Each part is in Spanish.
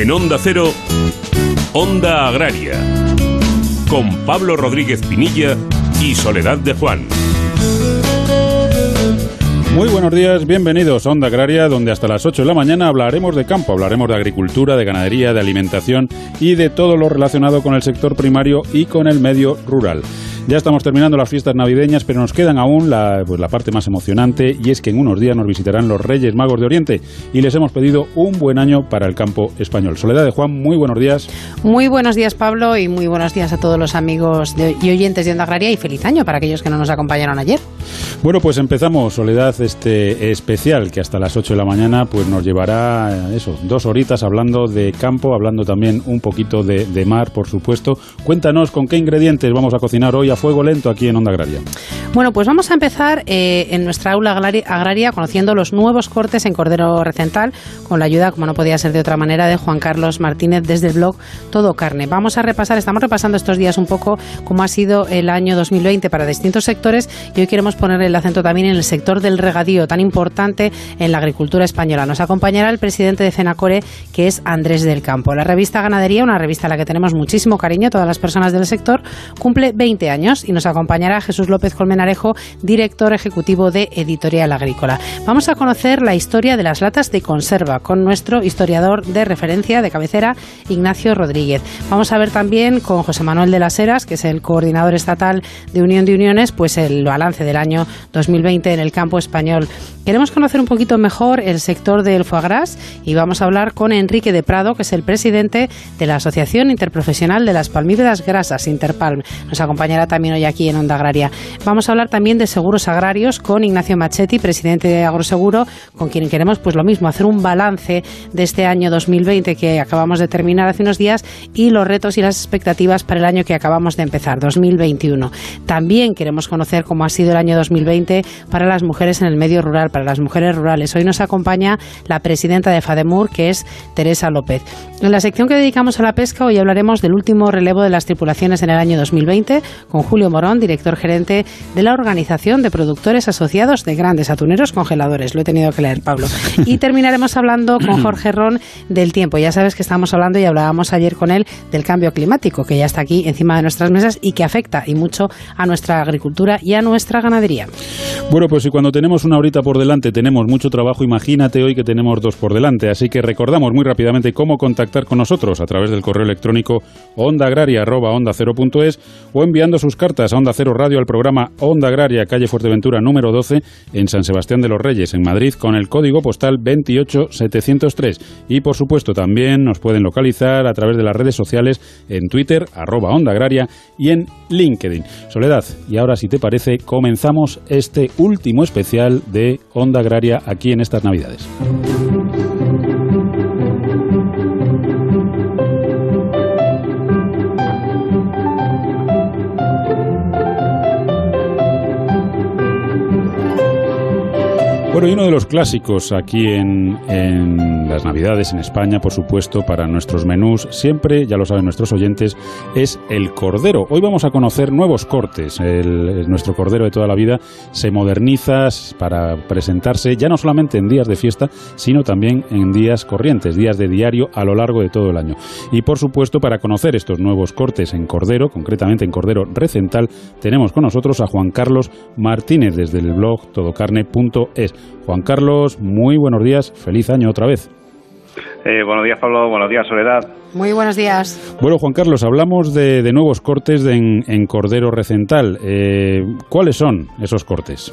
En Onda Cero, Onda Agraria, con Pablo Rodríguez Pinilla y Soledad de Juan. Muy buenos días, bienvenidos a Onda Agraria, donde hasta las 8 de la mañana hablaremos de campo, hablaremos de agricultura, de ganadería, de alimentación y de todo lo relacionado con el sector primario y con el medio rural. Ya estamos terminando las fiestas navideñas, pero nos quedan aún la, pues, la parte más emocionante y es que en unos días nos visitarán los Reyes Magos de Oriente y les hemos pedido un buen año para el campo español. Soledad de Juan, muy buenos días. Muy buenos días Pablo y muy buenos días a todos los amigos y oyentes de Onda Agraria y feliz año para aquellos que no nos acompañaron ayer. Bueno, pues empezamos, Soledad, este especial que hasta las 8 de la mañana pues nos llevará eso, dos horitas hablando de campo, hablando también un poquito de, de mar, por supuesto. Cuéntanos con qué ingredientes vamos a cocinar hoy a fuego lento aquí en Onda Agraria. Bueno, pues vamos a empezar eh, en nuestra aula agraria conociendo los nuevos cortes en Cordero Recental, con la ayuda, como no podía ser de otra manera, de Juan Carlos Martínez desde el blog Todo Carne. Vamos a repasar, estamos repasando estos días un poco cómo ha sido el año 2020 para distintos sectores y hoy queremos poner el acento también en el sector del regadío, tan importante en la agricultura española. Nos acompañará el presidente de FENACORE, que es Andrés del Campo. La revista Ganadería, una revista a la que tenemos muchísimo cariño, todas las personas del sector, cumple 20 años y nos acompañará Jesús López Colmenarejo, director ejecutivo de Editorial Agrícola. Vamos a conocer la historia de las latas de conserva con nuestro historiador de referencia de cabecera, Ignacio Rodríguez. Vamos a ver también con José Manuel de las Heras, que es el coordinador estatal de Unión de Uniones, pues el balance del año 2020 en el campo español. Queremos conocer un poquito mejor el sector del foie gras y vamos a hablar con Enrique de Prado, que es el presidente de la Asociación Interprofesional de las Palmíferas Grasas, Interpalm. Nos acompañará también hoy aquí en Onda Agraria. Vamos a hablar también de seguros agrarios con Ignacio Machetti, presidente de Agroseguro, con quien queremos pues lo mismo, hacer un balance de este año 2020 que acabamos de terminar hace unos días y los retos y las expectativas para el año que acabamos de empezar, 2021. También queremos conocer cómo ha sido el año 2020 para las mujeres en el medio rural, para las mujeres rurales. Hoy nos acompaña la presidenta de FADEMUR, que es Teresa López. En la sección que dedicamos a la pesca, hoy hablaremos del último relevo de las tripulaciones en el año 2020 con Julio Morón, director gerente de la Organización de Productores Asociados de Grandes Atuneros Congeladores. Lo he tenido que leer, Pablo. Y terminaremos hablando con Jorge Ron del tiempo. Ya sabes que estamos hablando y hablábamos ayer con él del cambio climático, que ya está aquí encima de nuestras mesas y que afecta y mucho a nuestra agricultura y a nuestra ganadería. Bueno, pues si cuando tenemos una horita por delante tenemos mucho trabajo, imagínate hoy que tenemos dos por delante. Así que recordamos muy rápidamente cómo contactar con nosotros a través del correo electrónico ondaagraria.onda0.es o enviando sus cartas a Onda Cero Radio al programa Onda Agraria, calle Fuerteventura número 12, en San Sebastián de los Reyes, en Madrid, con el código postal 28703. Y por supuesto también nos pueden localizar a través de las redes sociales en Twitter, arroba Onda Agraria y en LinkedIn. Soledad, y ahora si te parece, comenzamos este último especial de Onda Agraria aquí en estas Navidades. Bueno, y uno de los clásicos aquí en, las Navidades en España, por supuesto, para nuestros menús, siempre, ya lo saben nuestros oyentes, es el cordero. Hoy vamos a conocer nuevos cortes. Nuestro cordero de toda la vida se moderniza para presentarse ya no solamente en días de fiesta, sino también en días corrientes, días de diario a lo largo de todo el año. Y por supuesto, para conocer estos nuevos cortes en cordero, concretamente en cordero recental, tenemos con nosotros a Juan Carlos Martínez desde el blog todocarne.es. Juan Carlos, muy buenos días, feliz año otra vez. Eh, buenos días, Pablo. Buenos días, Soledad. Muy buenos días. Bueno, Juan Carlos, hablamos de, de nuevos cortes de en, en, Cordero Recental. Eh, ¿Cuáles son esos cortes?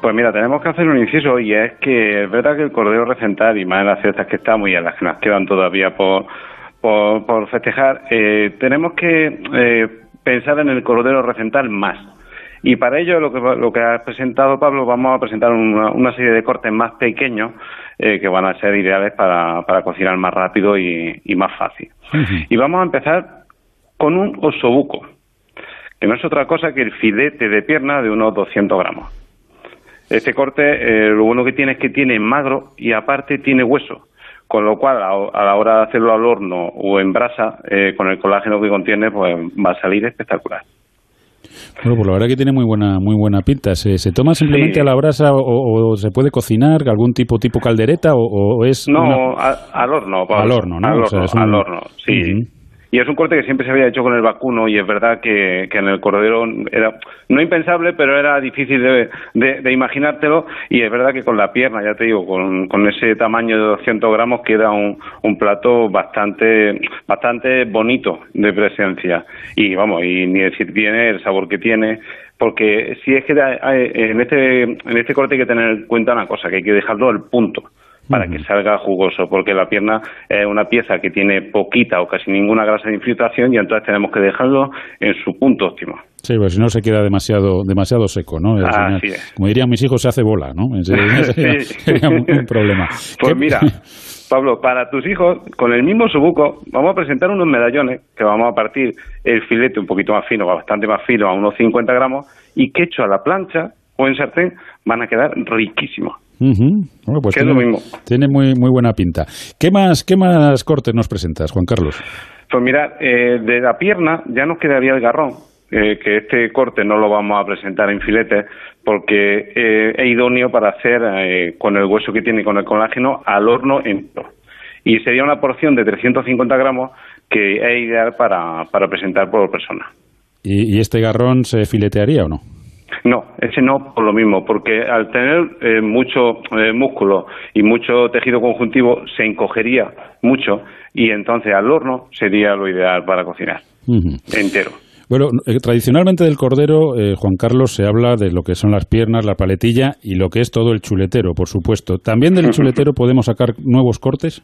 Pues mira, tenemos que hacer un inciso y es que es verdad que el Cordero Recental, y más en las fiestas que estamos y en las que nos quedan todavía por, por, por festejar, eh, tenemos que eh, pensar en el Cordero Recental más. Y para ello, lo que, lo que ha presentado Pablo, vamos a presentar una, una serie de cortes más pequeños eh, que van a ser ideales para, para cocinar más rápido y, y más fácil. Uh -huh. Y vamos a empezar con un osobuco, que no es otra cosa que el filete de pierna de unos 200 gramos. Este corte, eh, lo bueno que tiene es que tiene magro y aparte tiene hueso, con lo cual a, a la hora de hacerlo al horno o en brasa, eh, con el colágeno que contiene, pues va a salir espectacular. Bueno, pues la verdad que tiene muy buena muy buena pinta. ¿Se, se toma simplemente a la brasa o, se puede cocinar algún tipo tipo caldereta o, es no al horno? Al horno, ¿no? Al horno, sí. Y es un corte que siempre se había hecho con el vacuno y es verdad que, en el cordero era no impensable, pero era difícil de, imaginártelo. Y es verdad que con la pierna, ya te digo, con, ese tamaño de 200 gramos queda un, un plato bastante bastante bonito de presencia. Y vamos, y ni decir tiene el sabor que tiene, porque si es que en este en este corte hay que tener en cuenta una cosa, que hay que dejarlo al punto para que salga jugoso, porque la pierna es una pieza que tiene poquita o casi ninguna grasa de infiltración y entonces tenemos que dejarlo en su punto óptimo. Sí, pues si no se queda demasiado demasiado seco, ¿no? Como dirían mis hijos, se hace bola, ¿no? Sería, un, problema. Pues mira, Pablo, para tus hijos, con el mismo subuco, vamos a presentar unos medallones que vamos a partir el filete un poquito más fino, bastante más fino, a unos 50 gramos, y que hecho a la plancha o en sartén van a quedar riquísimos. Pues tiene, muy, muy buena pinta. ¿Qué más, ¿Qué más cortes nos presentas, Juan Carlos? Pues mira, eh, de la pierna ya nos quedaría el garrón, eh, que este corte no lo vamos a presentar en filete porque eh, es idóneo para hacer con el hueso que tiene con el colágeno al horno en y sería una porción de 350 gramos que es ideal para, para presentar por persona. ¿Y este garrón se filetearía o no? No, ese no por lo mismo, porque al tener eh, mucho eh, músculo y mucho tejido conjuntivo se encogería mucho y entonces al horno sería lo ideal para cocinar entero. Bueno, eh, tradicionalmente del cordero, Juan Carlos, se habla de lo que son las piernas, la paletilla y lo que es todo el chuletero, por supuesto. ¿También del chuletero podemos sacar nuevos cortes?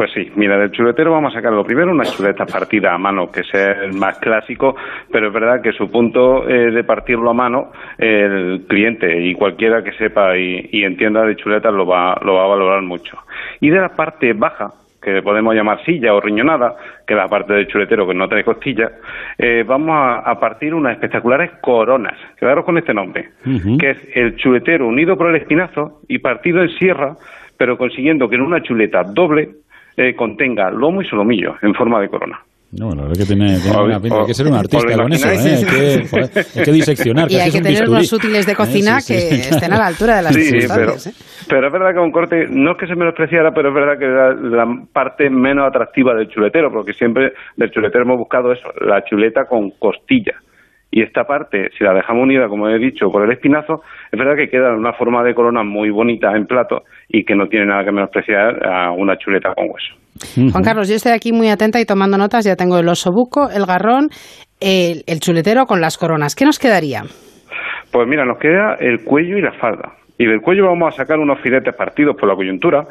Pues sí, mira, del chuletero vamos a sacar lo primero una chuleta partida a mano, que es el más clásico, pero es verdad que su punto eh, de partirlo a mano, el cliente y cualquiera que sepa y, entienda de chuletas lo va, lo va a valorar mucho. Y de la parte baja, que podemos llamar silla o riñonada, que es la parte del chuletero que no trae costillas, eh, vamos a, partir unas espectaculares coronas, quedaros con este nombre, que es el chuletero unido por el espinazo y partido en sierra, pero consiguiendo que en una chuleta doble eh, contenga lomo y solomillo en forma de corona. No, la verdad que tiene, hay que ser un artista con eso, ¿eh? hay, que, diseccionar. Y hay que tener unos útiles de cocina que estén a la altura de las sí, pero, ¿eh? pero, es verdad que un corte, no es que se menospreciara, pero es verdad que era la parte menos atractiva del chuletero, porque siempre del chuletero hemos buscado eso, la chuleta con costilla y esta parte, si la dejamos unida, como he dicho, por el espinazo, es verdad que queda en una forma de corona muy bonita en plato y que no tiene nada que menospreciar a una chuleta con hueso. Juan Carlos, yo estoy aquí muy atenta y tomando notas, ya tengo el osobuco, el garrón, el, el chuletero con las coronas. ¿Qué nos quedaría? Pues mira, nos queda el cuello y la falda. Y del cuello vamos a sacar unos filetes partidos por la coyuntura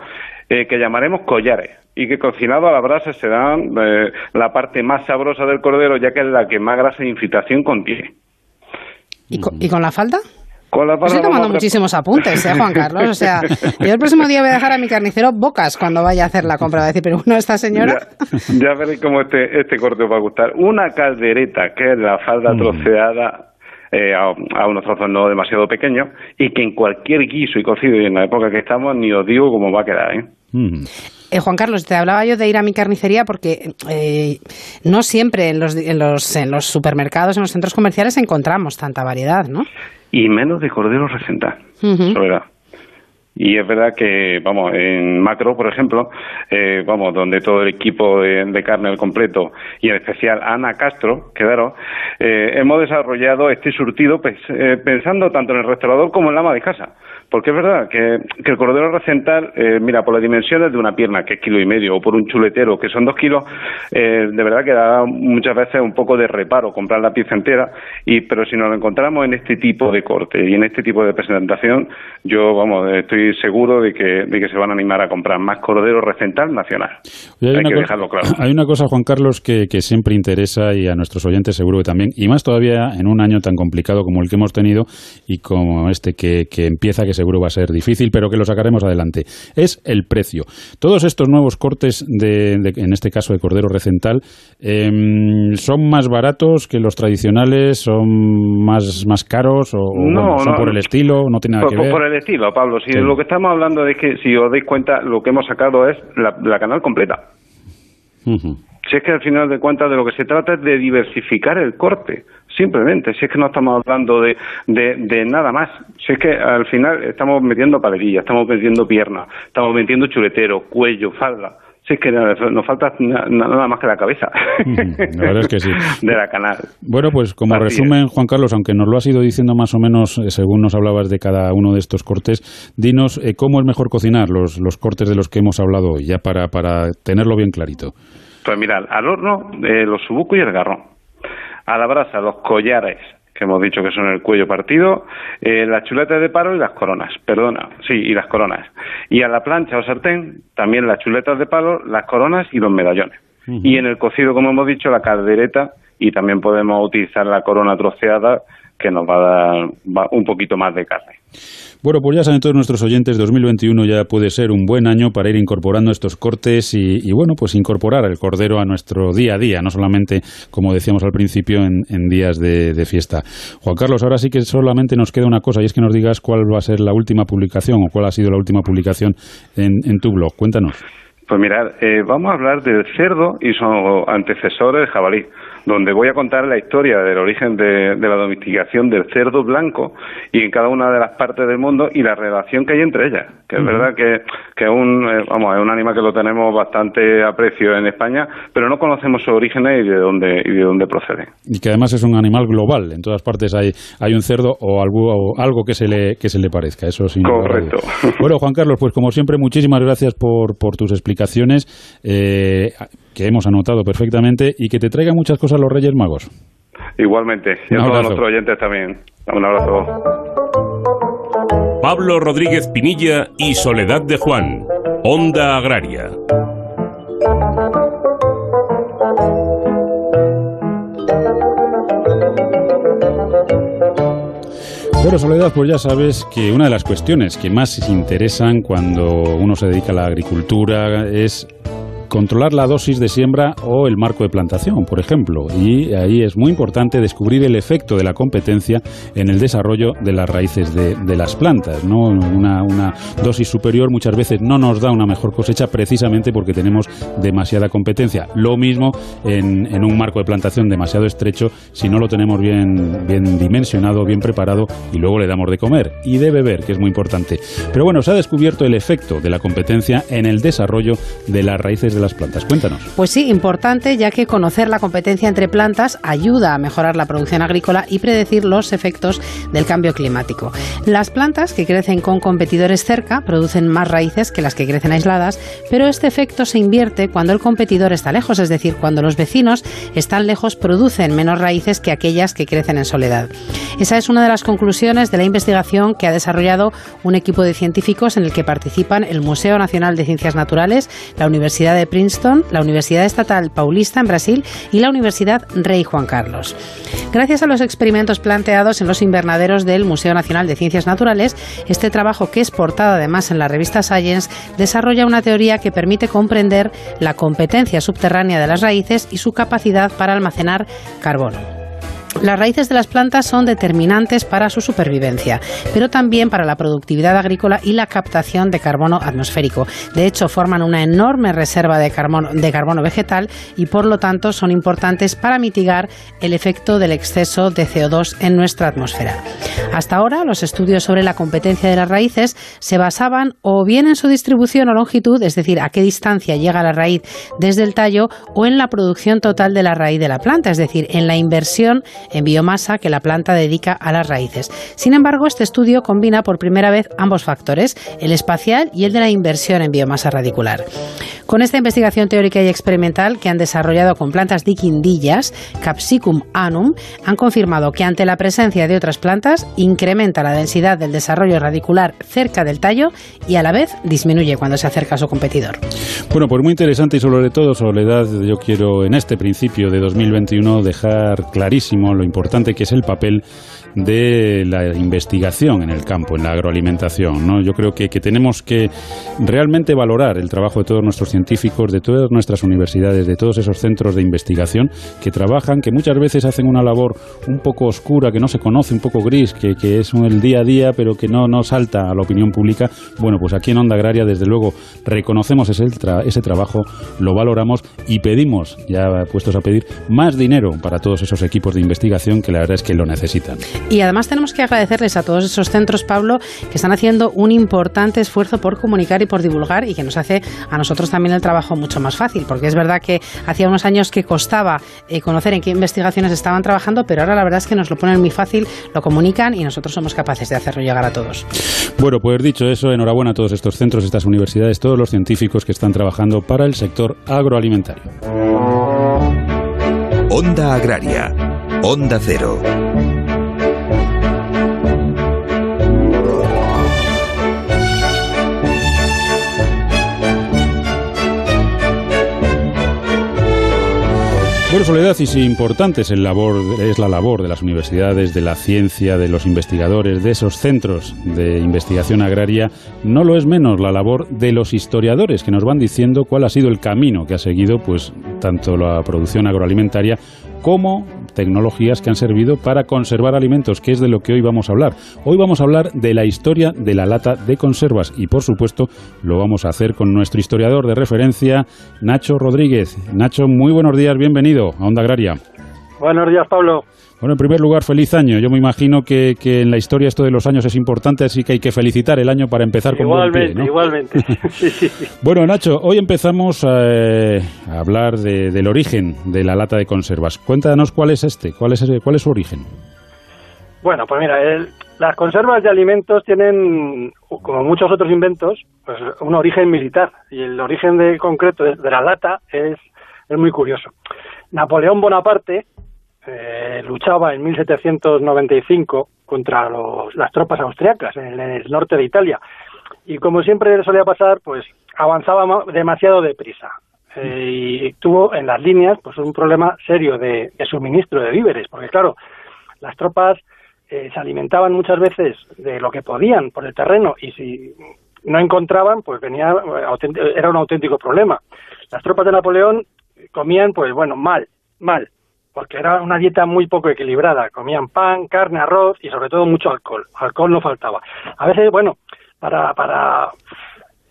eh, que llamaremos collares y que cocinado a la brasa se dan eh, la parte más sabrosa del cordero ya que es la que más grasa e infiltración contiene. ¿Y con, la falda? Con la Estoy tomando muchísimos apuntes, ¿eh, Juan Carlos? O sea, yo el próximo día voy a dejar a mi carnicero bocas cuando vaya a hacer la compra. Va a decir, pero bueno, esta señora... Ya, veréis cómo este, este corte os va a gustar. Una caldereta, que es la falda troceada eh, a, unos trozos no demasiado pequeños y que en cualquier guiso y cocido y en la época que estamos ni os digo cómo va a quedar. ¿eh? Mm. Eh, Juan Carlos, te hablaba yo de ir a mi carnicería porque no siempre en los, en, los, en los supermercados, en los centros comerciales encontramos tanta variedad, ¿no? Y menos de cordero recental, verdad. Y es verdad que, vamos, en Macro, por ejemplo, eh, vamos, donde todo el equipo de, carne al completo y en especial Ana Castro, quedaron, eh, hemos desarrollado este surtido pues, eh, pensando tanto en el restaurador como en la ama de casa. Porque es verdad que, el cordero recental, eh, mira, por las dimensiones de una pierna, que es kilo y medio, o por un chuletero, que son dos kilos, eh, de verdad que da muchas veces un poco de reparo comprar la pieza entera, y pero si nos lo encontramos en este tipo de corte y en este tipo de presentación, yo, vamos, estoy seguro de que, de que se van a animar a comprar más cordero recental nacional. hay, que dejarlo claro. Hay una cosa, Juan Carlos, que, que siempre interesa y a nuestros oyentes seguro que también, y más todavía en un año tan complicado como el que hemos tenido y como este que, que empieza, que seguro va a ser difícil, pero que lo sacaremos adelante. Es el precio. Todos estos nuevos cortes, de, en este caso de cordero recental, em, ¿son más baratos que los tradicionales? ¿Son más, más caros? ¿O, no, son por el estilo? ¿No tiene nada que ver? Por el estilo, Pablo. Si lo que estamos hablando es que, si os dais cuenta, lo que hemos sacado es la, canal completa. Si es que al final de cuentas de lo que se trata es de diversificar el corte, simplemente. Si es que no estamos hablando de, de, nada más. Si es que al final estamos metiendo palerillas, estamos metiendo piernas, estamos metiendo chuletero, cuello, falda. Si es que nos falta nada más que la cabeza. la verdad es que sí. De la canal. Bueno, pues como resumen, Juan Carlos, aunque nos lo has ido diciendo más o menos eh, según nos hablabas de cada uno de estos cortes, dinos eh, cómo es mejor cocinar los, los cortes de los que hemos hablado hoy, ya para, para tenerlo bien clarito. Pues mirad, al horno eh, los subucos y el garrón. A la brasa los collares, que hemos dicho que son el cuello partido, eh, las chuletas de palo y las coronas, perdona, sí, y las coronas. Y a la plancha o sartén, también las chuletas de palo, las coronas y los medallones. Y en el cocido, como hemos dicho, la caldereta y también podemos utilizar la corona troceada que nos va a dar un poquito más de carne. Bueno, pues ya saben todos nuestros oyentes, 2021 ya puede ser un buen año para ir incorporando estos cortes y, bueno, pues incorporar el cordero a nuestro día a día, no solamente, como decíamos al principio, en, días de, fiesta. Juan Carlos, ahora sí que solamente nos queda una cosa y es que nos digas cuál va a ser la última publicación o cuál ha sido la última publicación en, tu blog. Cuéntanos. Pues mirad, eh, vamos a hablar del cerdo y su antecesor, el jabalí donde voy a contar la historia del origen de, la domesticación del cerdo blanco y en cada una de las partes del mundo y la relación que hay entre ellas. Que es verdad que, que es un, eh, vamos, es un animal que lo tenemos bastante aprecio en España, pero no conocemos su origen y de dónde y de dónde procede. Y que además es un animal global. En todas partes hay, hay un cerdo o algo, algo que se le que se le parezca. Eso. Correcto. Bueno, Juan Carlos, pues como siempre, muchísimas gracias por, por tus explicaciones. Eh, que hemos anotado perfectamente y que te traigan muchas cosas los Reyes Magos. Igualmente, y a todos nuestros oyentes también. Un abrazo. Pablo Rodríguez Pinilla y Soledad de Juan, Onda Agraria. Bueno, Soledad, pues ya sabes que una de las cuestiones que más interesan cuando uno se dedica a la agricultura es controlar la dosis de siembra o el marco de plantación, por ejemplo. Y ahí es muy importante descubrir el efecto de la competencia en el desarrollo de las raíces de, las plantas. ¿no? Una, dosis superior muchas veces no nos da una mejor cosecha precisamente porque tenemos demasiada competencia. Lo mismo en, un marco de plantación demasiado estrecho si no lo tenemos bien, bien dimensionado, bien preparado y luego le damos de comer y de beber, que es muy importante. Pero bueno, se ha descubierto el efecto de la competencia en el desarrollo de las raíces de las plantas. Cuéntanos. Pues sí, importante, ya que conocer la competencia entre plantas ayuda a mejorar la producción agrícola y predecir los efectos del cambio climático. Las plantas que crecen con competidores cerca producen más raíces que las que crecen aisladas, pero este efecto se invierte cuando el competidor está lejos, es decir, cuando los vecinos están lejos producen menos raíces que aquellas que crecen en soledad. Esa es una de las conclusiones de la investigación que ha desarrollado un equipo de científicos en el que participan el Museo Nacional de Ciencias Naturales, la Universidad de Princeton, la Universidad Estatal Paulista en Brasil y la Universidad Rey Juan Carlos. Gracias a los experimentos planteados en los invernaderos del Museo Nacional de Ciencias Naturales, este trabajo, que es portado además en la revista Science, desarrolla una teoría que permite comprender la competencia subterránea de las raíces y su capacidad para almacenar carbono. Las raíces de las plantas son determinantes para su supervivencia, pero también para la productividad agrícola y la captación de carbono atmosférico. De hecho, forman una enorme reserva de carbono, vegetal y por lo tanto son importantes para mitigar el efecto del exceso de CO2 en nuestra atmósfera. Hasta ahora, los estudios sobre la competencia de las raíces se basaban o bien en su distribución o longitud, es decir, a qué distancia llega la raíz desde el tallo, o en la producción total de la raíz de la planta, es decir, en la inversión en biomasa que la planta dedica a las raíces. Sin embargo, este estudio combina por primera vez ambos factores, el espacial y el de la inversión en biomasa radicular. Con esta investigación teórica y experimental que han desarrollado con plantas diquindillas, Capsicum anum, han confirmado que ante la presencia de otras plantas incrementa la densidad del desarrollo radicular cerca del tallo y a la vez disminuye cuando se acerca a su competidor. Bueno, pues muy interesante y sobre todo, Soledad, yo quiero en este principio de 2021 dejar clarísimo lo importante que es el papel de la investigación en el campo, en la agroalimentación. ¿no? Yo creo que, que tenemos que realmente valorar el trabajo de todos nuestros científicos, de todas nuestras universidades, de todos esos centros de investigación que trabajan, que muchas veces hacen una labor un poco oscura, que no se conoce, un poco gris, que, que es el día a día, pero que no, no salta a la opinión pública. Bueno, pues aquí en Onda Agraria, desde luego, reconocemos ese, ese trabajo, lo valoramos y pedimos, ya puestos a pedir, más dinero para todos esos equipos de investigación que la verdad es que lo necesitan. Y además tenemos que agradecerles a todos esos centros, Pablo, que están haciendo un importante esfuerzo por comunicar y por divulgar y que nos hace a nosotros también el trabajo mucho más fácil, porque es verdad que hacía unos años que costaba eh, conocer en qué investigaciones estaban trabajando, pero ahora la verdad es que nos lo ponen muy fácil, lo comunican y nosotros somos capaces de hacerlo llegar a todos. Bueno, pues dicho eso, enhorabuena a todos estos centros, estas universidades, todos los científicos que están trabajando para el sector agroalimentario. Onda Agraria, Onda Cero. Bueno, Soledad, y si importante es, el labor, es la labor de las universidades, de la ciencia, de los investigadores, de esos centros de investigación agraria, no lo es menos la labor de los historiadores que nos van diciendo cuál ha sido el camino que ha seguido pues tanto la producción agroalimentaria como tecnologías que han servido para conservar alimentos, que es de lo que hoy vamos a hablar. Hoy vamos a hablar de la historia de la lata de conservas y, por supuesto, lo vamos a hacer con nuestro historiador de referencia, Nacho Rodríguez. Nacho, muy buenos días, bienvenido a Onda Agraria. Buenos días, Pablo. Bueno, en primer lugar, feliz año. Yo me imagino que, que, en la historia esto de los años es importante, así que hay que felicitar el año para empezar con igualmente, buen pie, ¿no? Igualmente, Bueno, Nacho, hoy empezamos eh, a hablar de, del origen de la lata de conservas. Cuéntanos cuál es este, cuál es, cuál es su origen. Bueno, pues mira, el, las conservas de alimentos tienen, como muchos otros inventos, pues un origen militar. Y el origen de, concreto de, de la lata es, es muy curioso. Napoleón Bonaparte eh, luchaba en 1795 contra los, las tropas austriacas en el norte de Italia. Y como siempre solía pasar, pues avanzaba demasiado deprisa. Eh, y tuvo en las líneas pues un problema serio de, suministro de víveres, porque claro, las tropas eh, se alimentaban muchas veces de lo que podían por el terreno y si no encontraban, pues venía era un auténtico problema. Las tropas de Napoleón comían, pues bueno, mal, mal porque era una dieta muy poco equilibrada. Comían pan, carne, arroz y sobre todo mucho alcohol. Alcohol no faltaba. A veces, bueno, para, para,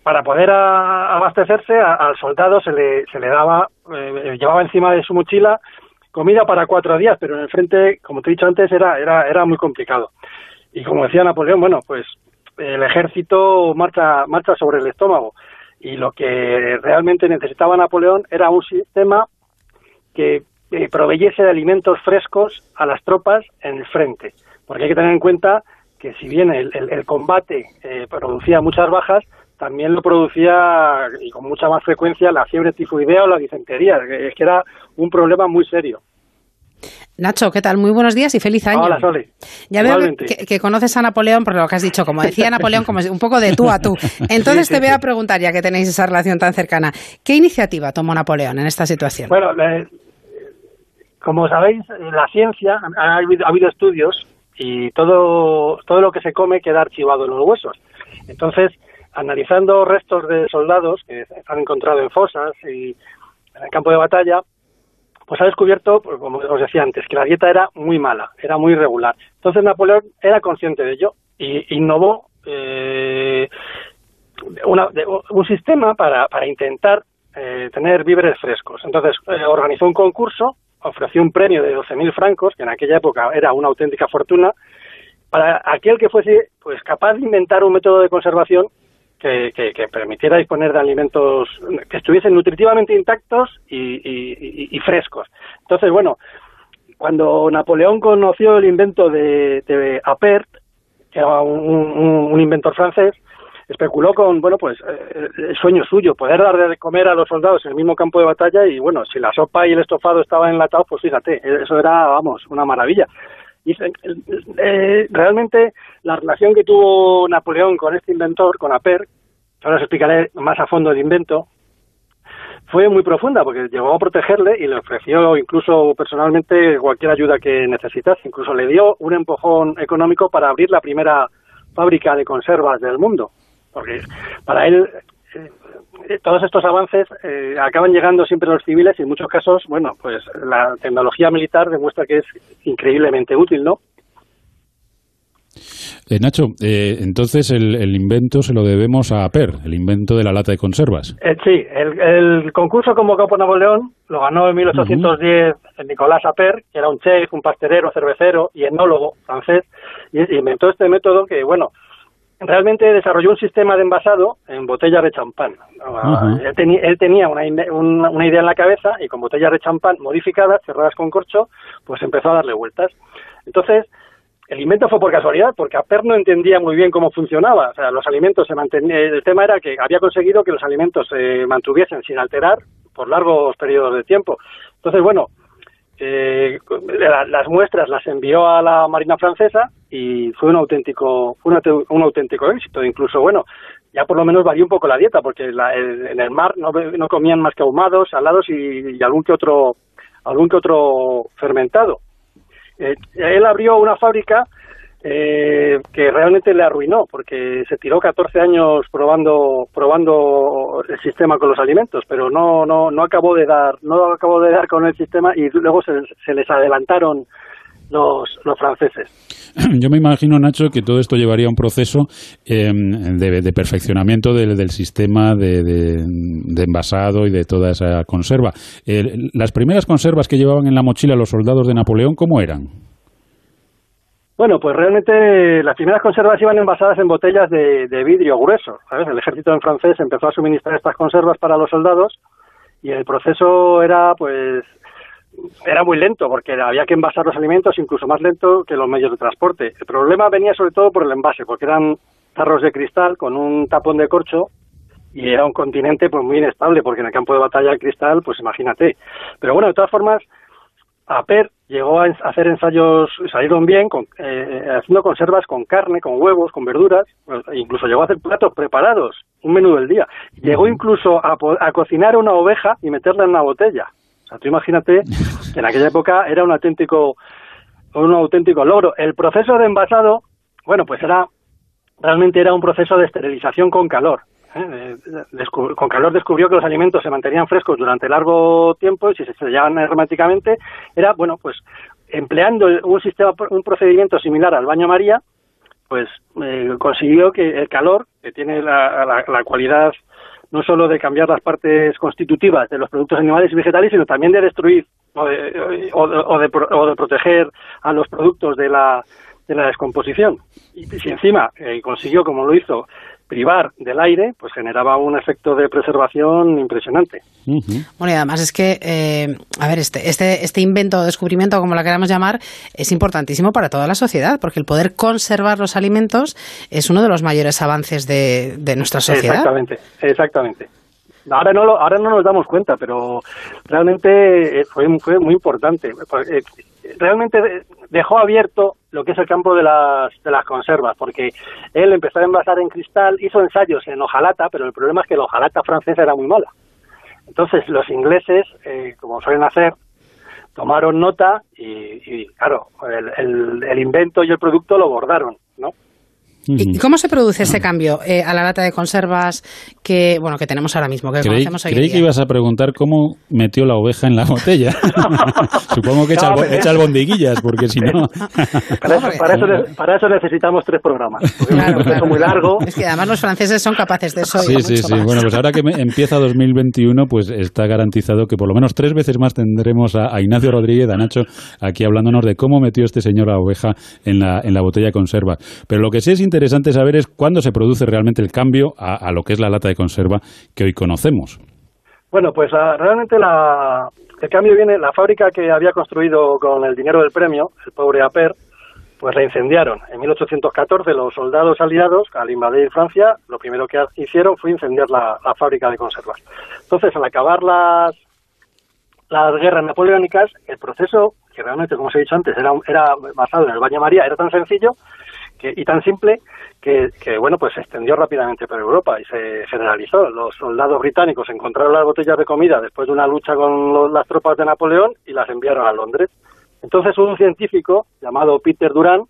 para poder a, abastecerse a, al soldado se le, se le daba, eh, llevaba encima de su mochila comida para cuatro días, pero en el frente, como te he dicho antes, era, era, era muy complicado. Y como decía Napoleón, bueno, pues el ejército marcha, marcha sobre el estómago. Y lo que realmente necesitaba Napoleón era un sistema que eh, proveyese de alimentos frescos a las tropas en el frente. Porque hay que tener en cuenta que si bien el, el, el combate eh, producía muchas bajas, también lo producía y con mucha más frecuencia la fiebre tifoidea o la disentería, es que era un problema muy serio. Nacho, ¿qué tal? Muy buenos días y feliz año. Hola, Sole. Ya veo que, que, conoces a Napoleón, por lo que has dicho, como decía Napoleón, como un poco de tú a tú. Entonces Sí, sí, te voy sí. a preguntar, ya que tenéis esa relación tan cercana, ¿qué iniciativa tomó Napoleón en esta situación? Bueno, le- como sabéis, la ciencia ha habido, ha habido estudios y todo, todo lo que se come queda archivado en los huesos. Entonces, analizando restos de soldados que se han encontrado en fosas y en el campo de batalla, pues ha descubierto, pues, como os decía antes, que la dieta era muy mala, era muy irregular. Entonces Napoleón era consciente de ello y innovó eh, una- un sistema para, para intentar eh, tener víveres frescos. Entonces eh, organizó un concurso, ofreció un premio de 12.000 francos, que en aquella época era una auténtica fortuna, para aquel que fuese pues capaz de inventar un método de conservación que, que- permitiera disponer de alimentos que estuviesen nutritivamente intactos y, y- y- frescos. Entonces, bueno, cuando Napoleón conoció el invento de, de Appert, que era un- un inventor francés, especuló con, bueno, pues eh, el sueño suyo, poder dar de comer a los soldados en el mismo campo de batalla y, bueno, si la sopa y el estofado estaban enlatados, pues fíjate, eso era, vamos, una maravilla. Dicen, eh, realmente la relación que tuvo Napoleón con este inventor, con Appert, ahora os explicaré más a fondo el invento, fue muy profunda porque llegó a protegerle y le ofreció incluso personalmente cualquier ayuda que necesitase. Incluso le dio un empujón económico para abrir la primera fábrica de conservas del mundo. Porque para él eh, todos estos avances eh, acaban llegando siempre a los civiles y en muchos casos, bueno, pues la tecnología militar demuestra que es increíblemente útil, ¿no? Eh, Nacho, eh, entonces el, invento se lo debemos a APER, el invento de la lata de conservas. Eh, sí, el, concurso convocado por Napoleón lo ganó en 1810 Nicolás Aper, que era un chef, un pastelero, cervecero y etnólogo francés, y, inventó este método que, bueno, realmente desarrolló un sistema de envasado en botellas de champán. él, tenía una, una, idea en la cabeza y con botellas de champán modificadas, cerradas con corcho, pues empezó a darle vueltas. Entonces, el invento fue por casualidad, porque Aper no entendía muy bien cómo funcionaba. O sea, los alimentos se mantenían. El tema era que había conseguido que los alimentos se mantuviesen sin alterar por largos periodos de tiempo. Entonces, bueno, eh, las muestras las envió a la Marina Francesa y fue un auténtico, fue un, auténtico éxito. Incluso, bueno, ya por lo menos varió un poco la dieta, porque en el mar no, comían más que ahumados, salados y, y algún que otro, algún que otro fermentado. Eh, él abrió una fábrica eh, que realmente le arruinó porque se tiró 14 años probando probando el sistema con los alimentos pero no no no acabó de dar no acabó de dar con el sistema y luego se, les adelantaron los, los franceses yo me imagino, Nacho, que todo esto llevaría a un proceso em, de, perfeccionamiento del, sistema de, envasado y de toda esa conserva. las primeras conservas que llevaban en la mochila los soldados de Napoleón, ¿cómo eran? Bueno, pues realmente las primeras conservas iban envasadas en botellas de, vidrio grueso. El ejército francés empezó a suministrar estas conservas para los soldados y el proceso era pues era muy lento porque había que envasar los alimentos incluso más lento que los medios de transporte. El problema venía sobre todo por el envase, porque eran tarros de cristal con un tapón de corcho y era un continente pues muy inestable porque en el campo de batalla el cristal, pues imagínate. Pero bueno, de todas formas, APER llegó a hacer ensayos, salieron bien, con, eh, haciendo conservas con carne, con huevos, con verduras, pues, incluso llegó a hacer platos preparados, un menú del día. Llegó incluso a, a cocinar una oveja y meterla en una botella. O sea, tú imagínate que en aquella época era un auténtico, un auténtico logro. El proceso de envasado, bueno, pues era, realmente era un proceso de esterilización con calor. Con calor descubrió que los alimentos se mantenían frescos durante largo tiempo y si se sellaban herméticamente, era, bueno, pues empleando un sistema, un procedimiento similar al baño María, pues eh, consiguió que el calor, que tiene la, la cualidad no solo de cambiar las partes constitutivas de los productos animales y vegetales, sino también de destruir o de, o de, proteger a los productos de la, de la descomposición. Y si encima eh, consiguió, como lo hizo, privar del aire, pues generaba un efecto de preservación impresionante. Bueno, y además es que, eh, a ver, este, este, este invento o descubrimiento, como la queramos llamar, es importantísimo para toda la sociedad, porque el poder conservar los alimentos es uno de los mayores avances de, de nuestra sociedad. Exactamente, exactamente. Ahora no, lo, ahora no nos damos cuenta, pero realmente eh, fue, fue muy importante. Realmente dejó abierto lo que es el campo de las, de las conservas, porque él empezó a envasar en cristal, hizo ensayos en hojalata, pero el problema es que la hojalata francesa era muy mala. Entonces los ingleses, eh, como suelen hacer, tomaron nota y, claro, el, el invento y el producto lo bordaron, ¿no? ¿Y cómo se produce ese cambio eh, a la lata de conservas que bueno que tenemos ahora mismo, que creí, conocemos Creí que ibas a preguntar cómo metió la oveja en la botella. Supongo que echa, echa albondiguillas, porque si no... para, eso, necesitamos tres programas, claro, es muy largo. Es que además los franceses son capaces de eso. Sí, sí, sí. Bueno, pues ahora que empieza 2021, pues está garantizado que por lo menos tres veces más tendremos a, Ignacio Rodríguez, a Nacho, aquí hablándonos de cómo metió este señor la oveja en la, en la botella de conserva. Pero lo que sí es interesante interesante saber es cuándo se produce realmente el cambio a, lo que es la lata de conserva que hoy conocemos. Bueno, pues ah, realmente el cambio viene, la fábrica que había construido con el dinero del premio, el pobre Aper, pues la incendiaron. En 1814 los soldados aliados, al invadir Francia, lo primero que hicieron fue incendiar la, fábrica de conservas. Entonces, al acabar las, las guerras napoleónicas, el proceso, que realmente, como os he dicho antes, era, era basado en el baño María, era tan sencillo que, y tan simple que, bueno, pues se extendió rápidamente por Europa y se generalizó. Los soldados británicos encontraron las botellas de comida después de una lucha con las tropas de Napoleón y las enviaron a Londres. Entonces un científico llamado Peter Durán,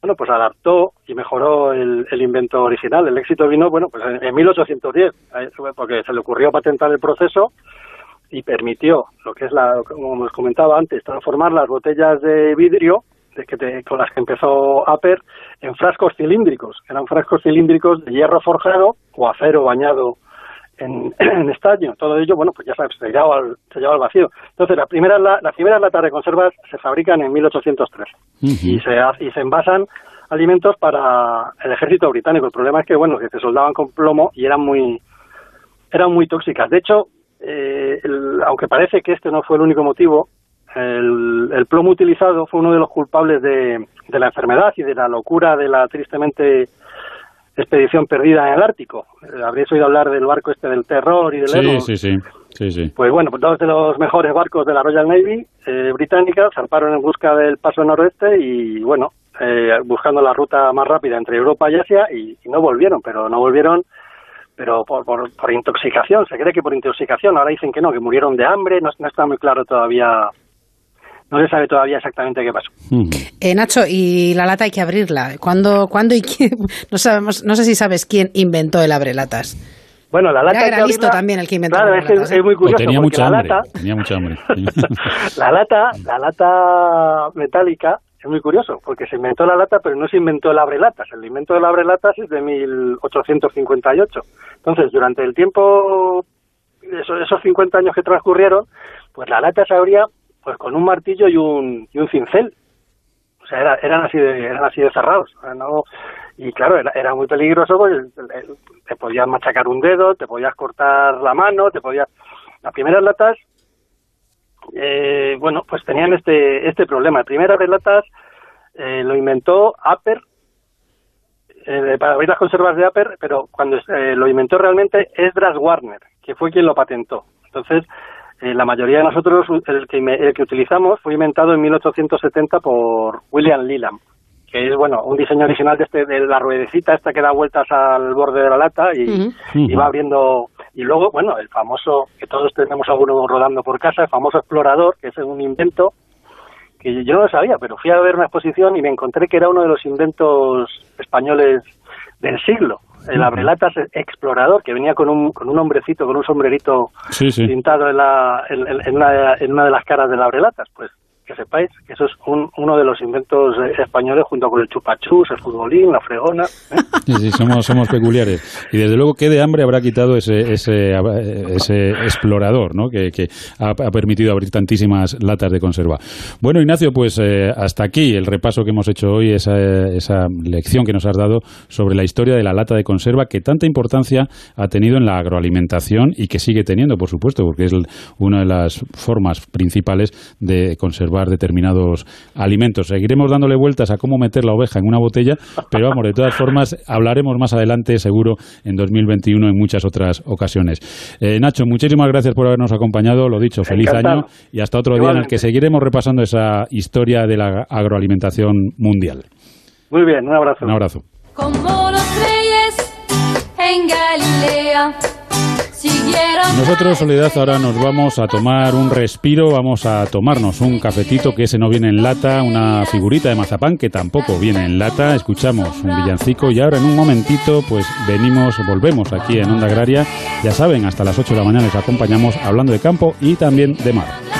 bueno, pues adaptó y mejoró el, invento original. El éxito vino, bueno, pues en, 1810, porque se le ocurrió patentar el proceso y permitió lo que es la, como os comentaba antes, transformar las botellas de vidrio que con las que empezó Aper en frascos cilíndricos. Eran frascos cilíndricos de hierro forjado o acero bañado en, estaño. Todo ello, bueno, pues ya sabes, se llevaba al, se al vacío. Entonces, las primeras, la, las primeras latas de conservas se fabrican en 1803 y, se, y se envasan alimentos para el ejército británico. El problema es que, bueno, que se soldaban con plomo y eran muy, eran muy tóxicas. De hecho, eh, aunque parece que este no fue el único motivo, el, plomo utilizado fue uno de los culpables de, la enfermedad y de la locura de la tristemente expedición perdida en el Ártico. Eh, habréis oído hablar del barco este del terror y del sí, Sí, sí, sí, sí. Pues bueno, pues dos de los mejores barcos de la Royal Navy eh, británica zarparon en busca del paso noroeste y bueno, eh, buscando la ruta más rápida entre Europa y Asia y, no volvieron, pero no volvieron pero por, por, intoxicación, se cree que por intoxicación, ahora dicen que no, que murieron de hambre, no está muy claro todavía no se sabe todavía exactamente qué pasó. Eh, Nacho, y la lata hay que abrirla. ¿Cuándo, ¿cuándo y quién? No sabemos, no sé si sabes quién inventó el abrelatas. Bueno, la lata era listo también el que inventó claro, es, es, muy curioso tenía mucha la hambre, lata, tenía mucha hambre. la lata, la lata metálica es muy curioso, porque se inventó la lata, pero no se inventó el abrelatas. El invento del abrelatas es de 1858. Entonces, durante el tiempo, esos, esos 50 años que transcurrieron, pues la lata se abría pues con un martillo y un, y un cincel. O sea, eran, así de, eran así de cerrados. no, y claro, era, era muy peligroso porque te podías machacar un dedo, te podías cortar la mano, te podías... Las primeras latas, eh, bueno, pues tenían este, este problema. Las primeras latas eh, lo inventó Aper, eh, para abrir las conservas de Aper, pero cuando lo inventó realmente Esdras Warner, que fue quien lo patentó. Entonces, eh, la mayoría de nosotros, el que, el que utilizamos fue inventado en 1870 por William Leland, que es bueno un diseño original de, este, de la ruedecita esta que da vueltas al borde de la lata y, va abriendo. Y luego, bueno, el famoso, que todos tenemos alguno rodando por casa, el famoso explorador, que es un invento que yo no lo sabía, pero fui a ver una exposición y me encontré que era uno de los inventos españoles del siglo el abrelatas explorador que venía con un, con un hombrecito, con un sombrerito pintado en, la, en, en, una, en una de las caras del abrelatas. Pues que sepáis que eso es uno de los inventos eh, españoles junto con el chupachus, el futbolín, la fregona. ¿eh? Sí, sí, somos, somos peculiares. Y desde luego, ¿qué de hambre habrá quitado ese, ese, ese explorador ¿no? que, que ha, permitido abrir tantísimas latas de conserva? Bueno, Ignacio, pues eh, hasta aquí el repaso que hemos hecho hoy, esa, esa lección que nos has dado sobre la historia de la lata de conserva que tanta importancia ha tenido en la agroalimentación y que sigue teniendo, por supuesto, porque es una de las formas principales de conservar determinados alimentos. Seguiremos dándole vueltas a cómo meter la oveja en una botella, pero vamos, de todas formas, hablaremos más adelante, seguro, en 2021 en muchas otras ocasiones. Eh, Nacho, muchísimas gracias por habernos acompañado. Lo dicho, feliz año y hasta otro día en el que seguiremos repasando esa historia de la agroalimentación mundial. Muy bien, un abrazo. Un abrazo. Como los reyes en Galilea nosotros, Soledad, ahora nos vamos a tomar un respiro, vamos a tomarnos un cafetito que ese no viene en lata, una figurita de mazapán que tampoco viene en lata, escuchamos un villancico y ahora en un momentito pues venimos, volvemos aquí en Onda Agraria, ya saben, hasta las 8 de la mañana les acompañamos hablando de campo y también de mar.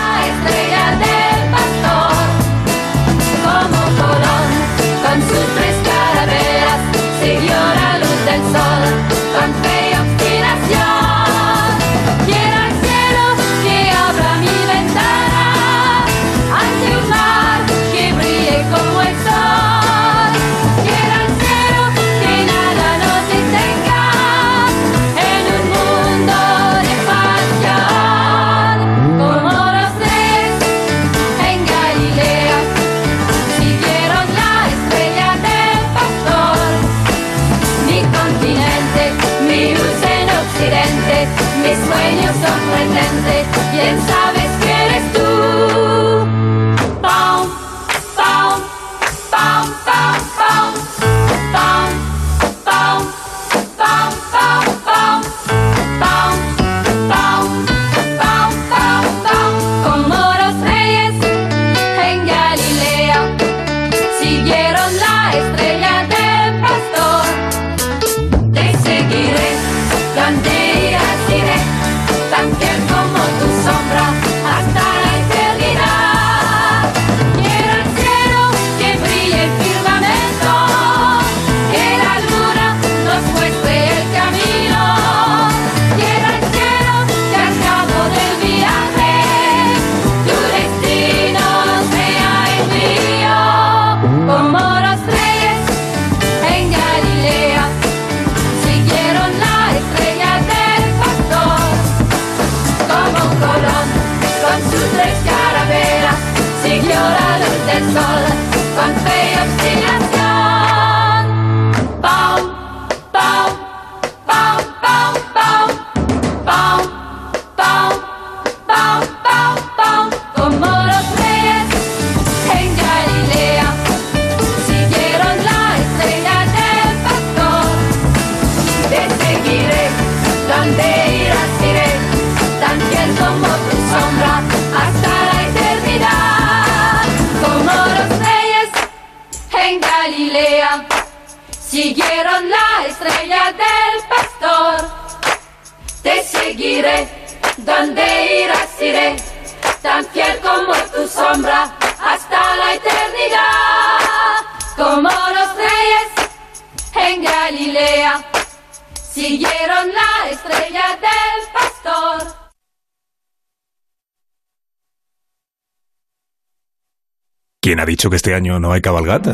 Ha dicho que este año no hay cabalgata?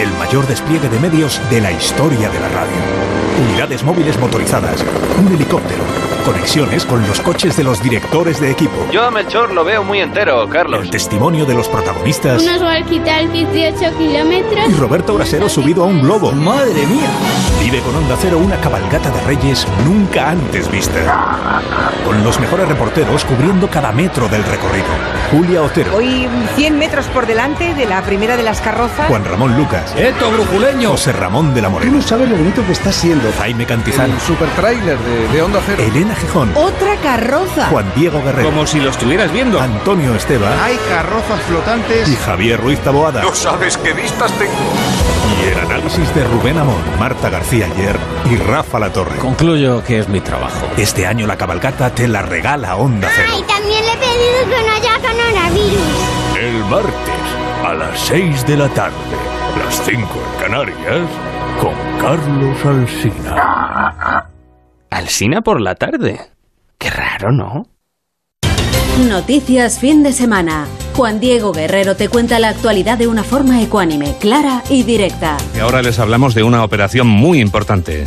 El mayor despliegue de medios de la historia de la radio. Unidades móviles motorizadas, un helicóptero, conexiones con los coches de los directores de equipo. Yo a Melchor lo veo muy entero, Carlos. El testimonio de los protagonistas Unos walkie-talkies de 8 y kilómetros. Roberto Brasero subido a un globo. ¡Madre mía! Vive con Onda Cero una cabalgata de reyes nunca antes vista. Con los mejores reporteros cubriendo cada metro del recorrido. Julia Otero, Hoy 100 metros por delante de la primera de las carrozas. Juan Ramón Lucas, ¡Esto, brujuleño! José Ramón de la Morena, sabes lo bonito que está siendo. Jaime Cantizano, super trailer de, de Onda Cero. Elena Gijón, Otra carroza. Juan Diego Guerrero, Como si lo estuvieras viendo. Antonio Esteba Hay carrozas flotantes. y Javier Ruiz Taboada. sabes qué vistas tengo. Y el análisis de Rubén Amón, Marta García Ayer y Rafa La Torre. Concluyo que es mi trabajo. Este año la cabalgata te la regala Onda Cero. Y también le he pedido que no haya coronavirus. El martes a las 6 de la tarde, las 5 en Canarias, con Carlos Alsina. ¿Alsina por la tarde? Qué raro, ¿no? Noticias fin de semana. Juan Diego Guerrero te cuenta la actualidad de una forma ecuánime, clara y directa. Y ahora les hablamos de una operación muy importante.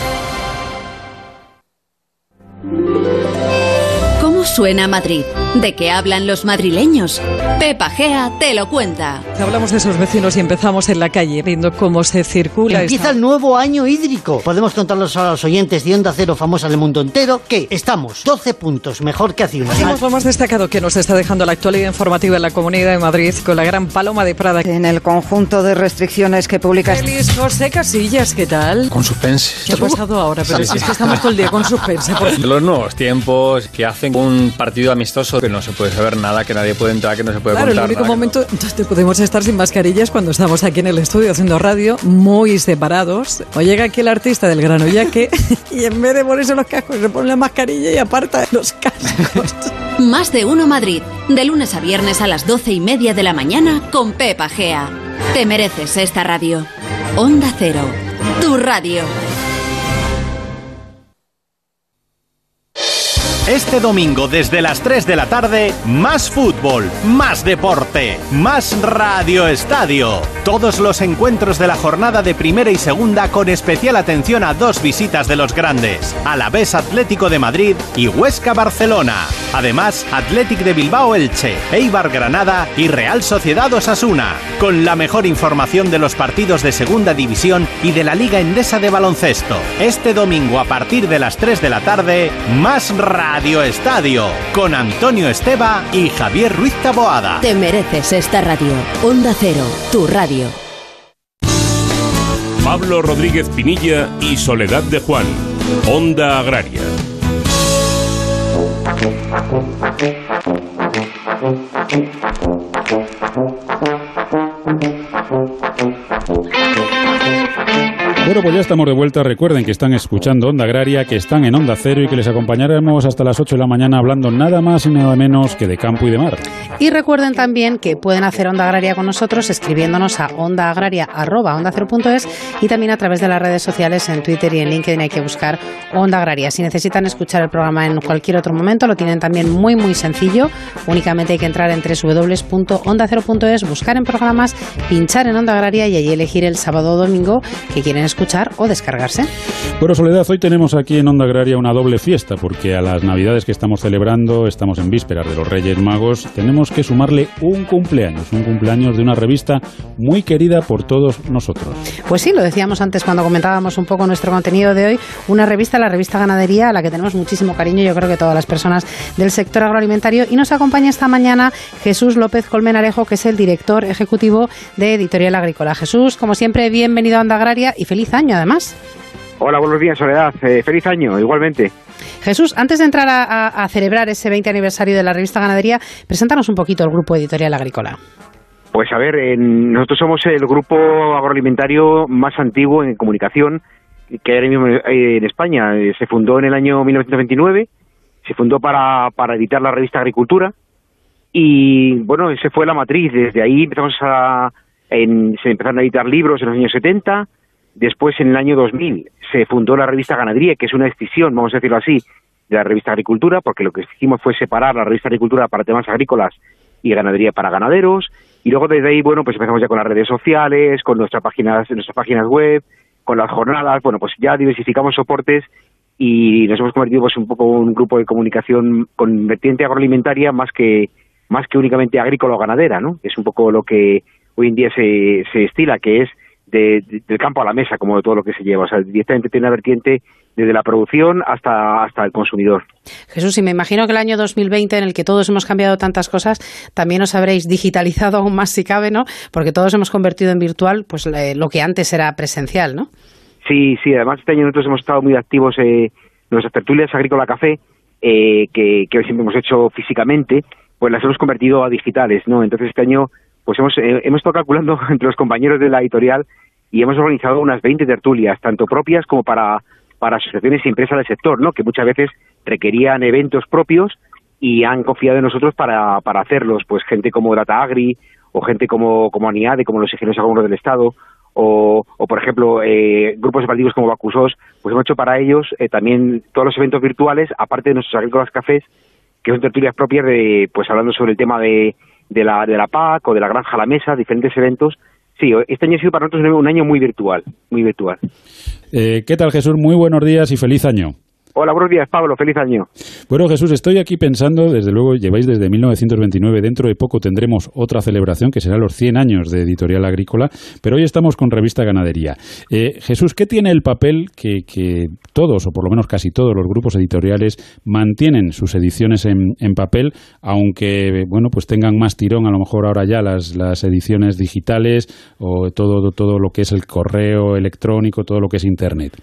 ¿Cómo suena Madrid? ¿De qué hablan los madrileños? Pepa Gea te lo cuenta. Hablamos de esos vecinos y empezamos en la calle viendo cómo se circula. Empieza esta- el nuevo año hídrico. Podemos contarlos a los oyentes de Onda Cero famosa del mundo entero que estamos 12 puntos mejor que hace un año. Lo más destacado que nos está dejando la actualidad informativa en la Comunidad de Madrid con la gran Paloma de Prada. En el conjunto de restricciones que publica Feliz José Casillas, ¿qué tal? Con suspense. ¿Qué ha pasado ahora? Pero si es que estamos todo el día con suspense. por- Los nuevos tiempos que hacen un partido amistoso que no se puede saber nada, que nadie puede entrar, que no se puede Claro, el contar. único nada, momento donde podemos estar sin mascarillas cuando estamos aquí en el estudio haciendo radio, muy separados. O llega aquí el artista del grano yaque y en vez de ponerse los cascos se pone la mascarilla y aparta los cascos. Más de uno Madrid. De lunes a viernes a las 12 y media de la mañana con Pepa Gea. Te mereces esta radio. Onda Cero. Tu radio. Este domingo desde las 3 de la tarde, más fútbol, más deporte, más Radio Estadio. Todos los encuentros de la jornada de primera y segunda con especial atención a dos visitas de los grandes, Alavés Atlético de Madrid y Huesca Barcelona. Además, Athletic de Bilbao Elche, Eibar Granada y Real Sociedad Osasuna. Con la mejor información de los partidos de segunda división y de la Liga Endesa de Baloncesto. Este domingo a partir de las 3 de la tarde, más Radio Estadio. Con Antonio Esteba y Javier Ruiz Taboada. Te mereces esta radio. Onda Cero. Tu radio. Pablo Rodríguez Pinilla y Soledad de Juan. Onda Agraria. Bueno, pues ya estamos de vuelta. Recuerden que están escuchando Onda Agraria, que están en Onda Cero y que les acompañaremos hasta las 8 de la mañana hablando nada más y nada menos que de campo y de mar. Y recuerden también que pueden hacer Onda Agraria con nosotros escribiéndonos a ondaagraria.es y también a través de las redes sociales en Twitter y en LinkedIn hay que buscar Onda Agraria. Si necesitan escuchar el programa en cualquier otro momento, lo tienen también muy muy sencillo. Únicamente hay que entrar en www.ondacero.es, buscar en programas, pinchar en Onda Agraria y allí elegir el sábado o domingo que quieren escuchar o descargarse. Bueno, Soledad, hoy tenemos aquí en Onda Agraria una doble fiesta, porque a las Navidades que estamos celebrando, estamos en vísperas de los Reyes Magos, tenemos que sumarle un cumpleaños, un cumpleaños de una revista muy querida por todos nosotros. Pues sí, lo decíamos antes cuando comentábamos un poco nuestro contenido de hoy, una revista, la revista Ganadería, a la que tenemos muchísimo cariño, yo creo que todas las personas del sector agroalimentario, y nos acompaña esta mañana Jesús López Colmenarejo, que es el director ejecutivo de Editorial Agrícola. Jesús, como siempre, bienvenido a Onda Agraria y feliz año además. Hola, buenos días, Soledad. Eh, feliz año, igualmente. Jesús, antes de entrar a, a, a, celebrar ese 20 aniversario de la revista Ganadería, preséntanos un poquito el grupo editorial agrícola. Pues a ver, en, nosotros somos el grupo agroalimentario más antiguo en comunicación que hay ahora mismo en España. Eh, Se fundó en el año 1929, se fundó para, para editar la revista Agricultura y bueno, esa fue la matriz. Desde ahí empezamos a, en, se empezaron a editar libros en los años 70, después en el año 2000 se fundó la revista Ganadería, que es una escisión, vamos a decirlo así, de la revista Agricultura, porque lo que hicimos fue separar la revista Agricultura para temas agrícolas y ganadería para ganaderos, y luego desde ahí, bueno, pues empezamos ya con las redes sociales, con nuestras páginas, nuestras páginas web, con las jornadas, bueno, pues ya diversificamos soportes y nos hemos convertido pues un poco en un grupo de comunicación con vertiente agroalimentaria más que más que únicamente agrícola o ganadera, ¿no? Es un poco lo que hoy en día se, se estila, que es de, de, del campo a la mesa, como de todo lo que se lleva. O sea, directamente tiene una vertiente desde la producción hasta, hasta el consumidor. Jesús, y me imagino que el año 2020, en el que todos hemos cambiado tantas cosas, también os habréis digitalizado aún más si cabe, ¿no? Porque todos hemos convertido en virtual pues eh, lo que antes era presencial, ¿no? Sí, sí, además este año nosotros hemos estado muy activos en eh, nuestras tertulias agrícola café, eh, que, que siempre hemos hecho físicamente, pues las hemos convertido a digitales, ¿no? Entonces este año pues hemos, eh, hemos estado calculando entre los compañeros de la editorial y hemos organizado unas 20 tertulias, tanto propias como para, para asociaciones y empresas del sector, ¿no? que muchas veces requerían eventos propios y han confiado en nosotros para, para hacerlos, pues gente como Data Agri o gente como, como ANIADE, como los ingenieros agrónomos del Estado, o, o por ejemplo eh, grupos deportivos como Bacusos, pues hemos hecho para ellos eh, también todos los eventos virtuales, aparte de nuestros agrícolas cafés, que son tertulias propias de, pues hablando sobre el tema de, de la, de la PAC o de la granja a la mesa, diferentes eventos. Sí, este año ha sido para nosotros un año muy virtual, muy virtual. Eh, ¿Qué tal Jesús? Muy buenos días y feliz año. Hola, buenos días, Pablo. Feliz año. Bueno, Jesús, estoy aquí pensando, desde luego, lleváis desde 1929. Dentro de poco tendremos otra celebración que será los 100 años de Editorial Agrícola, pero hoy estamos con Revista Ganadería. Eh, Jesús, ¿qué tiene el papel que, que, todos, o por lo menos casi todos los grupos editoriales mantienen sus ediciones en, en, papel, aunque, bueno, pues tengan más tirón a lo mejor ahora ya las, las ediciones digitales o todo, todo lo que es el correo electrónico, todo lo que es Internet?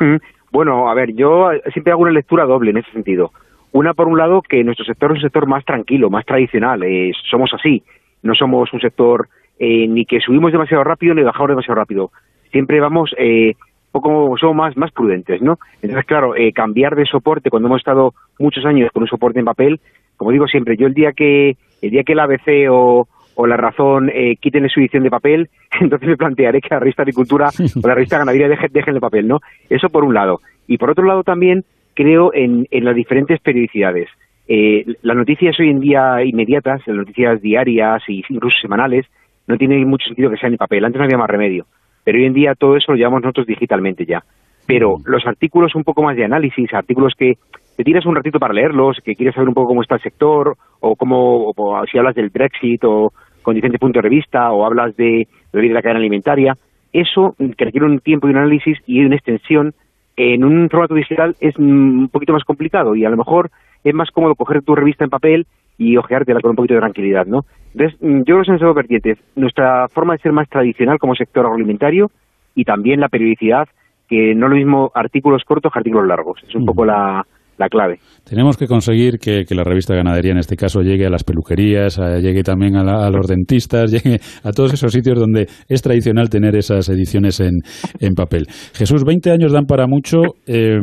Mm. Bueno, a ver, yo siempre hago una lectura doble en ese sentido. Una, por un lado, que nuestro sector es un sector más tranquilo, más tradicional. Eh, somos así. No somos un sector eh, ni que subimos demasiado rápido ni bajamos demasiado rápido. Siempre vamos eh, poco, somos más, más prudentes, ¿no? Entonces, claro, eh, cambiar de soporte cuando hemos estado muchos años con un soporte en papel, como digo siempre, yo el día que el día que el ABC o, o la razón eh, quiten su edición de papel, entonces me plantearé que la revista Agricultura o la revista Ganadería dejen, dejen el papel, ¿no? Eso por un lado. Y por otro lado también creo en, en las diferentes periodicidades. Eh, las noticias hoy en día inmediatas, las noticias diarias e incluso semanales, no tiene mucho sentido que sean en papel. Antes no había más remedio. Pero hoy en día todo eso lo llevamos nosotros digitalmente ya. Pero los artículos un poco más de análisis, artículos que te tiras un ratito para leerlos, que quieres saber un poco cómo está el sector, o cómo, o si hablas del Brexit, o con diferentes puntos de vista, o hablas de, de la cadena alimentaria, eso que requiere un tiempo y un análisis y una extensión, en un formato digital es un poquito más complicado y a lo mejor es más cómodo coger tu revista en papel y ojeártela con un poquito de tranquilidad, ¿no? Entonces, yo creo que son dos vertientes. Nuestra forma de ser más tradicional como sector agroalimentario y también la periodicidad, que no lo mismo artículos cortos que artículos largos. Es un poco la, la clave. Tenemos que conseguir que, que la revista Ganadería, en este caso, llegue a las peluquerías, a- llegue también a, la- a los dentistas, llegue a todos esos sitios donde es tradicional tener esas ediciones en, en papel. Jesús, 20 años dan para mucho. eh,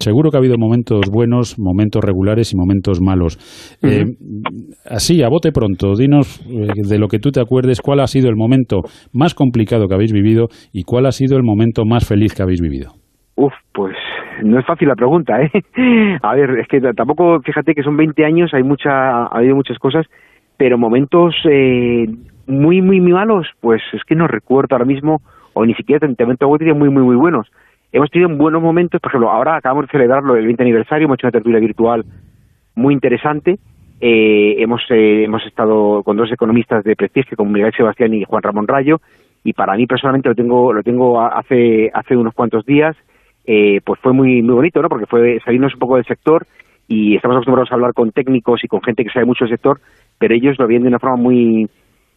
seguro que ha habido momentos buenos, momentos regulares y momentos malos. Eh, así, a bote pronto, dinos eh, de lo que tú te acuerdes, cuál ha sido el momento más complicado que habéis vivido y cuál ha sido el momento más feliz que habéis vivido. Uf, pues no es fácil la pregunta, ¿eh? A ver, es que tampoco, fíjate que son 20 años, hay mucha, ha habido muchas cosas, pero momentos eh, muy, muy, muy malos, pues es que no recuerdo ahora mismo, o ni siquiera te decir muy, muy, muy buenos. Hemos tenido buenos momentos, por ejemplo, ahora acabamos de celebrarlo el 20 aniversario, hemos hecho una tertulia virtual muy interesante. Eh, hemos eh, hemos estado con dos economistas de prestigio, como Miguel Sebastián y Juan Ramón Rayo, y para mí personalmente lo tengo lo tengo hace hace unos cuantos días. Eh, pues fue muy muy bonito, ¿no? Porque fue salirnos un poco del sector y estamos acostumbrados a hablar con técnicos y con gente que sabe mucho del sector, pero ellos lo ven de una forma muy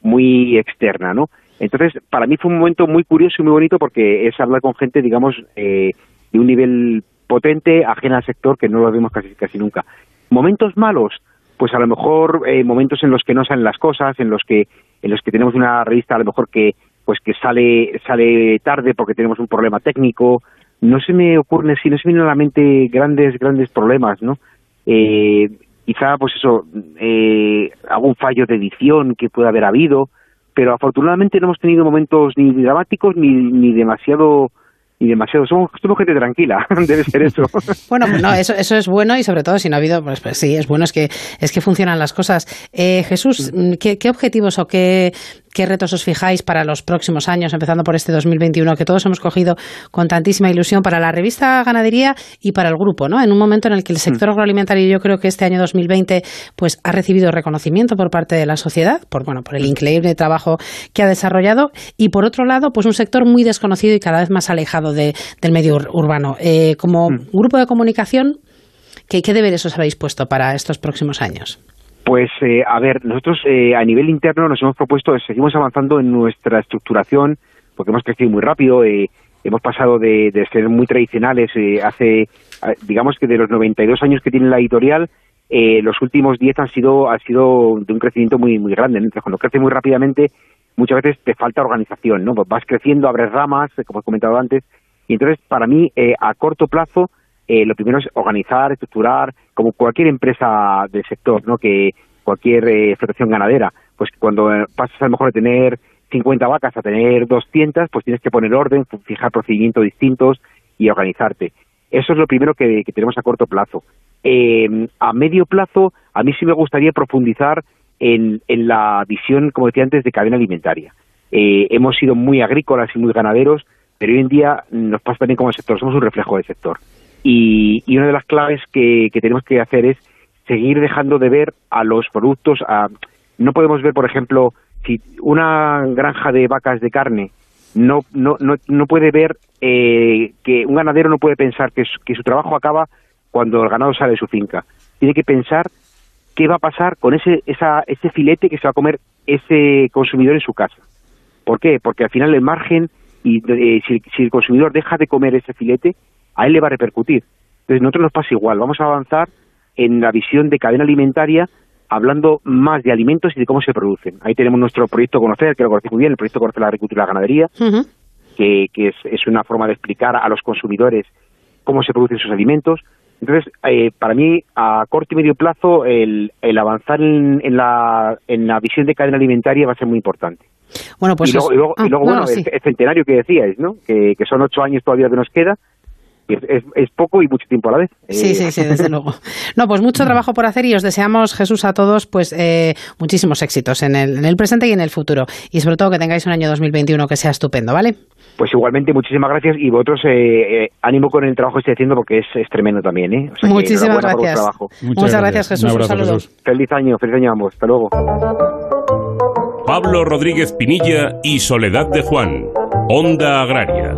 muy externa, ¿no? Entonces, para mí fue un momento muy curioso y muy bonito porque es hablar con gente, digamos, eh, de un nivel potente, ajena al sector, que no lo vemos casi, casi nunca. Momentos malos, pues a lo mejor eh, momentos en los que no salen las cosas, en los que en los que tenemos una revista a lo mejor que pues que sale sale tarde porque tenemos un problema técnico. No se me ocurre, si no se me vienen a la mente grandes grandes problemas, ¿no? Eh, quizá pues eso eh, algún fallo de edición que pueda haber habido pero afortunadamente no hemos tenido momentos ni dramáticos ni, ni demasiado ni demasiado somos, somos gente tranquila debe ser eso Bueno, no, eso, eso es bueno y sobre todo si no ha habido, pues, pues sí, es bueno, es que, es que funcionan las cosas. Eh, Jesús, ¿qué, qué objetivos o qué, qué retos os fijáis para los próximos años, empezando por este 2021, que todos hemos cogido con tantísima ilusión para la revista Ganadería y para el grupo, ¿no? En un momento en el que el sector agroalimentario, yo creo que este año 2020, pues ha recibido reconocimiento por parte de la sociedad, por, bueno, por el increíble trabajo que ha desarrollado y por otro lado, pues un sector muy desconocido y cada vez más alejado de- del medio ur- urbano. Eh, como grupo de comunicación, ¿qué, ¿qué deberes os habéis puesto para estos próximos años? Pues, eh, a ver, nosotros eh, a nivel interno nos hemos propuesto, seguimos avanzando en nuestra estructuración, porque hemos crecido muy rápido, eh, hemos pasado de, de ser muy tradicionales, eh, hace, digamos que de los 92 años que tiene la editorial, eh, los últimos 10 han sido, han sido de un crecimiento muy, muy grande. Entonces, cuando crece muy rápidamente, muchas veces te falta organización, ¿no? Pues vas creciendo, abres ramas, como he comentado antes, y entonces, para mí, eh, a corto plazo, eh, lo primero es organizar, estructurar, como cualquier empresa del sector, ¿no? Que cualquier eh, explotación ganadera, pues cuando eh, pasas a lo mejor de tener 50 vacas a tener 200, pues tienes que poner orden, fijar procedimientos distintos y organizarte. Eso es lo primero que, tenemos a corto plazo. Eh, a medio plazo, a mí sí me gustaría profundizar en, en la visión, como decía antes, de cadena alimentaria. Eh, hemos sido muy agrícolas y muy ganaderos, pero hoy en día nos pasa también como el sector, somos un reflejo del sector. Y, y una de las claves que, que tenemos que hacer es seguir dejando de ver a los productos. A, no podemos ver, por ejemplo, si una granja de vacas de carne no, no, no, no puede ver eh, que un ganadero no puede pensar que su, que su trabajo acaba cuando el ganado sale de su finca. Tiene que pensar qué va a pasar con ese, esa, ese filete que se va a comer ese consumidor en su casa. ¿Por qué? Porque al final el margen y eh, si, si el consumidor deja de comer ese filete, a él le va a repercutir. Entonces, nosotros nos pasa igual. Vamos a avanzar en la visión de cadena alimentaria, hablando más de alimentos y de cómo se producen. Ahí tenemos nuestro proyecto Conocer, que lo conocéis muy bien, el proyecto Conocer la Agricultura y la Ganadería, que, que es, es una forma de explicar a los consumidores cómo se producen sus alimentos. Entonces, eh, para mí, a corto y medio plazo, el, el avanzar en, en la, en la visión de cadena alimentaria va a ser muy importante. Bueno, pues y luego, os- y luego, y luego, no, bueno, sí. el, el centenario que decíais, ¿no? Que, que son ocho años todavía que nos queda. Es, es- es poco y mucho tiempo a la vez. Sí, Eh, sí, sí, desde luego. No, pues mucho trabajo por hacer y os deseamos, Jesús, a todos, pues eh, muchísimos éxitos en el, en el presente y en el futuro. Y sobre todo que tengáis un año 2021 que sea estupendo, ¿vale? Pues igualmente, muchísimas gracias y vosotros eh, eh, ánimo con el trabajo que estáis haciendo porque es, es tremendo también, ¿eh? O sea que Muchísimas gracias. trabajo. Muchas Muchas gracias, gracias. Jesús. Un saludo. Jesús. Feliz año, feliz año a ambos. Hasta luego. Pablo Rodríguez Pinilla y Soledad de Juan. Onda Agraria.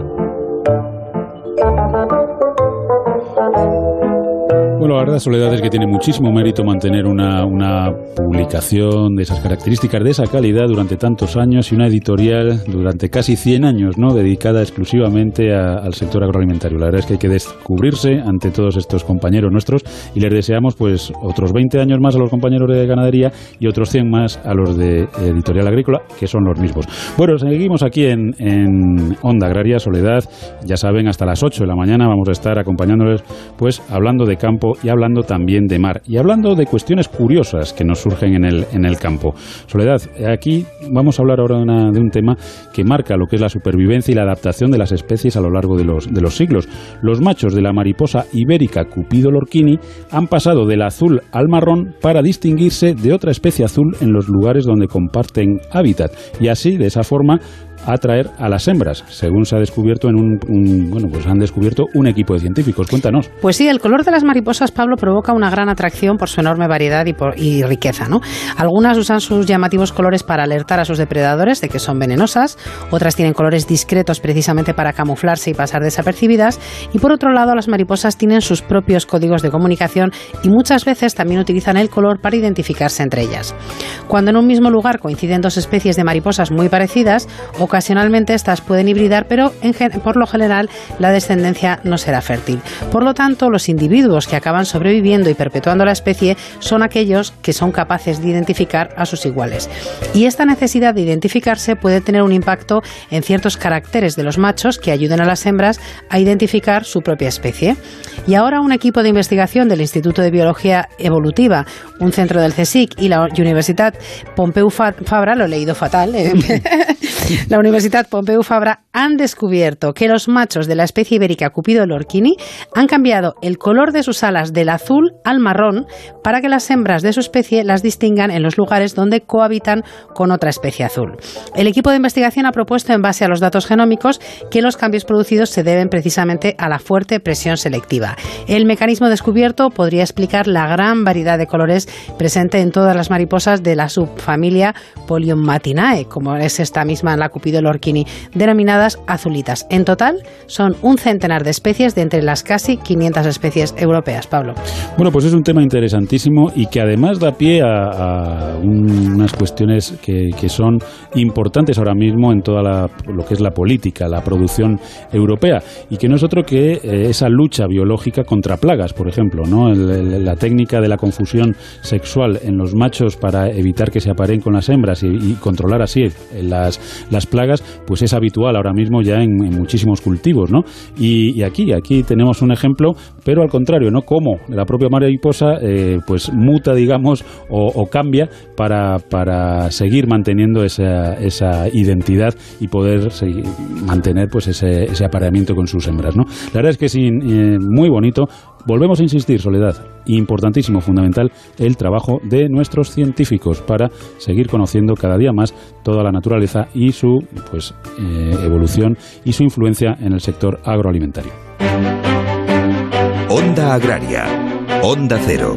Bueno, la verdad, Soledad, es que tiene muchísimo mérito mantener una, una publicación de esas características, de esa calidad durante tantos años y una editorial durante casi 100 años, ¿no? Dedicada exclusivamente a- al sector agroalimentario. La verdad es que hay que descubrirse ante todos estos compañeros nuestros y les deseamos, pues, otros 20 años más a los compañeros de ganadería y otros 100 más a los de editorial agrícola, que son los mismos. Bueno, seguimos aquí en, en Onda Agraria, Soledad. Ya saben, hasta las 8 de la mañana vamos a estar acompañándoles, pues, hablando de campo y hablando también de mar y hablando de cuestiones curiosas que nos surgen en el, en el campo. Soledad, aquí vamos a hablar ahora de, de un tema que marca lo que es la supervivencia y la adaptación de las especies a lo largo de los, de los siglos. Los machos de la mariposa ibérica Cupido lorquini han pasado del azul al marrón para distinguirse de otra especie azul en los lugares donde comparten hábitat y así, de esa forma, atraer a las hembras, según se ha descubierto en un, un- bueno, pues han descubierto un equipo de científicos. Cuéntanos. Pues sí, el color de las mariposas, Pablo, provoca una gran atracción por su enorme variedad y, por- y riqueza. ¿no? Algunas usan sus llamativos colores para alertar a sus depredadores de que son venenosas, otras tienen colores discretos precisamente para camuflarse y pasar desapercibidas, y por otro lado las mariposas tienen sus propios códigos de comunicación y muchas veces también utilizan el color para identificarse entre ellas. Cuando en un mismo lugar coinciden dos especies de mariposas muy parecidas, ocasionalmente estas pueden hibridar, pero en por lo general la descendencia no será fértil. Por lo tanto, los individuos que acaban sobreviviendo y perpetuando la especie son aquellos que son capaces de identificar a sus iguales. Y esta necesidad de identificarse puede tener un impacto en ciertos caracteres de los machos que ayuden a las hembras a identificar su propia especie. Y ahora un equipo de investigación del Instituto de Biología Evolutiva, un centro del CSIC y la Universidad Pompeu Fa- Fabra, lo he leído fatal, eh, la Universidad Pompeu Fabra han descubierto que los machos de la especie ibérica Cupido lorquini han cambiado el color de sus alas del azul al marrón para que las hembras de su especie las distingan en los lugares donde cohabitan con otra especie azul. El equipo de investigación ha propuesto, en base a los datos genómicos, que los cambios producidos se deben precisamente a la fuerte presión selectiva. El mecanismo descubierto podría explicar la gran variedad de colores presente en todas las mariposas de la subfamilia Polyommatinae, como es esta misma en la Cupido lorquini, denominadas azulitas. En total, son un centenar de especies de entre las casi 500 especies europeas. Pablo. Bueno, pues es un tema interesantísimo y que además da pie a, a un- unas cuestiones que, son importantes ahora mismo en toda la, lo que es la política, la producción europea y que no es otro que eh, esa lucha biológica contra plagas, por ejemplo, ¿no? La técnica de la confusión sexual en los machos para evitar que se aparen con las hembras y, controlar así las, las plagas, pues es habitual ahora mismo ya en, muchísimos cultivos, ¿no? Y, aquí, aquí tenemos un ejemplo, pero al contrario, ¿no? Cómo la propia mariposa, eh, pues muta, digamos, o, cambia para, para seguir manteniendo esa, esa identidad y poder seguir- mantener pues ese, apareamiento con sus hembras, ¿no? La verdad es que es eh, muy bonito. Volvemos a insistir, Soledad, importantísimo, fundamental, el trabajo de nuestros científicos para seguir conociendo cada día más toda la naturaleza y su pues, eh, evolución y su influencia en el sector agroalimentario. Onda Agraria. Onda Cero.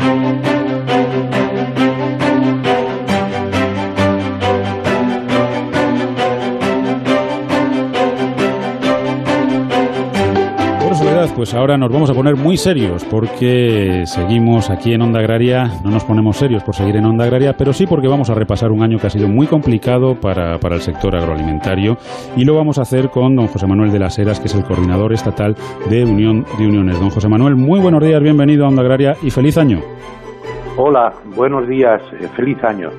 Pues ahora nos vamos a poner muy serios porque seguimos aquí en Onda Agraria. No nos ponemos serios por seguir en Onda Agraria, pero sí porque vamos a repasar un año que ha sido muy complicado para, para el sector agroalimentario y lo vamos a hacer con don José Manuel de las Heras, que es el coordinador estatal de Unión de Uniones. Don José Manuel, muy buenos días, bienvenido a Onda Agraria y feliz año. Hola, buenos días, eh, feliz año.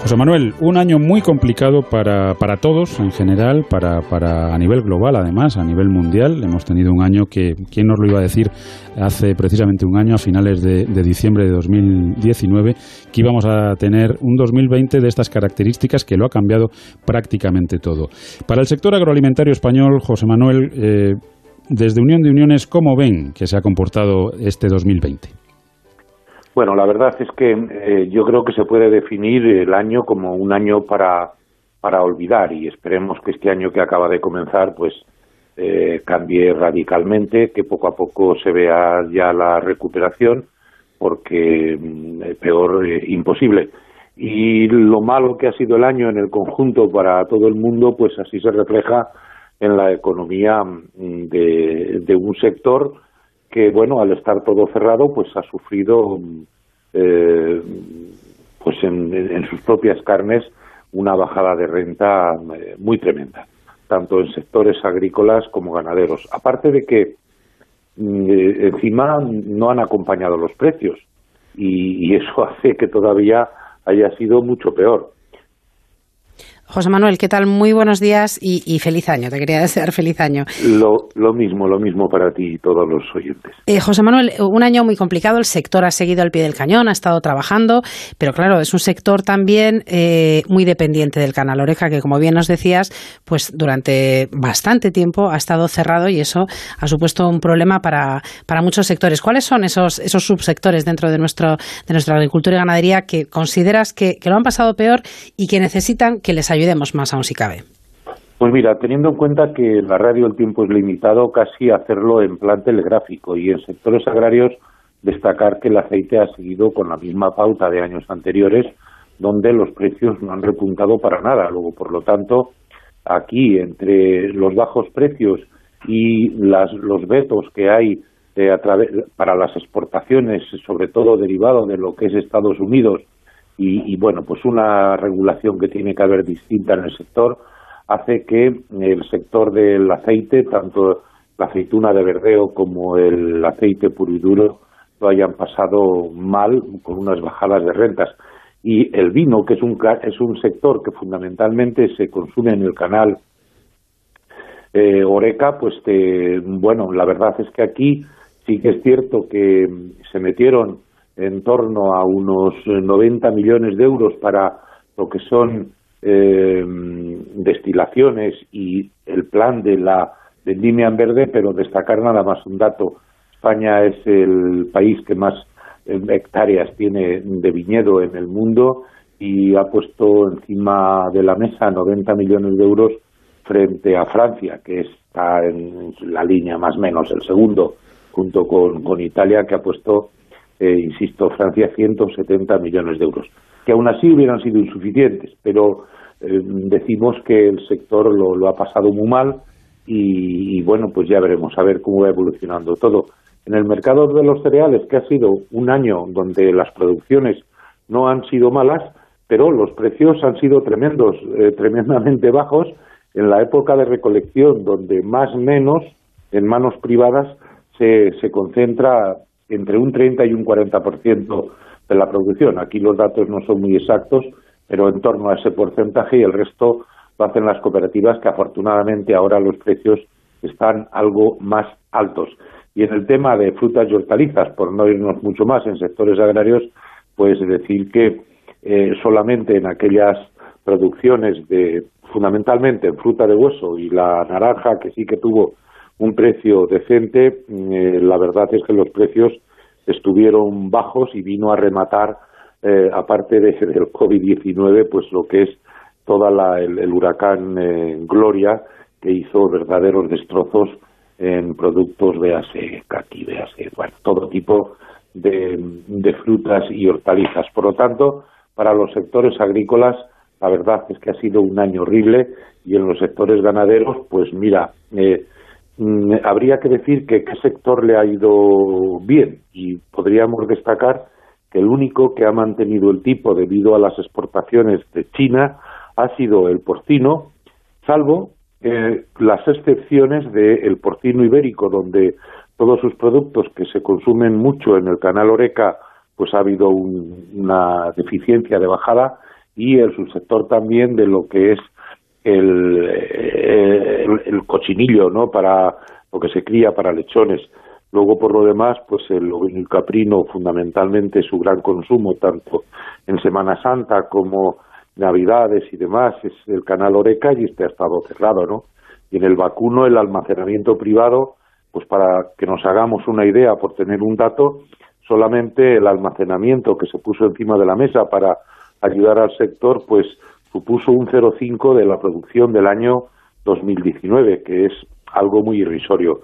José Manuel, un año muy complicado para, para todos en general, para, para a nivel global además, a nivel mundial. Hemos tenido un año que, ¿quién nos lo iba a decir hace precisamente un año, a finales de, de diciembre de 2019, que íbamos a tener un 2020 de estas características que lo ha cambiado prácticamente todo? Para el sector agroalimentario español, José Manuel, eh, desde Unión de Uniones, ¿cómo ven que se ha comportado este 2020? Bueno, la verdad es que eh, yo creo que se puede definir el año como un año para, para olvidar y esperemos que este año que acaba de comenzar pues eh, cambie radicalmente, que poco a poco se vea ya la recuperación porque mm, peor eh, imposible. Y lo malo que ha sido el año en el conjunto para todo el mundo, pues así se refleja en la economía mm, de un sector que, bueno, al estar todo cerrado, pues ha sufrido, eh, pues en, sus propias carnes, una bajada de renta eh, muy tremenda, tanto en sectores agrícolas como ganaderos. Aparte de que mm, eh, encima no han acompañado los precios y eso hace que todavía haya sido mucho peor. José Manuel, ¿qué tal? Muy buenos días y, y feliz año. Te quería desear feliz año. Lo, lo, mismo, lo mismo para ti y todos los oyentes. Eh, José Manuel, un año muy complicado. El sector ha seguido al pie del cañón, ha estado trabajando, pero claro, es un sector también eh, muy dependiente del canal Oreja, que como bien nos decías, pues durante bastante tiempo ha estado cerrado y eso ha supuesto un problema para, para muchos sectores. ¿Cuáles son esos, esos subsectores dentro de, nuestro, de nuestra agricultura y ganadería que consideras que, que lo han pasado peor y que necesitan que les ayude ayudemos más aún si cabe. Pues mira, teniendo en cuenta que la radio el tiempo es limitado, casi hacerlo en plan telegráfico y en sectores agrarios destacar que el aceite ha seguido con la misma pauta de años anteriores, donde los precios no han repuntado para nada. Luego, por lo tanto, aquí entre los bajos precios y las, los vetos que hay eh, para las exportaciones, sobre todo derivado de lo que es Estados Unidos, y, y, bueno, pues una regulación que tiene que haber distinta en el sector hace que el sector del aceite, tanto la aceituna de verdeo como el aceite puro y duro, lo hayan pasado mal con unas bajadas de rentas. Y el vino, que es un, es un sector que fundamentalmente se consume en el canal eh, Oreca, pues te, bueno, la verdad es que aquí sí que es cierto que se metieron en torno a unos 90 millones de euros para lo que son eh, destilaciones y el plan de la vendimia en verde, pero destacar nada más un dato. España es el país que más eh, hectáreas tiene de viñedo en el mundo y ha puesto encima de la mesa 90 millones de euros frente a Francia, que está en la línea más o menos el segundo, junto con, con Italia, que ha puesto eh, insisto, Francia 170 millones de euros, que aún así hubieran sido insuficientes, pero eh, decimos que el sector lo, ha pasado muy mal y, bueno, pues ya veremos a ver cómo va evolucionando todo. En el mercado de los cereales, que ha sido un año donde las producciones no han sido malas, pero los precios han sido tremendos, eh, tremendamente bajos en la época de recolección, donde más menos en manos privadas se, se concentra entre un 30 y un 40% de la producción. Aquí los datos no son muy exactos, pero en torno a ese porcentaje y el resto lo hacen las cooperativas que afortunadamente ahora los precios están algo más altos. Y en el tema de frutas y hortalizas, por no irnos mucho más en sectores agrarios, pues decir que eh, solamente en aquellas producciones de fundamentalmente en fruta de hueso y la naranja que sí que tuvo un precio decente, eh, la verdad es que los precios estuvieron bajos y vino a rematar, eh, aparte de, del COVID-19, pues lo que es toda la, el, huracán eh, Gloria, que hizo verdaderos destrozos en productos, véase caqui, véase, bueno, todo tipo de, de frutas y hortalizas. Por lo tanto, para los sectores agrícolas, la verdad es que ha sido un año horrible y en los sectores ganaderos, pues mira, eh, Mm, habría que decir que qué sector le ha ido bien y podríamos destacar que el único que ha mantenido el tipo debido a las exportaciones de China ha sido el porcino, salvo eh, las excepciones del porcino ibérico, donde todos sus productos que se consumen mucho en el canal Oreca, pues ha habido un, una deficiencia de bajada y el subsector también de lo que es el, cochinillo, ¿no? Para lo que se cría para lechones. Luego, por lo demás, pues el, el caprino, fundamentalmente su gran consumo, tanto en Semana Santa como Navidades y demás, es el canal Oreca y este ha estado cerrado, ¿no? Y en el vacuno, el almacenamiento privado, pues para que nos hagamos una idea, por tener un dato, solamente el almacenamiento que se puso encima de la mesa para ayudar al sector, pues supuso un 0,5 de la producción del año 2019, que es algo muy irrisorio.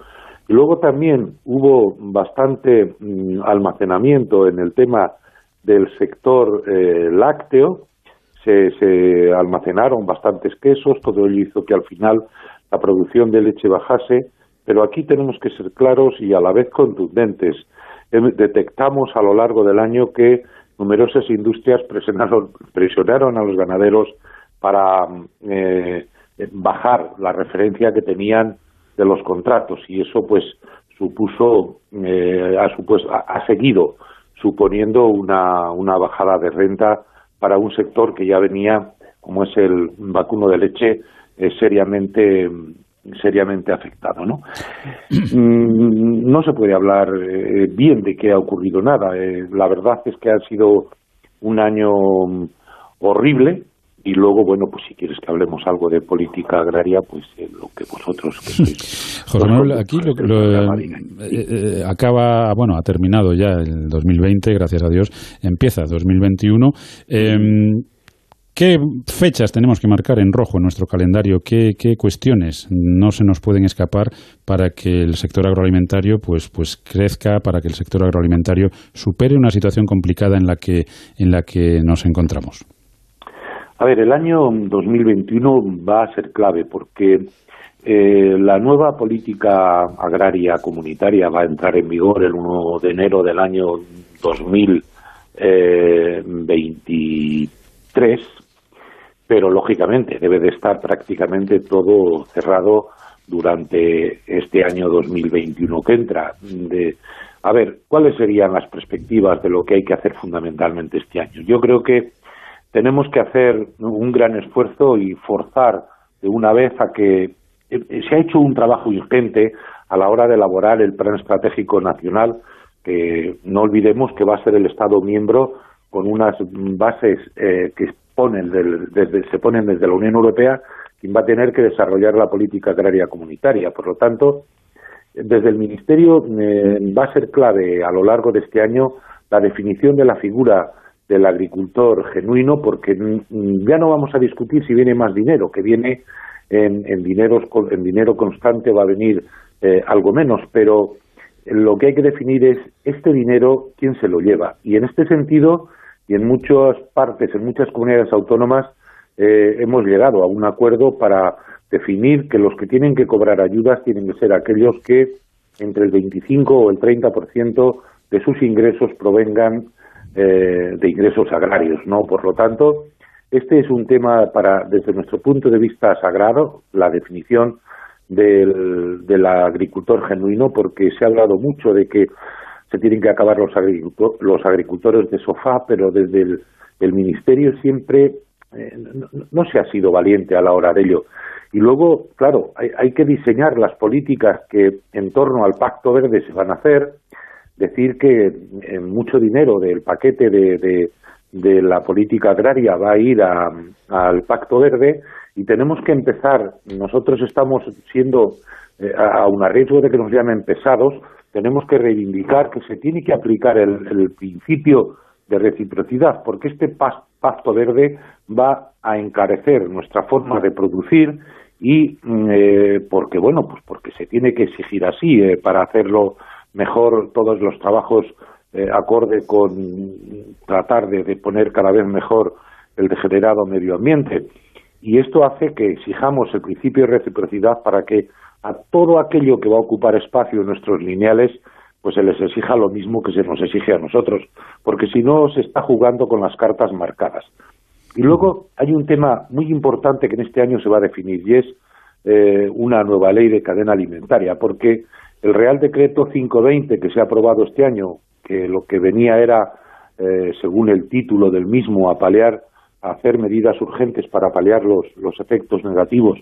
Y luego también hubo bastante mm, almacenamiento en el tema del sector eh, lácteo, se, se, almacenaron bastantes quesos, todo ello hizo que al final la producción de leche bajase pero aquí tenemos que ser claros y a la vez contundentes. Em, Detectamos a lo largo del año que numerosas industrias presionaron, presionaron a los ganaderos para eh, bajar la referencia que tenían de los contratos y eso pues supuso eh, ha, supuesto, ha, seguido suponiendo una, una bajada de renta para un sector que ya venía como es el vacuno de leche eh, seriamente seriamente afectado no Mm, no se puede hablar eh, bien de que ha ocurrido nada. Eh, la verdad es que ha sido un año mm, horrible y luego bueno pues si quieres que hablemos algo de política agraria pues eh, lo que vosotros que sois José Manuel, aquí lo, lo- eh, eh, acaba, bueno, ha terminado ya el 2020, gracias a Dios, empieza 2021. ¿Qué fechas tenemos que marcar en rojo en nuestro calendario? ¿Qué, qué cuestiones no se nos pueden escapar para que el sector agroalimentario pues, pues crezca, para que el sector agroalimentario supere una situación complicada en la que, en la que nos encontramos? A ver, el año 2021 va a ser clave porque eh, la nueva política agraria comunitaria va a entrar en vigor el 1 de enero del año 2023, pero lógicamente debe de estar prácticamente todo cerrado durante este año 2021 que entra. De, a ver, ¿cuáles serían las perspectivas de lo que hay que hacer fundamentalmente este año? Yo creo que tenemos que hacer un gran esfuerzo y forzar de una vez a que eh, se ha hecho un trabajo ingente a la hora de elaborar el plan estratégico nacional que no olvidemos que va a ser el Estado miembro con unas bases eh, que ponen del- desde, se ponen desde la Unión Europea quien va a tener que desarrollar la política agraria comunitaria. Por lo tanto, desde el Ministerio eh, va a ser clave a lo largo de este año la definición de la figura del agricultor genuino, porque ya no vamos a discutir si viene más dinero, que viene en, en, en dinero constante va a venir eh, algo menos, pero lo que hay que definir es este dinero, quién se lo lleva. Y en este sentido, y en muchas partes, en muchas comunidades autónomas, eh, hemos llegado a un acuerdo para definir que los que tienen que cobrar ayudas tienen que ser aquellos que entre el 25 o el 30% de sus ingresos provengan eh, de ingresos agrarios, ¿no? Por lo tanto, este es un tema para, desde nuestro punto de vista sagrado, la definición del, del agricultor genuino, porque se ha hablado mucho de que tienen que acabar los, agriculto- los agricultores de sofá, pero desde el, ministerio siempre eh, no, se ha sido valiente a la hora de ello. Y luego, claro, hay, que diseñar las políticas que en torno al Pacto Verde se van a hacer, decir que eh, mucho dinero del paquete de, de, la política agraria va a ir al Pacto Verde y tenemos que empezar, nosotros estamos siendo, eh, a a un riesgo de que nos llamen pesados, tenemos que reivindicar que se tiene que aplicar el, el principio de reciprocidad, porque este pacto verde va a encarecer nuestra forma de producir y mm, eh, porque bueno, pues porque se tiene que exigir así eh, para hacerlo mejor todos los trabajos eh, acorde con tratar de, de poner cada vez mejor el degenerado medio ambiente. Y esto hace que exijamos el principio de reciprocidad para que a todo aquello que va a ocupar espacio en nuestros lineales, pues se les exija lo mismo que se nos exige a nosotros, porque si no se está jugando con las cartas marcadas. Y luego hay un tema muy importante que en este año se va a definir y es eh, una nueva ley de cadena alimentaria, porque el Real Decreto 520 que se ha aprobado este año, que lo que venía era, eh, según el título del mismo, a paliar, a hacer medidas urgentes para paliar los, los efectos negativos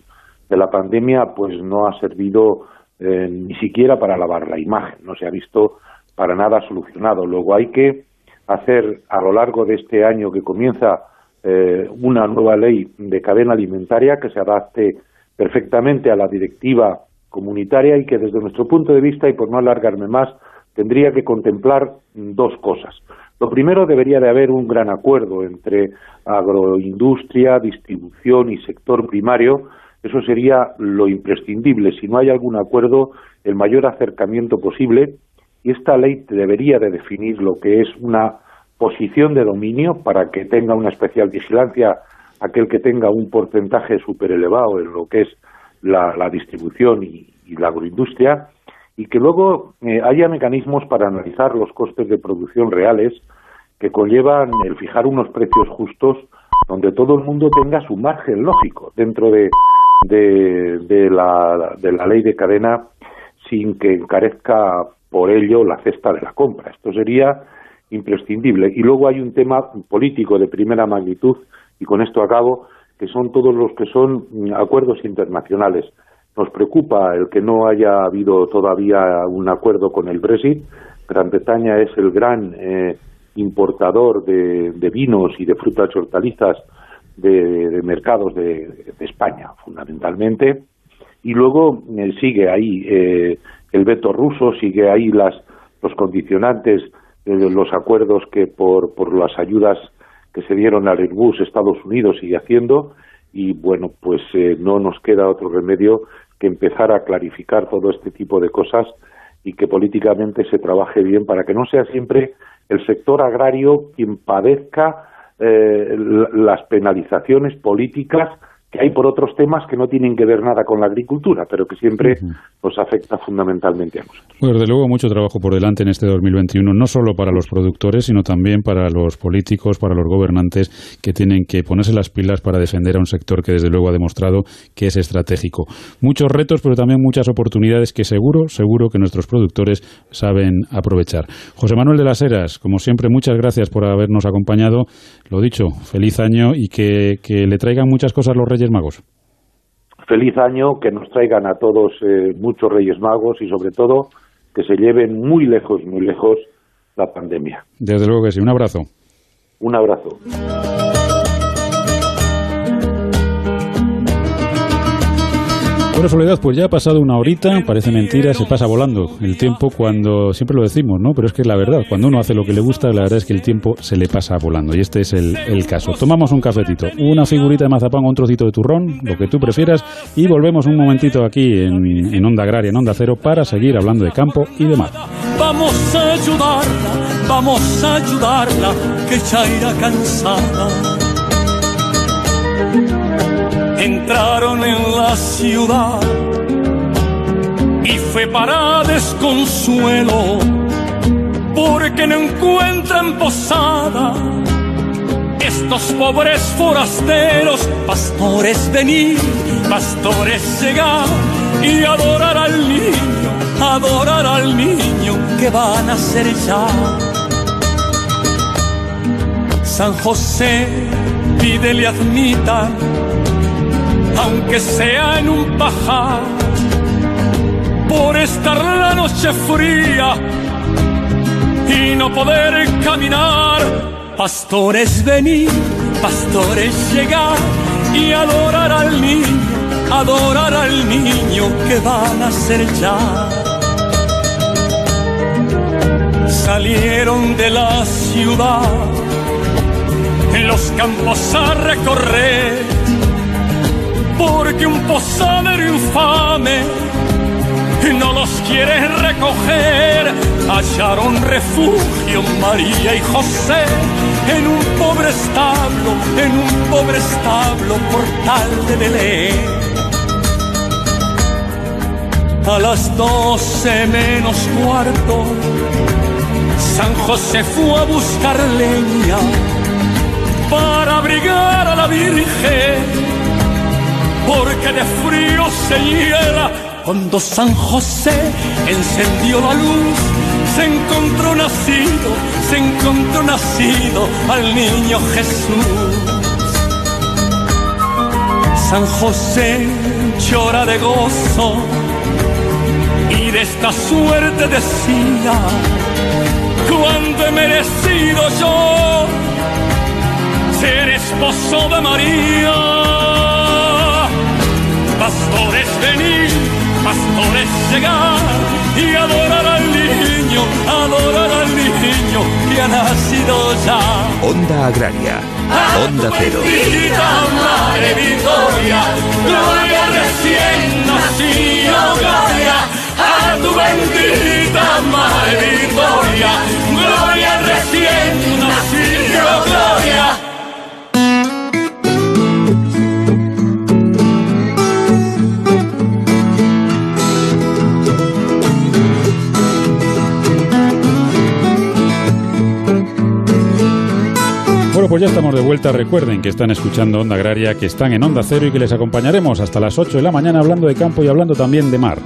de la pandemia, pues no ha servido eh, ni siquiera para lavar la imagen, no se ha visto para nada solucionado. Luego hay que hacer a lo largo de este año que comienza eh, una nueva ley de cadena alimentaria que se adapte perfectamente a la directiva comunitaria y que desde nuestro punto de vista, y por no alargarme más, tendría que contemplar dos cosas. Lo primero, debería de haber un gran acuerdo entre agroindustria, distribución y sector primario. Eso sería lo imprescindible. Si no hay algún acuerdo, el mayor acercamiento posible. Y esta ley debería de definir lo que es una posición de dominio para que tenga una especial vigilancia aquel que tenga un porcentaje súper elevado en lo que es la, la distribución y, la agroindustria y que luego eh, haya mecanismos para analizar los costes de producción reales que conllevan el fijar unos precios justos donde todo el mundo tenga su margen lógico dentro de, de, de la, de la ley de cadena sin que encarezca por ello la cesta de la compra. Esto sería imprescindible. Y luego hay un tema político de primera magnitud, y con esto acabo, que son todos los que son mm, acuerdos internacionales. Nos preocupa el que no haya habido todavía un acuerdo con el Brexit. Gran Bretaña es el gran eh, importador de, de, vinos y de frutas y hortalizas de, mercados de, de, España, fundamentalmente. Y luego eh, sigue ahí eh, el veto ruso, sigue ahí las, los condicionantes de los acuerdos que por, por las ayudas que se dieron al Airbus Estados Unidos sigue haciendo y bueno pues eh, no nos queda otro remedio que empezar a clarificar todo este tipo de cosas y que políticamente se trabaje bien para que no sea siempre el sector agrario quien padezca eh, las penalizaciones políticas que hay por otros temas que no tienen que ver nada con la agricultura, pero que siempre nos afecta fundamentalmente a nosotros. Bueno, desde luego mucho trabajo por delante en este 2021, no solo para los productores, sino también para los políticos, para los gobernantes que tienen que ponerse las pilas para defender a un sector que desde luego ha demostrado que es estratégico. Muchos retos, pero también muchas oportunidades que seguro, seguro que nuestros productores saben aprovechar. José Manuel de las Heras, como siempre, muchas gracias por habernos acompañado. Lo dicho, feliz año y que, que le traigan muchas cosas los Reyes Magos. Feliz año, que nos traigan a todos eh, muchos Reyes Magos y sobre todo que se lleven muy lejos, muy lejos la pandemia. Desde luego que sí. Un abrazo. Un abrazo. Bueno, Soledad, pues ya ha pasado una horita, parece mentira, se pasa volando el tiempo cuando, siempre lo decimos, ¿no? Pero es que es la verdad, cuando uno hace lo que le gusta, la verdad es que el tiempo se le pasa volando y este es el, caso. Tomamos un cafetito, una figurita de mazapán o un trocito de turrón, lo que tú prefieras, y volvemos un momentito aquí en, Onda Agraria, en Onda Cero, para seguir hablando de campo y de mar. Vamos a ayudarla, vamos a ayudarla, que ya cansada entraron en la ciudad y fue para desconsuelo porque no encuentran posada estos pobres forasteros, pastores venir, pastores llegar y adorar al niño, adorar al niño que van a ser ya. San José, pídele admita aunque sea en un pajar, por estar la noche fría y no poder caminar. Pastores venir, pastores llegar y adorar al niño, adorar al niño que van a ser ya. Salieron de la ciudad, en los campos a recorrer porque un posadero infame no los quiere recoger. Hallaron refugio María y José en un pobre establo, en un pobre establo portal de Belén. A las doce menos cuarto, San José fue a buscar leña para abrigar a la Virgen porque de frío se hiela. Cuando San José encendió la luz, se encontró nacido, se encontró nacido al niño Jesús. San José llora de gozo y de esta suerte decía, cuando he merecido yo ser esposo de María pastores venir, pastores llegar y adorar al niño, adorar al niño que ha nacido ya. Onda Agraria, Onda Cero. Bendita Madre Victoria, gloria recién nacido, gloria a tu bendita Madre Victoria, gloria recién nacido, gloria. Pues ya estamos de vuelta. Recuerden que están escuchando Onda Agraria, que están en Onda Cero y que les acompañaremos hasta las 8 de la mañana hablando de campo y hablando también de mar.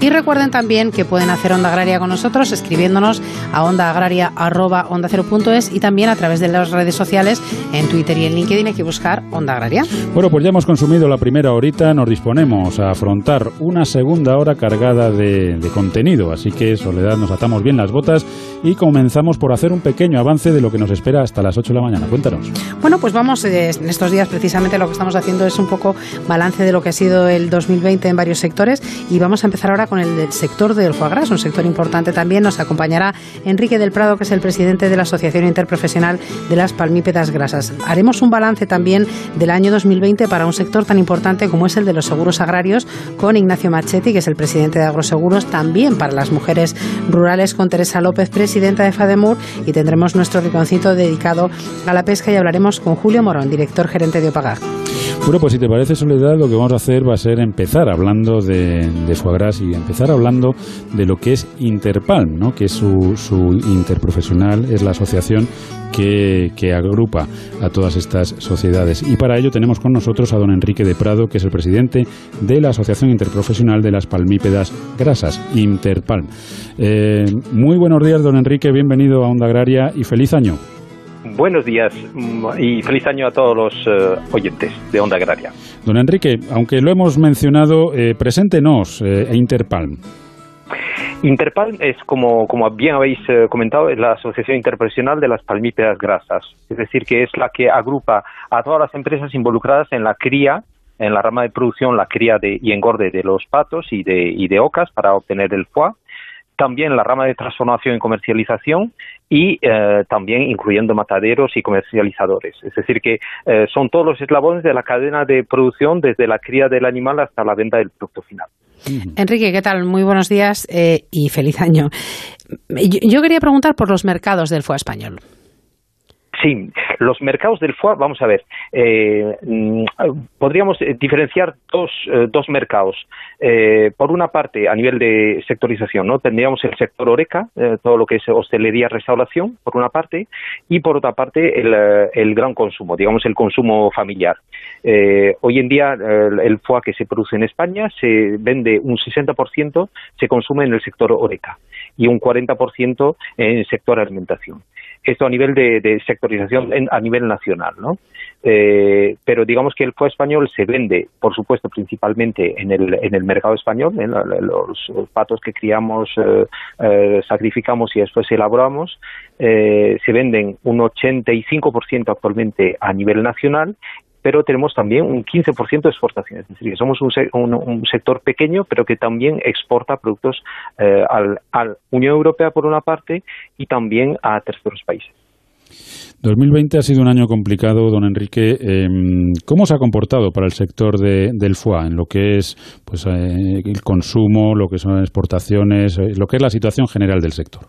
Y recuerden también que pueden hacer Onda Agraria con nosotros escribiéndonos a ondaagraria.onda0.es y también a través de las redes sociales en Twitter y en LinkedIn hay que buscar Onda Agraria. Bueno, pues ya hemos consumido la primera horita, nos disponemos a afrontar una segunda hora cargada de, de contenido. Así que, Soledad, nos atamos bien las botas y comenzamos por hacer un pequeño avance de lo que nos espera hasta las 8 de la mañana. Cuéntanos. Bueno, pues vamos, eh, en estos días precisamente lo que estamos haciendo es un poco balance de lo que ha sido el 2020 en varios sectores y vamos a empezar ahora con el del sector del foie gras, un sector importante también. Nos acompañará Enrique del Prado, que es el presidente de la Asociación Interprofesional de las Palmípedas Grasas. Haremos un balance también del año 2020 para un sector tan importante como es el de los seguros agrarios con Ignacio Machetti, que es el presidente de Agroseguros, también para las mujeres rurales con Teresa López, presidenta de FADEMUR, y tendremos nuestro riconcito dedicado a la pesca y hablaremos con Julio Morón, director gerente de Opagag. Bueno, pues si te parece, Soledad, lo que vamos a hacer va a ser empezar hablando de, de foie y empezar hablando de lo que es Interpalm, ¿no? que es su, su interprofesional, es la asociación que, que, agrupa a todas estas sociedades. Y para ello tenemos con nosotros a don Enrique de Prado, que es el presidente de la Asociación Interprofesional de las Palmípedas Grasas, Interpalm. Eh, muy buenos días, don Enrique, bienvenido a Onda Agraria y feliz año. Buenos días mm, y feliz año a todos los uh, oyentes de Onda Agraria. Don Enrique, aunque lo hemos mencionado, eh, preséntenos eh, Interpalm. Interpalm es, como, como bien habéis eh, comentado, es la Asociación Interprofesional de las Palmípedas Grasas. Es decir, que es la que agrupa a todas las empresas involucradas en la cría, en la rama de producción, la cría de, y engorde de los patos y de, y de ocas para obtener el foie también la rama de transformación y comercialización y eh, también incluyendo mataderos y comercializadores. Es decir, que eh, son todos los eslabones de la cadena de producción desde la cría del animal hasta la venta del producto final. Enrique, ¿qué tal? Muy buenos días eh, y feliz año. Yo, yo, quería preguntar por los mercados del foie español. Sí, los mercados del foie, vamos a ver, eh, podríamos diferenciar dos, eh, dos mercados. Eh, por una parte, a nivel de sectorización, ¿no? Tendríamos el sector oreca, eh, todo lo que es hostelería, restauración, por una parte, y por otra parte, el, el gran consumo, digamos, el consumo familiar. hoy en día, el, el foie que se produce en España se vende un 60%, se consume en el sector oreca y un 40% en el sector alimentación. Esto a nivel de, sectorización en, a nivel nacional, ¿no? Eh, pero digamos que el foie español se vende, por supuesto, principalmente en el, en el mercado español, en la, los, los, patos que criamos, eh, eh, sacrificamos y después elaboramos, eh, se venden un 85% actualmente a nivel nacional pero tenemos también un 15% de exportación. Es decir, que somos un, un, sector pequeño, pero que también exporta productos eh, al, a la Unión Europea por una parte y también a terceros países. 2020 ha sido un año complicado, don Enrique. Eh, ¿Cómo se ha comportado para el sector de, del FUA en lo que es pues, eh, el consumo, lo que son exportaciones, eh, lo que es la situación general del sector?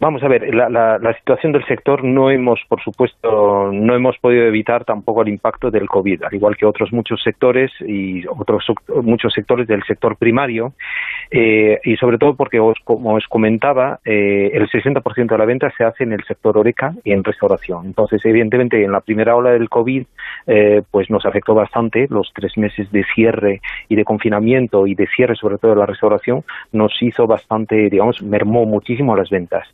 Vamos a ver, la, la, la, situación del sector no hemos, por supuesto, no hemos podido evitar tampoco el impacto del COVID, al igual que otros muchos sectores y otros muchos sectores del sector primario, eh, y sobre todo porque, os, como os comentaba, eh, el 60% de la venta se hace en el sector oreca y en restauración. Entonces, evidentemente, en la primera ola del COVID, eh, pues nos afectó bastante los tres meses de cierre y de confinamiento y de cierre, sobre todo de la restauración, nos hizo bastante, digamos, mermó muchísimo las ventas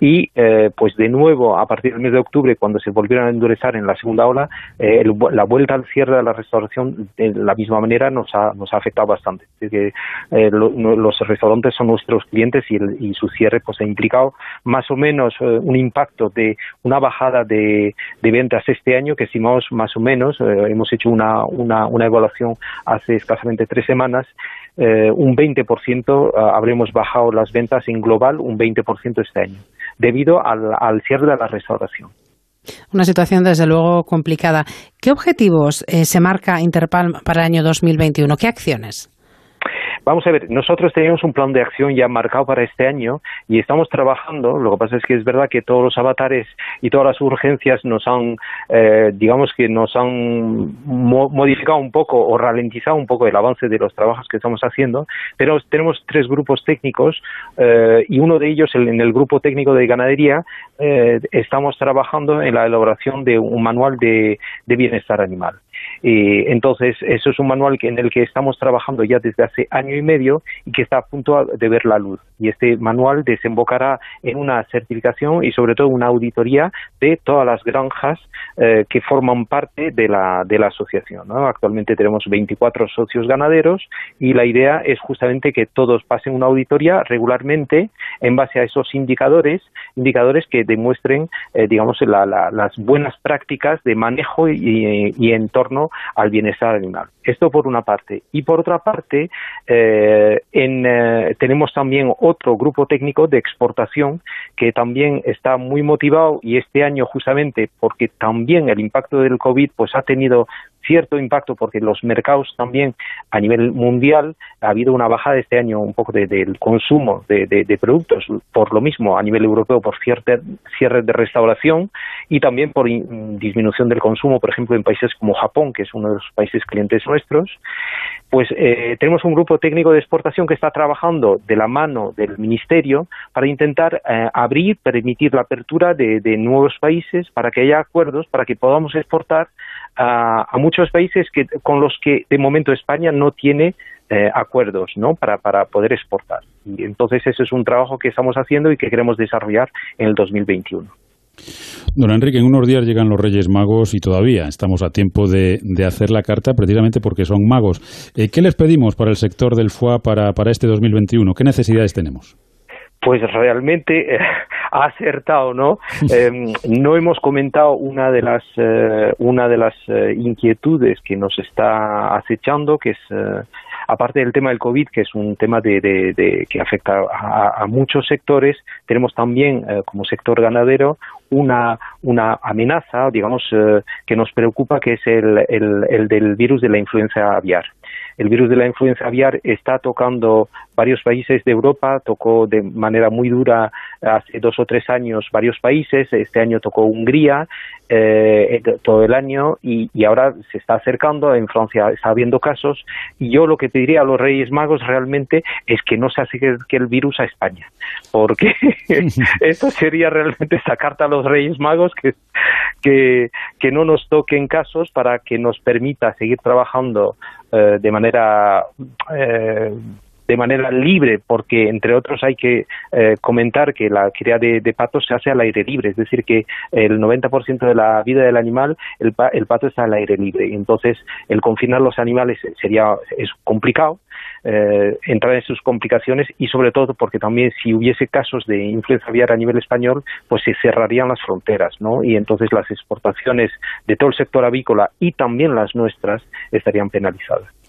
y eh, pues de nuevo a partir del mes de octubre cuando se volvieron a endurecer en la segunda ola eh, el, la vuelta al cierre de la restauración de la misma manera nos ha, nos ha afectado bastante. Es eh, lo, los restaurantes son nuestros clientes y, el, y, su cierre pues ha implicado más o menos eh, un impacto de una bajada de, de, ventas este año que estimamos más o menos hemos hecho una, una, una evaluación hace escasamente tres semanas eh, un 20% uh, habremos bajado las ventas en global un 20% este año, debido al, al, cierre de la restauración. Una situación desde luego complicada. ¿Qué objetivos eh, se marca Interpalm para el año 2021? ¿Qué acciones? Vamos a ver, nosotros teníamos un plan de acción ya marcado para este año y estamos trabajando. Lo que pasa es que es verdad que todos los avatares y todas las urgencias nos han, eh, digamos que nos han modificado un poco o ralentizado un poco el avance de los trabajos que estamos haciendo. Pero tenemos tres grupos técnicos eh, y uno de ellos, en el grupo técnico de ganadería, eh, estamos trabajando en la elaboración de un manual de bienestar animal. Y entonces, eso es un manual en el que estamos trabajando ya desde hace año y medio y que está a punto de ver la luz. Y este manual desembocará en una certificación y sobre todo una auditoría de todas las granjas eh, que forman parte de la, de la asociación. ¿no? Actualmente tenemos 24 socios ganaderos y la idea es justamente que todos pasen una auditoría regularmente en base a esos indicadores, indicadores que demuestren, eh, digamos, las buenas prácticas de manejo y, y al bienestar animal. Esto por una parte. Y por otra parte, eh, eh, tenemos también otro grupo técnico de exportación que también está muy motivado y este año justamente porque también el impacto del COVID pues ha tenido cierto impacto porque los mercados también a nivel mundial ha habido una bajada este año un poco del consumo de, productos por lo mismo a nivel europeo por cierre, cierre de restauración y también por disminución del consumo por ejemplo en países como Japón que es uno de los países clientes nuestros. Pues eh, tenemos un grupo técnico de exportación que está trabajando de la mano del ministerio para intentar eh, abrir permitir la apertura de, de nuevos países para que haya acuerdos para que podamos exportar a, muchos países que, con los que de momento España no tiene eh, acuerdos ¿no? Para, para poder exportar. Y entonces ese es un trabajo que estamos haciendo y que queremos desarrollar en el 2021. Don Enrique, en unos días llegan los Reyes Magos y todavía estamos a tiempo de, hacer la carta precisamente porque son magos. Eh, ¿Qué les pedimos para el sector del FUA para, para este 2021? ¿Qué necesidades tenemos? pues realmente eh, ha acertado, ¿no? Em, no hemos comentado una de las eh, una de las eh, inquietudes que nos está acechando, que es aparte del tema del COVID, que es un tema de, de, que afecta a, muchos sectores, tenemos también como sector ganadero una, una amenaza, digamos, que nos preocupa, que es el, el, el del virus de la influenza aviar. El virus de la influenza aviar está tocando varios países de Europa, tocó de manera muy dura hace dos o tres años varios países, este año tocó Hungría eh, todo el año y, ahora se está acercando, en Francia está habiendo casos y yo lo que pediría a los Reyes Magos realmente es que no se acerque el virus a España, porque esto sería realmente esa carta a los Reyes Magos que, que, que no nos toquen casos para que nos permita seguir trabajando eh, de manera eh, de manera libre, porque entre otros hay que eh, comentar que la cría de, patos se hace al aire libre, es decir, que el 90% de la vida del animal, el, el pato está al aire libre, entonces el confinar los animales sería es complicado, eh, entrar en sus complicaciones y sobre todo porque también si hubiese casos de influenza aviar a nivel español, pues se cerrarían las fronteras, ¿no? Y entonces las exportaciones de todo el sector avícola y también las nuestras estarían penalizadas.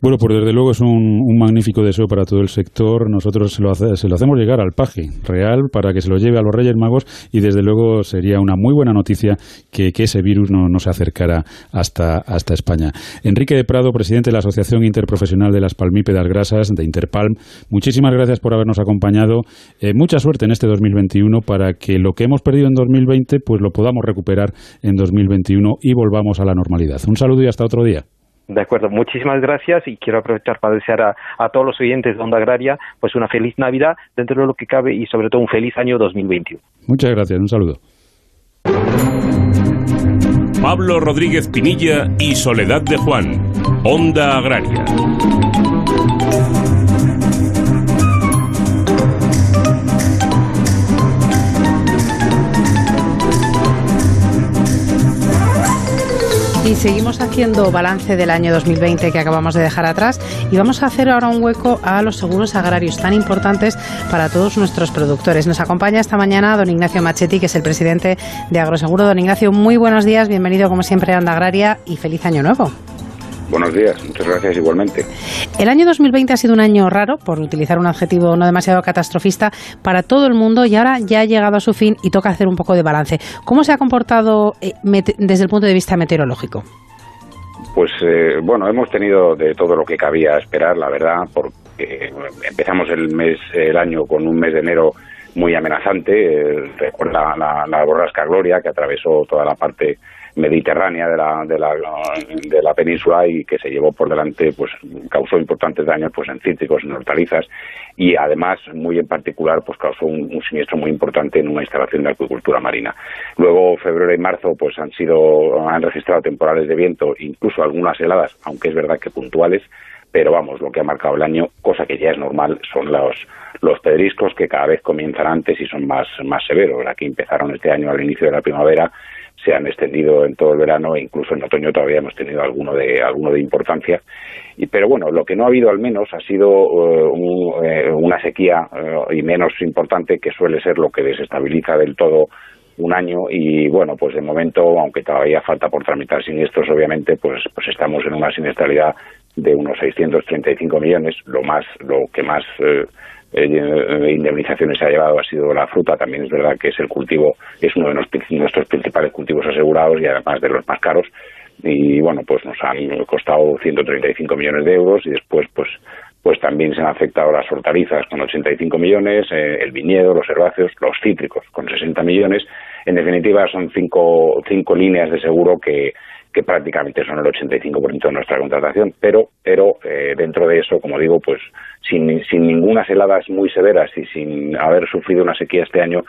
Bueno, pues desde luego es un, magnífico deseo para todo el sector. Nosotros se lo, se lo, hacemos llegar al paje real para que se lo lleve a los Reyes Magos y desde luego sería una muy buena noticia que, ese virus no, se acercara hasta, hasta España. Enrique de Prado, presidente de la Asociación Interprofesional de las Palmípedas Grasas, de Interpalm, muchísimas gracias por habernos acompañado. Eh, mucha suerte en este 2021 para que lo que hemos perdido en 2020 pues lo podamos recuperar en 2021 y volvamos a la normalidad. Un saludo y hasta otro día. De acuerdo, muchísimas gracias y quiero aprovechar para desear a, a, todos los oyentes de Onda Agraria pues una feliz Navidad dentro de lo que cabe y sobre todo un feliz año 2021. Muchas gracias, un saludo. Pablo Rodríguez Pinilla y Soledad de Juan, Onda Agraria. Y seguimos haciendo balance del año 2020 que acabamos de dejar atrás y vamos a hacer ahora un hueco a los seguros agrarios tan importantes para todos nuestros productores. Nos acompaña esta mañana don Ignacio Machetti, que es el presidente de Agroseguro. Don Ignacio, muy buenos días, bienvenido como siempre a Anda Agraria y feliz año nuevo. Buenos días, muchas gracias igualmente. El año 2020 ha sido un año raro, por utilizar un adjetivo no demasiado catastrofista, para todo el mundo y ahora ya ha llegado a su fin y toca hacer un poco de balance. ¿Cómo se ha comportado eh, desde el punto de vista meteorológico? Pues eh, bueno, hemos tenido de todo lo que cabía esperar, la verdad, porque empezamos el mes, el año con un mes de enero muy amenazante. Eh, recuerda la, la borrasca Gloria que atravesó toda la parte mediterránea de la, de la, de la península y que se llevó por delante, pues causó importantes daños pues en cítricos, en hortalizas y además, muy en particular, pues causó un, siniestro muy importante en una instalación de acuicultura marina. Luego, febrero y marzo, pues han sido, han registrado temporales de viento, incluso algunas heladas, aunque es verdad que puntuales, pero vamos, lo que ha marcado el año, cosa que ya es normal, son los, los pedriscos que cada vez comienzan antes y son más, más severos. Aquí empezaron este año al inicio de la primavera se han extendido en todo el verano e incluso en otoño todavía hemos tenido alguno de alguno de importancia. Y pero bueno lo que no ha habido al menos ha sido uh, un, eh, una sequía uh, y menos importante que suele ser lo que desestabiliza del todo un año. Y bueno pues de momento aunque todavía falta por tramitar siniestros obviamente pues pues estamos en una siniestralidad de unos 635 millones lo más lo que más uh, eh, indemnizaciones ha llevado ha sido la fruta, también es verdad que es el cultivo, es uno de nuestros principales cultivos asegurados y además de los más caros y bueno, pues nos han costado 135 millones de euros y después pues pues también se han afectado las hortalizas con 85 millones, eh, el viñedo, los herbáceos, los cítricos con 60 millones. En definitiva, son cinco, cinco líneas de seguro que, que prácticamente son el 85% de nuestra contratación, pero, pero eh, dentro de eso, como digo, pues sin, sin ninguna heladas muy severas y sin haber sufrido una sequía este año,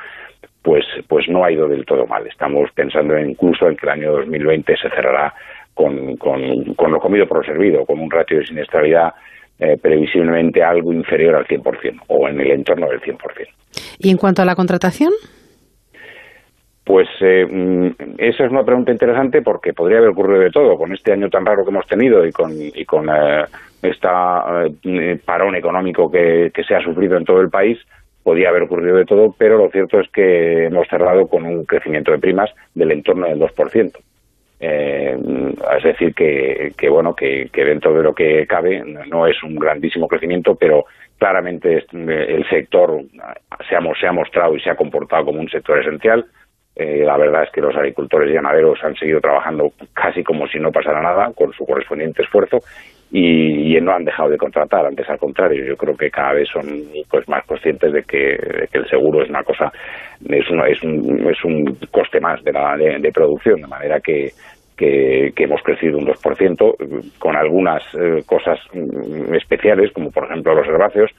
pues, pues no ha ido del todo mal. Estamos pensando incluso en que el año 2020 se cerrará con, con, con lo comido por lo servido, con un ratio de siniestralidad eh, previsiblemente algo inferior al 100% o en el entorno del 100%. ¿Y en cuanto a la contratación? Pues eh, mm, esa es una pregunta interesante porque podría haber ocurrido de todo con este año tan raro que hemos tenido y con, y con este parón económico que, se ha sufrido en todo el país. Podría haber ocurrido de todo, pero lo cierto es que hemos cerrado con un crecimiento de primas del entorno del 2%. Eh, es decir, que, bueno, que, dentro de lo que cabe no es un grandísimo crecimiento, pero claramente el sector se ha mostrado y se ha comportado como un sector esencial eh, la verdad es que los agricultores y ganaderos han seguido trabajando casi como si no pasara nada, con su correspondiente esfuerzo, y, y, no han dejado de contratar, antes al contrario, yo creo que cada vez son pues más conscientes de que, de que el seguro es una cosa, es, una, es, un, es un coste más de, la, de, producción, de manera que, que, que, hemos crecido un 2%, con algunas eh, cosas mm, especiales, como por ejemplo los herbáceos,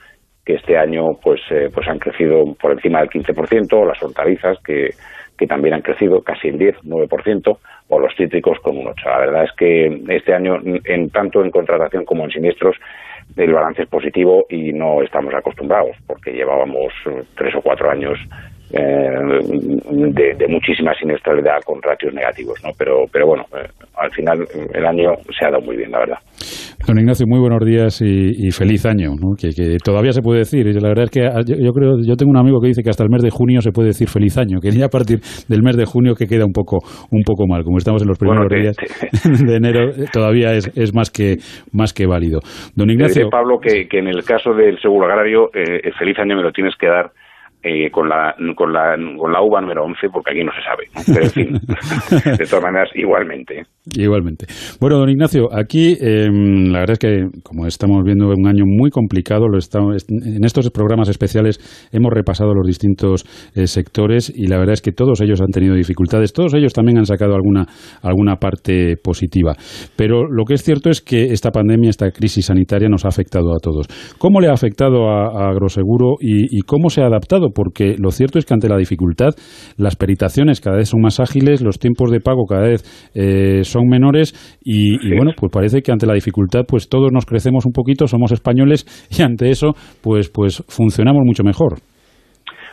que este año pues, eh, pues han crecido por encima del 15%, las hortalizas, que que también han crecido casi el 10, 9%, o los cítricos con un 8%. La verdad es que este año, en tanto en contratación como en siniestros, el balance es positivo y no estamos acostumbrados, porque llevábamos tres o cuatro años de, de, muchísima siniestralidad con ratios negativos, ¿no? Pero, pero bueno, eh, al final el año se ha dado muy bien, la verdad. Don Ignacio, muy buenos días y, y feliz año, ¿no? que, que, todavía se puede decir. La verdad es que ah, yo, yo, creo, yo tengo un amigo que dice que hasta el mes de junio se puede decir feliz año, que ya a partir del mes de junio que queda un poco, un poco mal. Como estamos en los primeros bueno, días de enero, todavía es, es, más que más que válido. Don Ignacio. Pablo, que, que en el caso del seguro agrario, eh, el feliz año me lo tienes que dar eh, con, la, con, la, con la uva número 11, porque aquí no se sabe. Pero en fin, de todas maneras, igualmente. Igualmente. Bueno, don Ignacio, aquí eh, la verdad es que, como estamos viendo, un año muy complicado. Lo estamos, en estos programas especiales hemos repasado los distintos eh, sectores y la verdad es que todos ellos han tenido dificultades. Todos ellos también han sacado alguna, alguna parte positiva. Pero lo que es cierto es que esta pandemia, esta crisis sanitaria nos ha afectado a todos. ¿Cómo le ha afectado a, a Agroseguro y, y cómo se ha adaptado? Porque lo cierto es que ante la dificultad las peritaciones cada vez son más ágiles, los tiempos de pago cada vez eh, son menores y, y, bueno, pues parece que ante la dificultad pues todos nos crecemos un poquito, somos españoles y ante eso pues, pues funcionamos mucho mejor.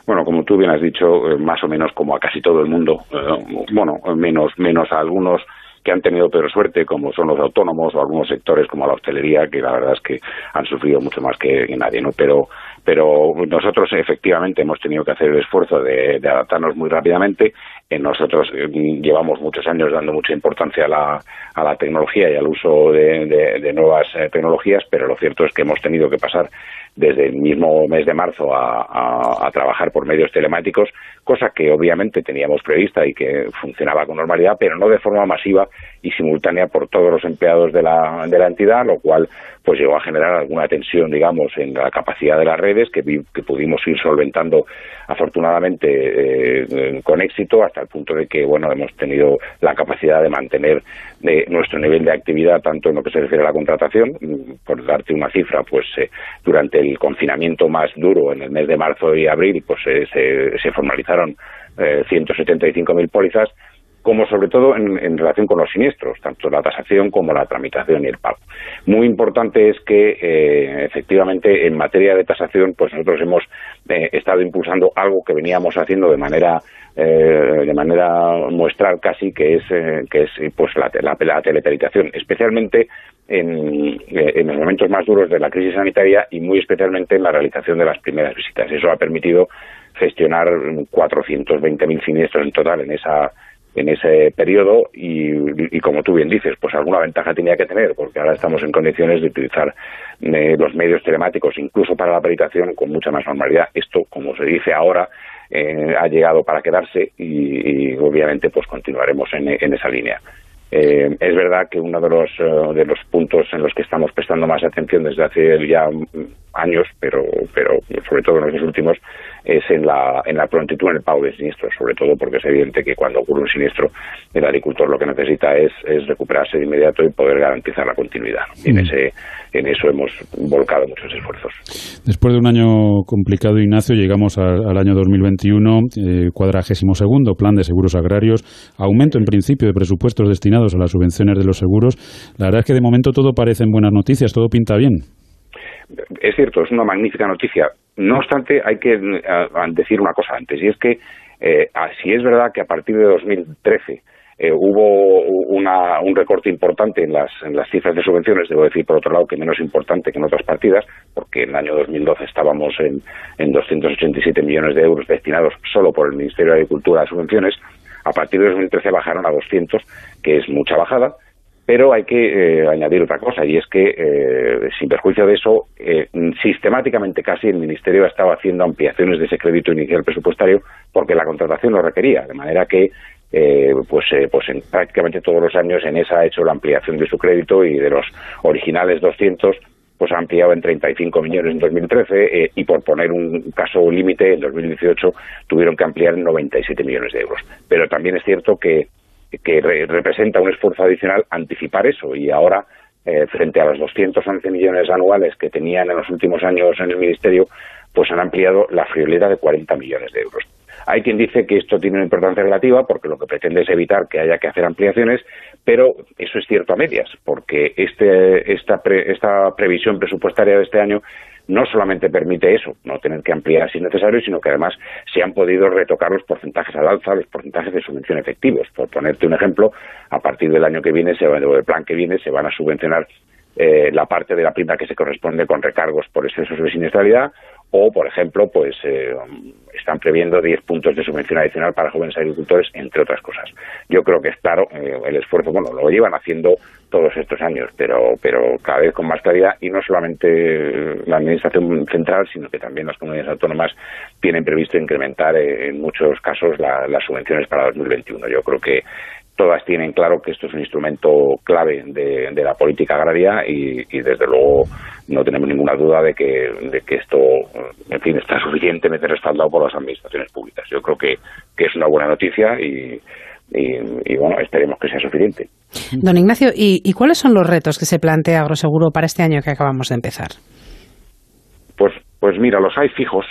Bueno, como tú bien has dicho, eh, más o menos como a casi todo el mundo, eh, bueno, menos, menos a algunos que han tenido peor suerte, como son los autónomos o algunos sectores como la hostelería, que la verdad es que han sufrido mucho más que, que nadie, ¿no? Pero pero nosotros efectivamente hemos tenido que hacer el esfuerzo de, adaptarnos muy rápidamente. Eh, nosotros eh, llevamos muchos años dando mucha importancia a la, a la tecnología y al uso de, nuevas eh, tecnologías, pero lo cierto es que hemos tenido que pasar desde el mismo mes de marzo a, a, trabajar por medios telemáticos, cosa que obviamente teníamos prevista y que funcionaba con normalidad, pero no de forma masiva y simultánea por todos los empleados de la, de la entidad, lo cual pues llegó a generar alguna tensión, digamos, en la capacidad de las redes que, que pudimos ir solventando afortunadamente eh, con éxito hasta el punto de que, bueno, hemos tenido la capacidad de mantener de nuestro nivel de actividad tanto en lo que se refiere a la contratación, por darte una cifra, pues eh, durante el confinamiento más duro en el mes de marzo y abril, pues eh, se, se formalizaron eh, 175.000 pólizas como sobre todo en, relación con los siniestros, tanto la tasación como la tramitación y el pago. Muy importante es que, eh, efectivamente, en materia de tasación, pues nosotros hemos eh, estado impulsando algo que veníamos haciendo de manera eh, de manera muestral casi, que es que es pues la, la, la teleperitación, especialmente en, en, los momentos más duros de la crisis sanitaria y muy especialmente en la realización de las primeras visitas. Eso ha permitido gestionar 420.000 siniestros en total en esa en ese periodo y, como tú bien dices, pues alguna ventaja tenía que tener, porque ahora estamos en condiciones de utilizar eh, los medios telemáticos incluso para la peritación con mucha más normalidad. Esto, como se dice ahora, eh, ha llegado para quedarse y, obviamente pues continuaremos en, esa línea. Eh, es verdad que uno de los, de los puntos en los que estamos prestando más atención desde hace ya años, pero, pero sobre todo en los últimos, es en la, en la prontitud en el pago de siniestros, sobre todo porque es evidente que cuando ocurre un siniestro, el agricultor lo que necesita es, es recuperarse de inmediato y poder garantizar la continuidad. Y en, ese, en eso hemos volcado muchos esfuerzos. Después de un año complicado, Ignacio, llegamos al año 2021, eh, cuadragésimo segundo, plan de seguros agrarios, aumento en principio de presupuestos destinados a las subvenciones de los seguros. La verdad es que de momento todo parece en buenas noticias, todo pinta bien es cierto, es una magnífica noticia. No obstante, hay que eh, decir una cosa antes, y es que eh, si es verdad que a partir de 2013 eh, hubo un recorte importante en las, en las cifras de subvenciones, debo decir por otro lado que menos importante que en otras partidas, porque en el año 2012 estábamos en, en 287 millones de euros destinados solo por el Ministerio de Agricultura a subvenciones, a partir de 2013 bajaron a 200, que es mucha bajada, pero hay que eh, añadir otra cosa, y es que, eh, sin perjuicio de eso, eh, sistemáticamente casi el Ministerio ha estado haciendo ampliaciones de ese crédito inicial presupuestario porque la contratación lo requería, de manera que pues, pues en prácticamente todos los años en esa ha hecho la ampliación de su crédito y de los originales 200 pues ha ampliado en 35 millones en 2013 y por poner un caso límite en 2018 tuvieron que ampliar en 97 millones de euros. Pero también es cierto que que representa un esfuerzo adicional anticipar eso y ahora eh, frente a los 211 millones anuales que tenían en los últimos años en el Ministerio, pues han ampliado la friolera de 40 millones de euros. Hay quien dice que esto tiene una importancia relativa porque lo que pretende es evitar que haya que hacer ampliaciones, pero eso es cierto a medias, porque este, esta, esta previsión presupuestaria de este año no solamente permite eso, no tener que ampliar si es necesario, sino que además se han podido retocar los porcentajes al alza, los porcentajes de subvención efectivos. Por ponerte un ejemplo, a partir del año que viene, o del plan que viene, se van a subvencionar eh, la parte de la prima que se corresponde con recargos por excesos de siniestralidad o, por ejemplo, pues eh, están previendo 10 puntos de subvención adicional para jóvenes agricultores, entre otras cosas. Yo creo que es claro eh, el esfuerzo, bueno, lo llevan haciendo todos estos años, pero, pero cada vez con más claridad y no solamente la Administración Central, sino que también las comunidades autónomas tienen previsto incrementar eh, en muchos casos las subvenciones para 2021. Yo creo que todas tienen claro que esto es un instrumento clave de, la política agraria y, desde luego no tenemos ninguna duda de que, de que esto, en fin, está suficientemente respaldado por las administraciones públicas. Yo creo que, es una buena noticia y, bueno, esperemos que sea suficiente. Don Ignacio, ¿y, cuáles son los retos que se plantea Agroseguro para este año que acabamos de empezar? Pues, pues mira, los hay fijos.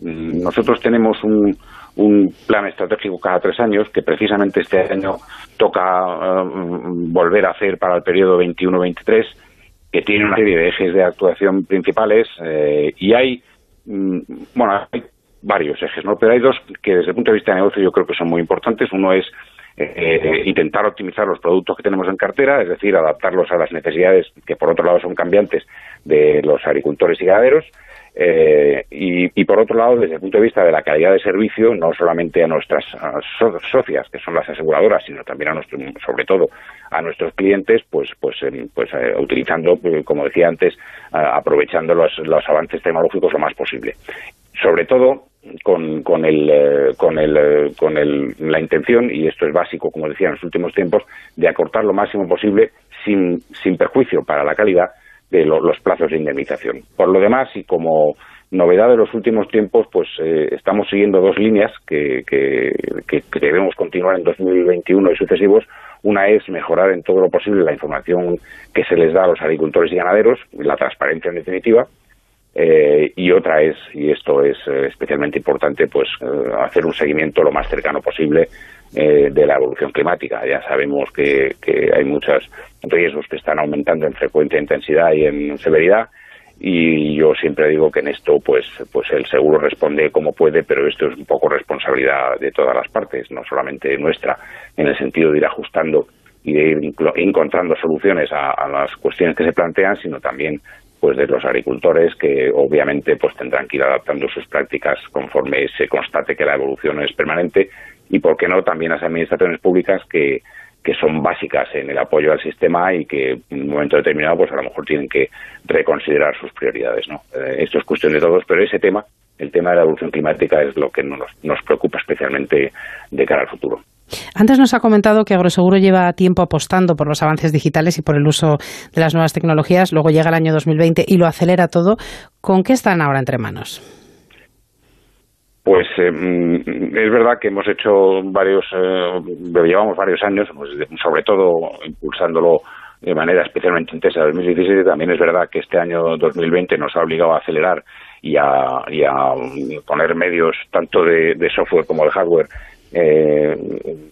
Nosotros tenemos un, un plan estratégico cada tres años, que precisamente este año toca eh, volver a hacer para el periodo 21-23, que tiene una serie de ejes de actuación principales eh, y hay, mm, bueno, hay varios ejes, ¿no? Pero hay dos que desde el punto de vista de negocio yo creo que son muy importantes. Uno es eh, intentar optimizar los productos que tenemos en cartera, es decir, adaptarlos a las necesidades que por otro lado son cambiantes de los agricultores y ganaderos. Eh, y, por otro lado, desde el punto de vista de la calidad de servicio, no solamente a nuestras socias, que son las aseguradoras, sino también a nuestro, sobre todo a nuestros clientes, pues, pues, pues eh, utilizando, pues, como decía antes, aprovechando los, los avances tecnológicos lo más posible. Sobre todo, con, con, el, eh, con, el, eh, con el, la intención, y esto es básico, como decía en los últimos tiempos, de acortar lo máximo posible sin, sin perjuicio para la calidad de lo- los plazos de indemnización. Por lo demás, y como novedad de los últimos tiempos, pues eh, estamos siguiendo dos líneas que, que, que- que debemos continuar en 2021 y sucesivos. Una es mejorar en todo lo posible la información que se les da a los agricultores y ganaderos, la transparencia en definitiva, eh, y otra es, y esto es eh, especialmente importante, pues eh, hacer un seguimiento lo más cercano posible eh, de la evolución climática. Ya sabemos que, que hay muchos riesgos que están aumentando en frecuencia, intensidad y en severidad. Y yo siempre digo que en esto, pues, pues el seguro responde como puede, pero esto es un poco responsabilidad de todas las partes, no solamente nuestra, en el sentido de ir ajustando y de ir encontrando soluciones a, a las cuestiones que se plantean, sino también pues de los agricultores que obviamente pues tendrán que ir adaptando sus prácticas conforme se constate que la evolución es permanente y por qué no también las administraciones públicas que, que son básicas en el apoyo al sistema y que en un momento determinado pues a lo mejor tienen que reconsiderar sus prioridades no Eh, esto es cuestión de todos pero ese tema el tema de la evolución climática es lo que nos, nos preocupa especialmente de cara al futuro Antes nos ha comentado que Agroseguro lleva tiempo apostando por los avances digitales y por el uso de las nuevas tecnologías. Luego llega el año 2020 y lo acelera todo. ¿Con qué están ahora entre manos? Pues eh, mm, es verdad que hemos hecho varios, eh, llevamos varios años, pues, sobre todo impulsándolo de manera especialmente intensa en 2017. También es verdad que este año 2020 nos ha obligado a acelerar y a, poner medios tanto de software como de hardware eh,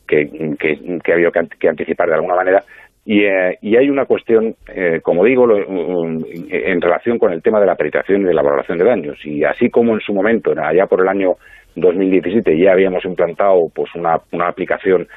que, que, que ha habido que, an- que anticipar de alguna manera. Y, eh, y hay una cuestión, eh, como digo, lo- um, en relación con el tema de la peritación y de la valoración de daños. Y así como en su momento, allá por el año 2017, ya habíamos implantado pues una, una aplicación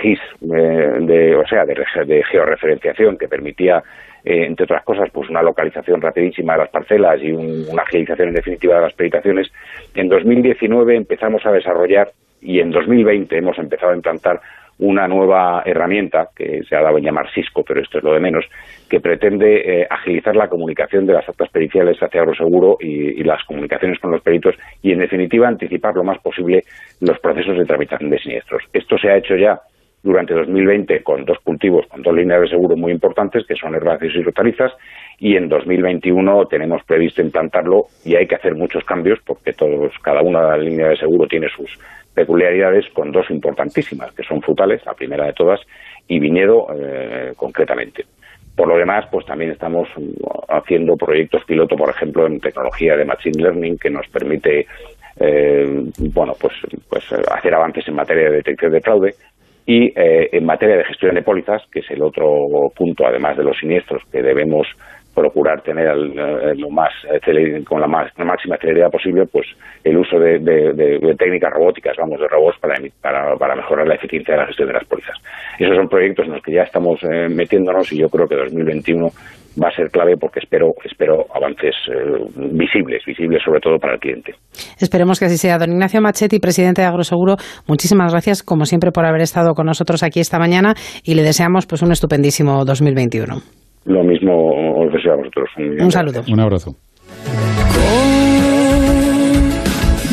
GIS, eh, de, o sea, de, de georreferenciación que permitía, eh, entre otras cosas, pues una localización rapidísima de las parcelas y un- una agilización en definitiva de las peritaciones. En 2019 empezamos a desarrollar y en 2020 hemos empezado a implantar una nueva herramienta que se ha dado en llamar Cisco, pero esto es lo de menos, que pretende eh, agilizar la comunicación de las actas periciales hacia Agroseguro y, y las comunicaciones con los peritos y, en definitiva, anticipar lo más posible los procesos de tramitación de siniestros. Esto se ha hecho ya durante 2020 con dos cultivos, con dos líneas de seguro muy importantes, que son herbáceas y hortalizas, y en 2021 tenemos previsto implantarlo y hay que hacer muchos cambios porque todos, cada una de las líneas de seguro tiene sus peculiaridades con dos importantísimas, que son frutales, la primera de todas, y viñedo eh, concretamente. Por lo demás, pues también estamos mm, haciendo proyectos piloto, por ejemplo, en tecnología de machine learning que nos permite eh, bueno, pues, pues hacer avances en materia de detección de fraude y eh, en materia de gestión de pólizas, que es el otro punto, además de los siniestros, que debemos procurar tener al- eh, lo más acele- con la, más, la máxima celeridad posible, pues el uso de, de- técnicas robóticas, vamos, de robots para, para, para mejorar la eficiencia de la gestión de las pólizas. Esos son proyectos en los que ya estamos eh, metiéndonos y yo creo que 2021 va a ser clave porque espero espero avances eh, visibles, visibles sobre todo para el cliente. Esperemos que así sea. Don Ignacio Machetti, presidente de Agroseguro, muchísimas gracias, como siempre, por haber estado con nosotros aquí esta mañana y le deseamos pues un estupendísimo 2021. Lo mismo os deseo a vosotros. Un saludo. Un abrazo.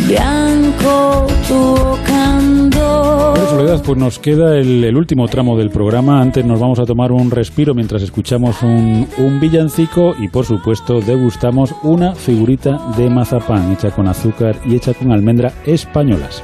bianco tocando. Bueno, Soledad, pues nos queda el, el último tramo del programa. Antes nos vamos a tomar un respiro mientras escuchamos un, un villancico y, por supuesto, degustamos una figurita de mazapán hecha con azúcar y hecha con almendra españolas.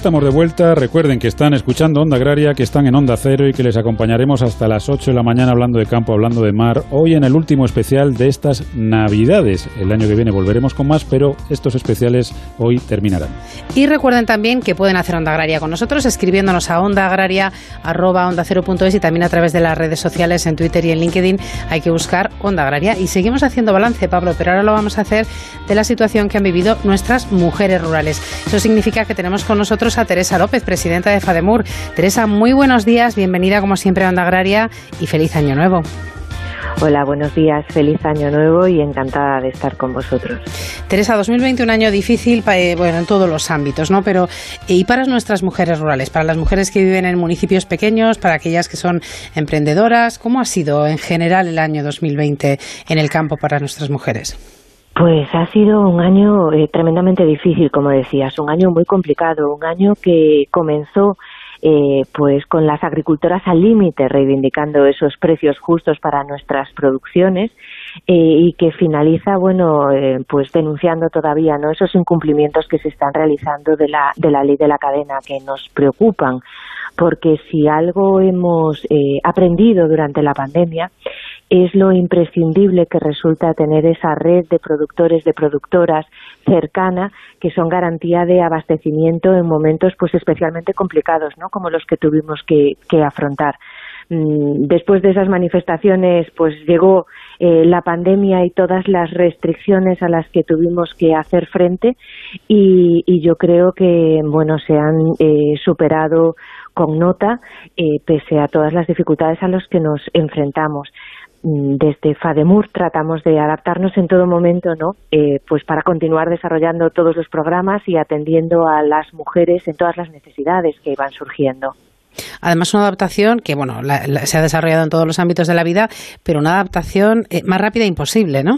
Estamos de vuelta. Recuerden que están escuchando Onda Agraria, que están en Onda Cero y que les acompañaremos hasta las 8 de la mañana hablando de campo, hablando de mar. Hoy en el último especial de estas Navidades. El año que viene volveremos con más, pero estos especiales hoy terminarán. Y recuerden también que pueden hacer Onda Agraria con nosotros escribiéndonos a ondaagraria.es y también a través de las redes sociales en Twitter y en LinkedIn hay que buscar Onda Agraria. Y seguimos haciendo balance, Pablo, pero ahora lo vamos a hacer de la situación que han vivido nuestras mujeres rurales. Eso significa que tenemos con nosotros a Teresa López, presidenta de FADEMUR. Teresa, muy buenos días, bienvenida como siempre a Onda Agraria y feliz año nuevo. Hola, buenos días, feliz año nuevo y encantada de estar con vosotros. Teresa, 2020 un año difícil eh, bueno, en todos los ámbitos, ¿no? Pero eh, y para nuestras mujeres rurales, para las mujeres que viven en municipios pequeños, para aquellas que son emprendedoras, ¿cómo ha sido en general el año 2020 en el campo para nuestras mujeres? Pues ha sido un año eh, tremendamente difícil, como decías, un año muy complicado, un año que comenzó eh, pues con las agricultoras al límite reivindicando esos precios justos para nuestras producciones eh, y que finaliza bueno eh, pues denunciando todavía no esos incumplimientos que se están realizando de la de la ley de la cadena que nos preocupan. Porque si algo hemos eh, aprendido durante la pandemia es lo imprescindible que resulta tener esa red de productores, de productoras cercana, que son garantía de abastecimiento en momentos pues especialmente complicados, ¿no? Como los que tuvimos que, afrontar. Mm, Después de esas manifestaciones, pues llegó eh, la pandemia y todas las restricciones a las que tuvimos que hacer frente y, yo creo que bueno se han eh, superado con nota eh, pese a todas las dificultades a las que nos enfrentamos desde FADEMUR tratamos de adaptarnos en todo momento, ¿no? Eh, pues para continuar desarrollando todos los programas y atendiendo a las mujeres en todas las necesidades que van surgiendo. Además, una adaptación que, bueno, la- la- se ha desarrollado en todos los ámbitos de la vida, pero una adaptación eh, más rápida imposible, ¿no?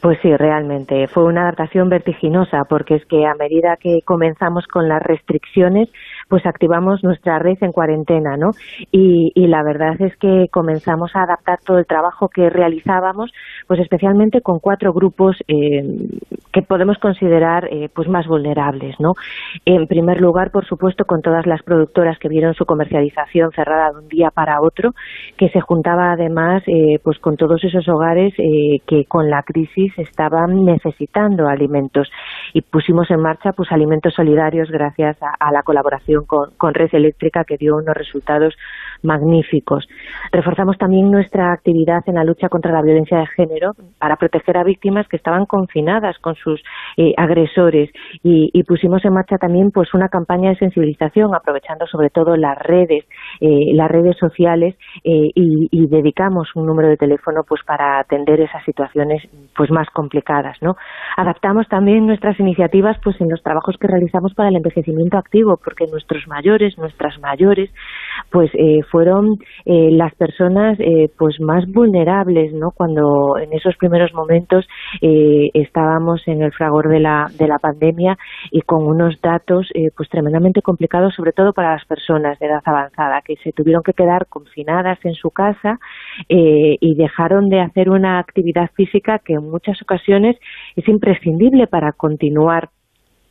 Pues sí, realmente fue una adaptación vertiginosa porque es que a medida que comenzamos con las restricciones, pues activamos nuestra red en cuarentena, ¿no? Y, y la verdad es que comenzamos a adaptar todo el trabajo que realizábamos, pues especialmente con cuatro grupos eh, que podemos considerar eh, pues más vulnerables, ¿no? En primer lugar, por supuesto, con todas las productoras que vieron su comercialización cerrada de un día para otro, que se juntaba además eh, pues con todos esos hogares eh, que con la crisis estaban necesitando alimentos y pusimos en marcha pues alimentos solidarios gracias a, a la colaboración con, con Red Eléctrica que dio unos resultados magníficos. Reforzamos también nuestra actividad en la lucha contra la violencia de género para proteger a víctimas que estaban confinadas con sus eh, agresores y, pusimos en marcha también pues una campaña de sensibilización aprovechando sobre todo las redes, eh, las redes sociales eh, y, y dedicamos un número de teléfono pues para atender esas situaciones pues más complicadas, ¿no? Adaptamos también nuestras iniciativas pues en los trabajos que realizamos para el envejecimiento activo, porque nuestros mayores, nuestras mayores, pues eh, fueron eh, las personas eh, pues más vulnerables, ¿no? Cuando en esos primeros momentos eh, estábamos en el fragor de la de la pandemia y con unos datos eh, pues tremendamente complicados, sobre todo para las personas de edad avanzada que se tuvieron que quedar confinadas en su casa eh, y dejaron de hacer una actividad física que en muchas ocasiones es imprescindible para continuar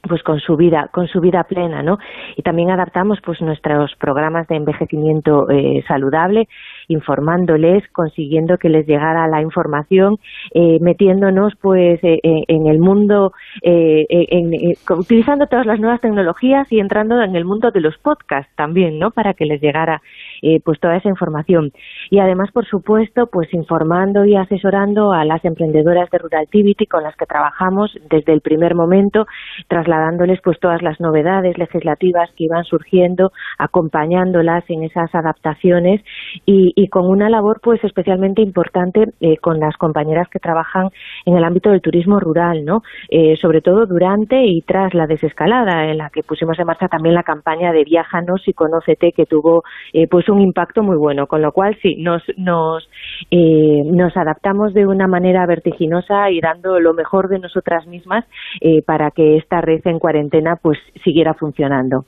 pues con su vida con su vida plena no y también adaptamos pues nuestros programas de envejecimiento eh, saludable informándoles consiguiendo que les llegara la información eh, metiéndonos pues eh, en, en el mundo eh, en- en- utilizando todas las nuevas tecnologías y entrando en el mundo de los podcasts también no para que les llegara eh, pues toda esa información. Y además por supuesto pues informando y asesorando a las emprendedoras de Ruraltivity con las que trabajamos desde el primer momento trasladándoles pues todas las novedades legislativas que iban surgiendo acompañándolas en esas adaptaciones y, y con una labor pues especialmente importante eh, con las compañeras que trabajan en el ámbito del turismo rural no Eh, sobre todo durante y tras la desescalada en la que pusimos en marcha también la campaña de Viájanos y Conócete que tuvo eh, pues un impacto muy bueno con lo cual sí nos nos eh, nos adaptamos de una manera vertiginosa y dando lo mejor de nosotras mismas eh, para que esta red en cuarentena pues siguiera funcionando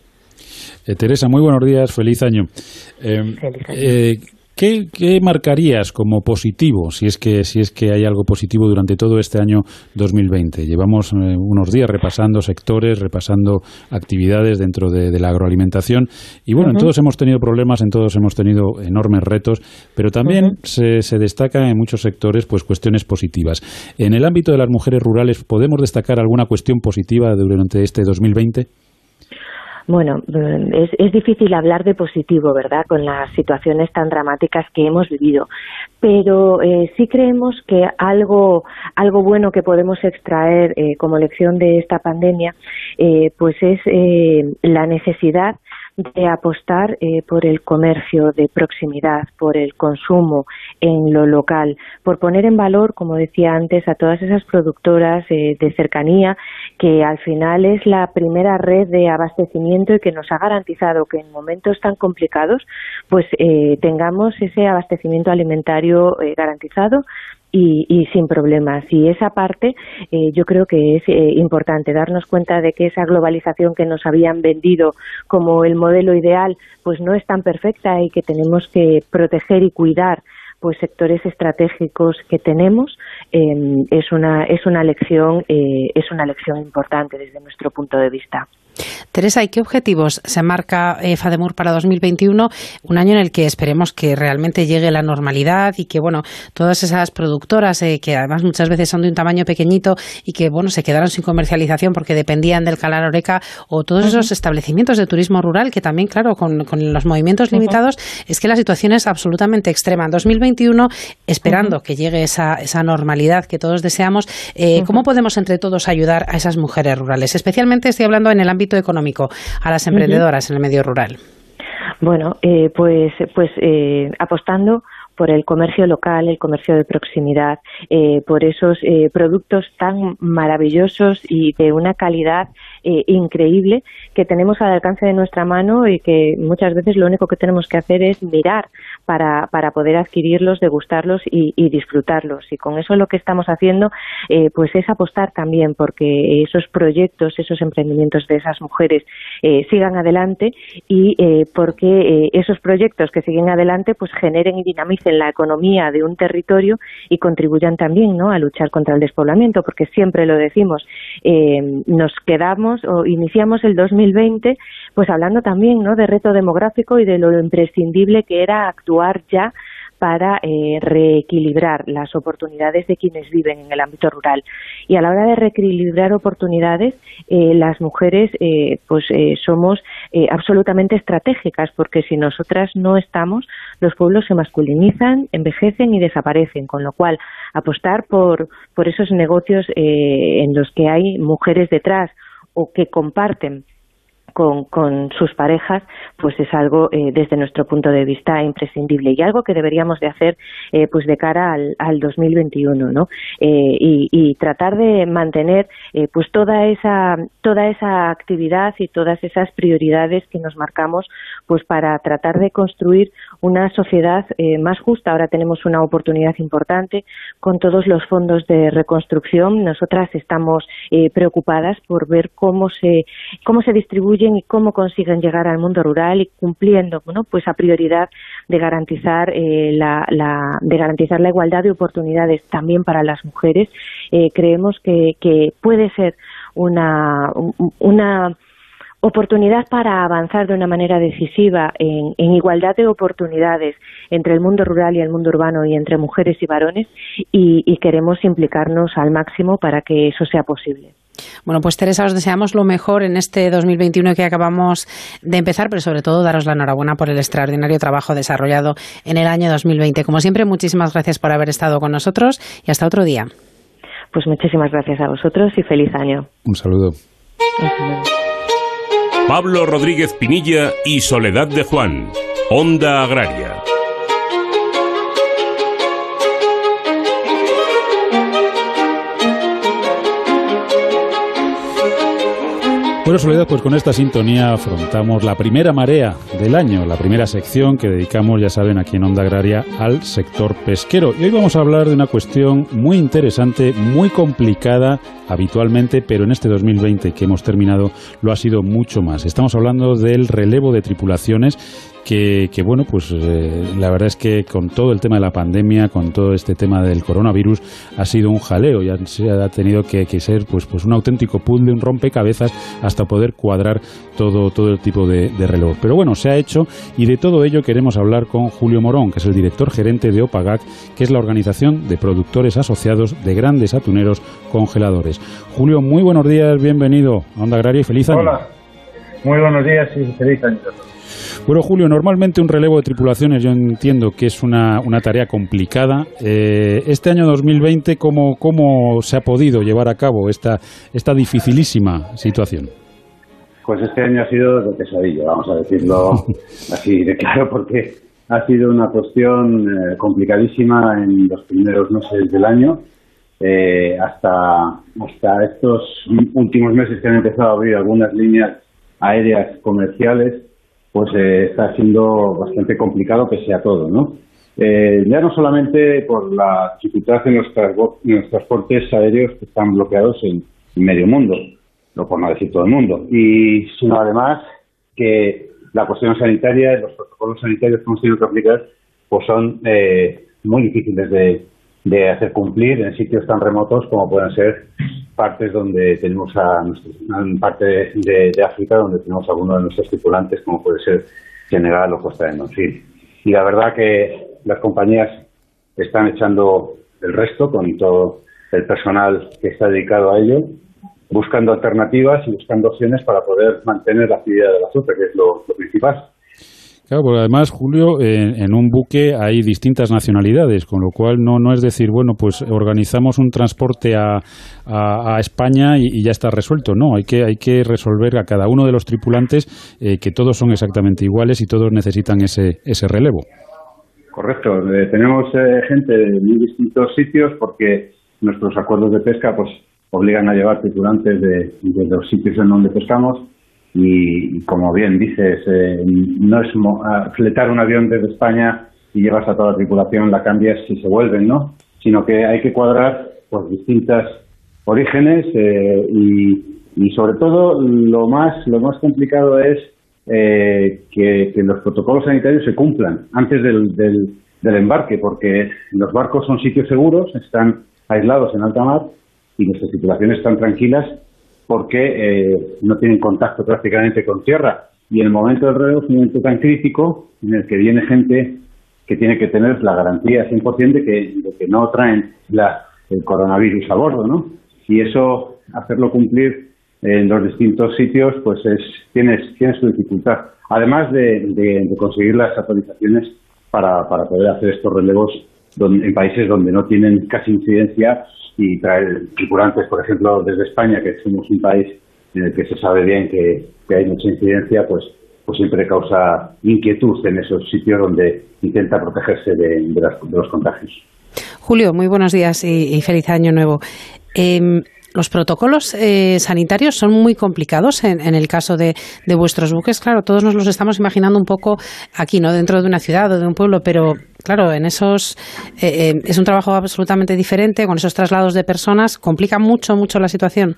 Eh, Teresa, muy buenos días, feliz año. Eh, eh, ¿qué, qué marcarías como positivo, si es que si es que hay algo positivo durante todo este año 2020? Llevamos eh, unos días repasando sectores, repasando actividades dentro de, de la agroalimentación y bueno, en todos hemos tenido problemas, en todos hemos tenido enormes retos, pero también se, se destaca en muchos sectores pues cuestiones positivas. En el ámbito de las mujeres rurales, ¿podemos destacar alguna cuestión positiva durante este 2020? Bueno, mm, es, es difícil hablar de positivo, ¿verdad?, con las situaciones tan dramáticas que hemos vivido. Pero eh, sí creemos que algo, algo bueno que podemos extraer eh, como lección de esta pandemia, eh, pues es eh, la necesidad de apostar eh, por el comercio de proximidad, por el consumo en lo local, por poner en valor, como decía antes, a todas esas productoras eh, de cercanía que al final es la primera red de abastecimiento y que nos ha garantizado que en momentos tan complicados pues eh, tengamos ese abastecimiento alimentario eh, garantizado y, y sin problemas. Y esa parte eh, yo creo que es eh, importante darnos cuenta de que esa globalización que nos habían vendido como el modelo ideal pues no es tan perfecta y que tenemos que proteger y cuidar pues sectores estratégicos que tenemos eh, es una es una lección eh, es una lección importante desde nuestro punto de vista. Teresa, ¿y qué objetivos se marca eh, FADEMUR para 2021? Un año en el que esperemos que realmente llegue la normalidad y que, bueno, todas esas productoras, eh, que además muchas veces son de un tamaño pequeñito y que, bueno, se quedaron sin comercialización porque dependían del calar oreca o todos esos establecimientos de turismo rural que también, claro, con, con los movimientos limitados, es que la situación es absolutamente extrema. En 2021, esperando que llegue esa, esa normalidad que todos deseamos, eh, ¿cómo podemos entre todos ayudar a esas mujeres rurales? Especialmente estoy hablando en el ámbito económico, a las emprendedoras en el medio rural. Bueno, eh, pues, pues eh, apostando por el comercio local, el comercio de proximidad, eh, por esos eh, productos tan maravillosos y de una calidad eh, increíble que tenemos al alcance de nuestra mano y que muchas veces lo único que tenemos que hacer es mirar para, para poder adquirirlos, degustarlos y, disfrutarlos. Y con eso lo que estamos haciendo eh, pues es apostar también porque esos proyectos, esos emprendimientos de esas mujeres eh, sigan adelante y eh, porque eh, esos proyectos que siguen adelante pues generen y dinamicen la economía de un territorio y contribuyan también ¿no? a luchar contra el despoblamiento porque siempre lo decimos eh, nos quedamos o iniciamos el 2020 pues hablando también ¿no? de reto demográfico y de lo imprescindible que era actuar ya para eh, reequilibrar las oportunidades de quienes viven en el ámbito rural. Y a la hora de reequilibrar oportunidades, eh, las mujeres eh, pues eh, somos eh, absolutamente estratégicas, porque si nosotras no estamos, los pueblos se masculinizan, envejecen y desaparecen, con lo cual apostar por, por esos negocios eh, en los que hay mujeres detrás o que comparten con, con sus parejas, pues es algo eh, desde nuestro punto de vista imprescindible y algo que deberíamos de hacer eh, pues de cara al, al 2021, ¿no? Eh, y, y tratar de mantener eh, pues toda esa toda esa actividad y todas esas prioridades que nos marcamos pues para tratar de construir una sociedad eh, más justa. Ahora tenemos una oportunidad importante con todos los fondos de reconstrucción. Nosotras estamos preocupadas por ver cómo se cómo se y cómo consiguen llegar al mundo rural y cumpliendo ¿no? pues a prioridad de garantizar eh, la, la- de garantizar la igualdad de oportunidades también para las mujeres. Eh, creemos que, que puede ser una, una oportunidad para avanzar de una manera decisiva en, igualdad de oportunidades entre el mundo rural y el mundo urbano y entre mujeres y varones y queremos implicarnos al máximo para que eso sea posible. Bueno, pues Teresa, os deseamos lo mejor en este 2021 que acabamos de empezar, pero sobre todo daros la enhorabuena por el extraordinario trabajo desarrollado en el año 2020. Como siempre, muchísimas gracias por haber estado con nosotros y hasta otro día. Pues muchísimas gracias a vosotros y feliz año. Un saludo. Pablo Rodríguez Pinilla y Soledad de Juan. Onda Agraria. Bueno, Soledad, pues con esta sintonía afrontamos la primera marea del año, la primera sección que dedicamos, ya saben, aquí en Onda Agraria al sector pesquero. Y hoy vamos a hablar de una cuestión muy interesante, muy complicada habitualmente, pero en este 2020 que hemos terminado lo ha sido mucho más. Estamos hablando del relevo de tripulaciones que, que, bueno, pues eh, la verdad es que con todo el tema de la pandemia, con todo este tema del coronavirus, ha sido un jaleo y ha, ha tenido que, ser pues, pues un auténtico puzzle, un rompecabezas, hasta poder cuadrar todo, todo el tipo de, de reloj. Pero bueno, se ha hecho y de todo ello queremos hablar con Julio Morón, que es el director gerente de OPAGAC, que es la organización de productores asociados de grandes atuneros congeladores. Julio, muy buenos días, bienvenido a Onda Agraria y feliz año. Hola, muy buenos días y feliz año. Bueno, Julio, normalmente un relevo de tripulaciones yo entiendo que es una, una tarea complicada. Eh, este año 2020, ¿cómo, ¿cómo se ha podido llevar a cabo esta, esta dificilísima situación? Pues este año ha sido de pesadilla, vamos a decirlo así de claro, porque ha sido una cuestión eh, complicadísima en los primeros meses del año. Eh, hasta, hasta estos últimos meses que han empezado a abrir algunas líneas aéreas comerciales, pues eh, está siendo bastante complicado pese a todo, ¿no? Eh, ya no solamente por la dificultad en los, en los transportes aéreos que están bloqueados en, en medio mundo, no por no decir todo el mundo, y sino además que la cuestión sanitaria, los protocolos sanitarios que hemos tenido que aplicar, pues son eh, muy difíciles de, de hacer cumplir en sitios tan remotos como pueden ser partes donde tenemos a, nuestros- parte de, África donde tenemos algunos de nuestros tripulantes como puede ser Senegal o Costa de Marfil. Y la verdad que las compañías están echando el resto con todo el personal que está dedicado a ello, buscando alternativas y buscando opciones para poder mantener la actividad de la flota, que es lo principal. Claro, porque además, Julio, en, un buque hay distintas nacionalidades, con lo cual no, no es decir, bueno, pues organizamos un transporte a, a- España y, ya está resuelto. No, hay que, hay que resolver a cada uno de los tripulantes eh, que todos son exactamente iguales y todos necesitan ese, ese relevo. Correcto. Eh, tenemos eh, gente de muy distintos sitios porque nuestros acuerdos de pesca pues obligan a llevar tripulantes de los sitios en donde pescamos y, como bien dices, eh, no es mo- fletar un avión desde España y llevas a toda la tripulación, la cambias si se vuelven, ¿no? Sino que hay que cuadrar por distintas orígenes eh, y, y sobre todo lo más lo más complicado es eh, que, que los protocolos sanitarios se cumplan antes del, del, del embarque, porque los barcos son sitios seguros, están aislados en alta mar y nuestras tripulaciones están tranquilas porque eh, no tienen contacto prácticamente con tierra. Y en el momento del relevo es un momento tan crítico en el que viene gente que tiene que tener la garantía 100% de que, de que no traen la, el coronavirus a bordo, ¿no? Y eso, hacerlo cumplir en los distintos sitios, pues es tiene, tiene su dificultad. Además de, conseguir las autorizaciones para, para poder hacer estos relevos donde- en países donde no tienen casi incidencia y traer tripulantes, por ejemplo, desde España, que somos un país en el que se sabe bien que, hay mucha incidencia, pues, pues siempre causa inquietud en esos sitios donde intenta protegerse de, los contagios. Julio, muy buenos días y, y feliz año nuevo. Em, los protocolos eh, sanitarios son muy complicados en, en el caso de, de vuestros buques. Claro, todos nos los estamos imaginando un poco aquí, ¿no? Dentro de una ciudad o de un pueblo, pero claro, en esos eh, eh, es un trabajo absolutamente diferente con esos traslados de personas. Complica mucho, mucho la situación.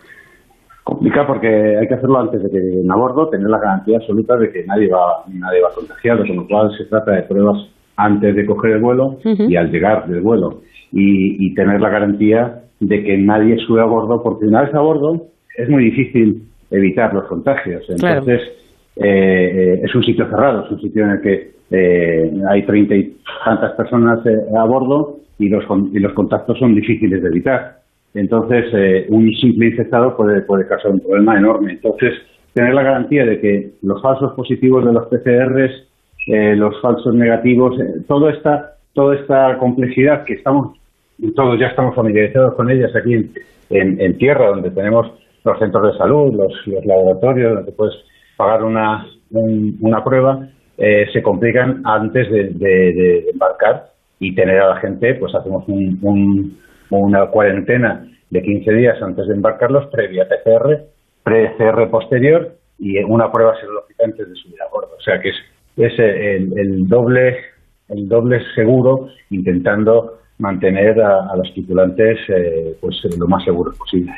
Complica porque hay que hacerlo antes de que lleguen a bordo, tener la garantía absoluta de que nadie va, nadie va contagiado, con lo cual se trata de pruebas antes de coger el vuelo y al llegar del vuelo. Y, y tener la garantía de que nadie sube a bordo, porque una vez a bordo es muy difícil evitar los contagios. Entonces, eh, eh, es un sitio cerrado, es un sitio en el que eh, hay treinta y tantas personas eh, a bordo y los, y los contactos son difíciles de evitar. Entonces, eh, un simple infectado puede, puede causar un problema enorme. Entonces, tener la garantía de que los falsos positivos de los PCRs, eh, los falsos negativos, eh, toda esta toda esta complejidad que estamos todos ya estamos familiarizados con ellas aquí en, en- tierra, donde tenemos los centros de salud, los, los laboratorios, donde puedes pagar una, un- una prueba, eh, se complican antes de, de- embarcar y tener a la gente, pues hacemos un- un- una cuarentena de 15 días antes de embarcarlos, previa PCR, pre-CR posterior y una prueba serológica antes de subir a bordo. O sea que es, es el, el doble el doble seguro intentando mantener a, los tripulantes eh, pues lo más seguros posible.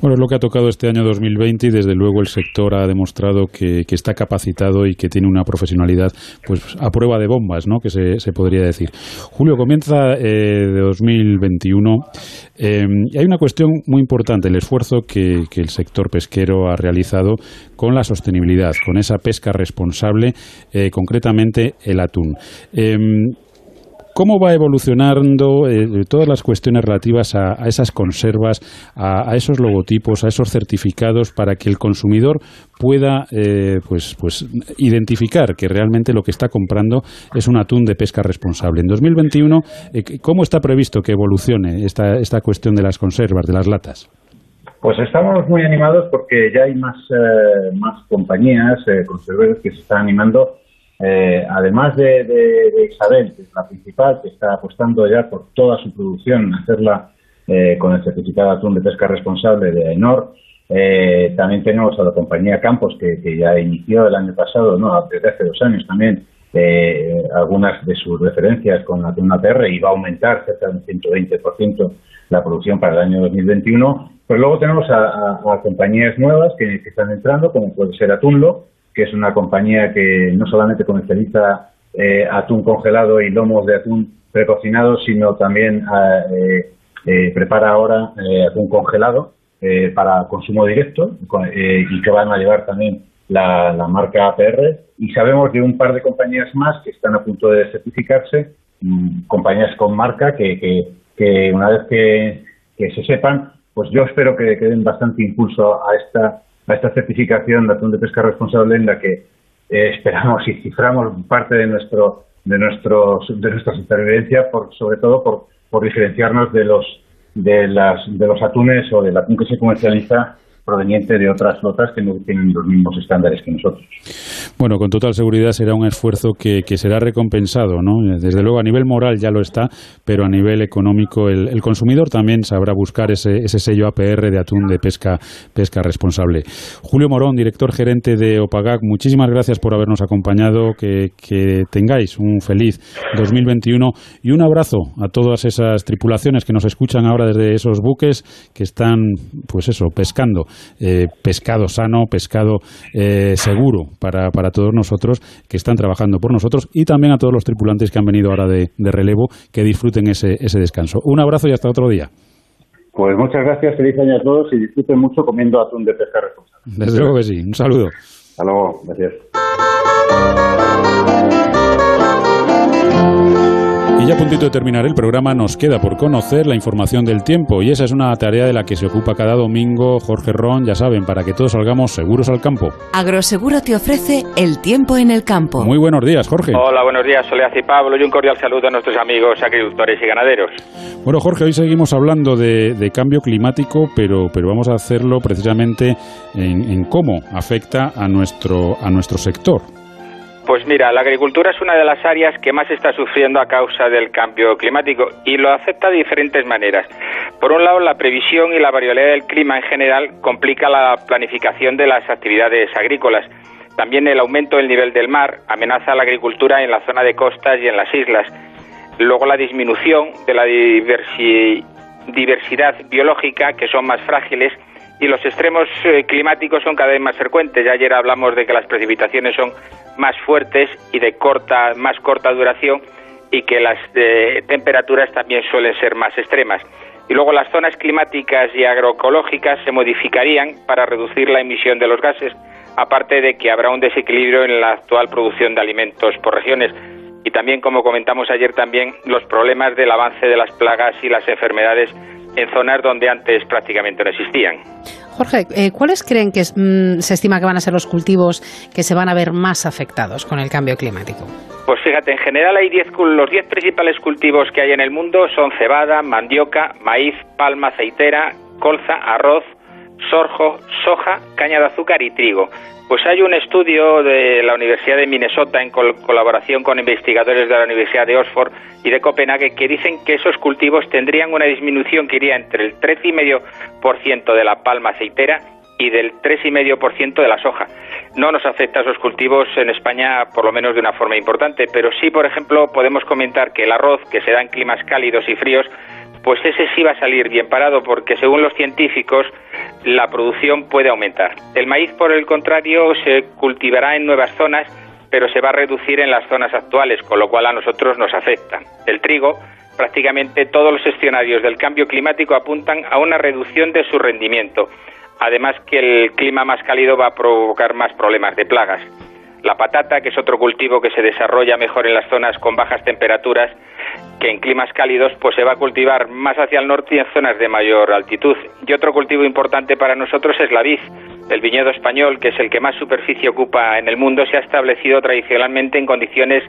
Bueno, es lo que ha tocado este año 2020 y desde luego el sector ha demostrado que, que está capacitado y que tiene una profesionalidad pues a prueba de bombas, ¿no? Que se, se podría decir. Julio, comienza eh, de 2021 eh, y hay una cuestión muy importante, el esfuerzo que, que el sector pesquero ha realizado con la sostenibilidad, con esa pesca responsable, eh, concretamente el atún. ¿Cómo va evolucionando eh, todas las cuestiones relativas a, a esas conservas, a, a esos logotipos, a esos certificados, para que el consumidor pueda eh, pues, pues identificar que realmente lo que está comprando es un atún de pesca responsable? En 2021, eh, ¿cómo está previsto que evolucione esta, esta cuestión de las conservas, de las latas? Pues estamos muy animados porque ya hay más, eh, más compañías, eh, conserveros que se están animando eh, además de, Isabel, que es la principal, que está apostando ya por toda su producción, hacerla eh, con el certificado de atún de pesca responsable de AENOR, eh, también tenemos a la compañía Campos, que, que ya inició el año pasado, no, desde hace dos años también, eh, algunas de sus referencias con atún APR y va a aumentar cerca de un 120% la producción para el año 2021. Pero luego tenemos a compañías nuevas que, que están entrando, como puede ser Atunlo, que es una compañía que no solamente comercializa eh, atún congelado y lomos de atún precocinado, sino también ah, eh, eh, prepara ahora eh, atún congelado eh, para consumo directo y que van a llevar también la, marca APR. Y sabemos de un par de compañías más que están a punto de certificarse, mm, compañías con marca que, que, una vez que, que se sepan, pues yo espero que, que den bastante impulso a esta a esta certificación de atún de pesca responsable en la que eh, esperamos y ciframos parte de nuestro de nuestros de nuestra supervivencia por sobre todo por, por diferenciarnos de los de las de los atunes o del atún que se comercializa proveniente de otras flotas que no tienen los mismos estándares que nosotros. Bueno, con total seguridad será un esfuerzo que, que será recompensado, ¿no? Desde luego a nivel moral ya lo está, pero a nivel económico el, el consumidor también sabrá buscar ese, ese sello APR de atún de pesca, pesca responsable. Julio Morón, director gerente de Opagac, muchísimas gracias por habernos acompañado, que, que tengáis un feliz 2021 y un abrazo a todas esas tripulaciones que nos escuchan ahora desde esos buques que están, pues eso, pescando, eh, pescado sano, pescado eh, seguro para, para todos nosotros que están trabajando por nosotros y también a todos los tripulantes que han venido ahora de, de relevo que disfruten ese, ese descanso. Un abrazo y hasta otro día. Pues muchas gracias, feliz año a todos y disfruten mucho comiendo atún de pesca responsable. Desde luego que sí. Un saludo. Hasta luego, gracias. Puntito de terminar el programa nos queda por conocer la información del tiempo y esa es una tarea de la que se ocupa cada domingo Jorge Ron, ya saben, para que todos salgamos seguros al campo. Agroseguro te ofrece el tiempo en el campo. Muy buenos días, Jorge. Hola, buenos días, Soledad y Pablo, y un cordial saludo a nuestros amigos agricultores y ganaderos. Bueno, Jorge, hoy seguimos hablando de, de cambio climático, pero, pero vamos a hacerlo precisamente en, en cómo afecta a nuestro, a nuestro sector. Pues mira, la agricultura es una de las áreas que más está sufriendo a causa del cambio climático y lo afecta de diferentes maneras. Por un lado, la previsión y la variabilidad del clima en general complica la planificación de las actividades agrícolas. También el aumento del nivel del mar amenaza a la agricultura en la zona de costas y en las islas. Luego la disminución de la diversi- diversidad biológica, que son más frágiles, y los extremos eh, climáticos son cada vez más frecuentes. Ya ayer hablamos de que las precipitaciones son más fuertes y de corta, más corta duración y que las eh, temperaturas también suelen ser más extremas. Y luego las zonas climáticas y agroecológicas se modificarían para reducir la emisión de los gases, aparte de que habrá un desequilibrio en la actual producción de alimentos por regiones. Y también, como comentamos ayer, también los problemas del avance de las plagas y las enfermedades en zonas donde antes prácticamente no existían. Jorge, eh, ¿cuáles creen que es- mm, se estima que van a ser los cultivos que se van a ver más afectados con el cambio climático? Pues fíjate, en general hay 10 cul- los 10 principales cultivos que hay en el mundo son cebada, mandioca, maíz, palma aceitera, colza, arroz, sorgo, soja, caña de azúcar y trigo. Pues hay un estudio de la Universidad de Minnesota en col- colaboración con investigadores de la Universidad de Oxford y de Copenhague que dicen que esos cultivos tendrían una disminución que iría entre el 13,5% de la palma aceitera y del 3,5% de la soja. No nos afecta a esos cultivos en España, por lo menos de una forma importante, pero sí, por ejemplo, podemos comentar que el arroz, que se da en climas cálidos y fríos, pues ese sí va a salir bien parado, porque según los científicos, la producción puede aumentar. El maíz, por el contrario, se cultivará en nuevas zonas, pero se va a reducir en las zonas actuales, con lo cual a nosotros nos afecta. El trigo, prácticamente todos los escenarios del cambio climático apuntan a una reducción de su rendimiento. Además que el clima más cálido va a provocar más problemas de plagas. La patata, que es otro cultivo que se desarrolla mejor en las zonas con bajas temperaturas, que en climas cálidos pues se va a cultivar más hacia el norte y en zonas de mayor altitud. Y otro cultivo importante para nosotros es la vid. El viñedo español, que es el que más superficie ocupa en el mundo, se ha establecido tradicionalmente en condiciones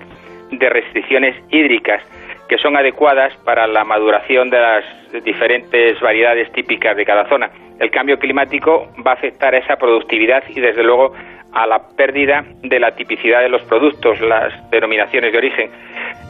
de restricciones hídricas que son adecuadas para la maduración de las diferentes variedades típicas de cada zona. El cambio climático va a afectar a esa productividad y desde luego a la pérdida de la tipicidad de los productos, las denominaciones de origen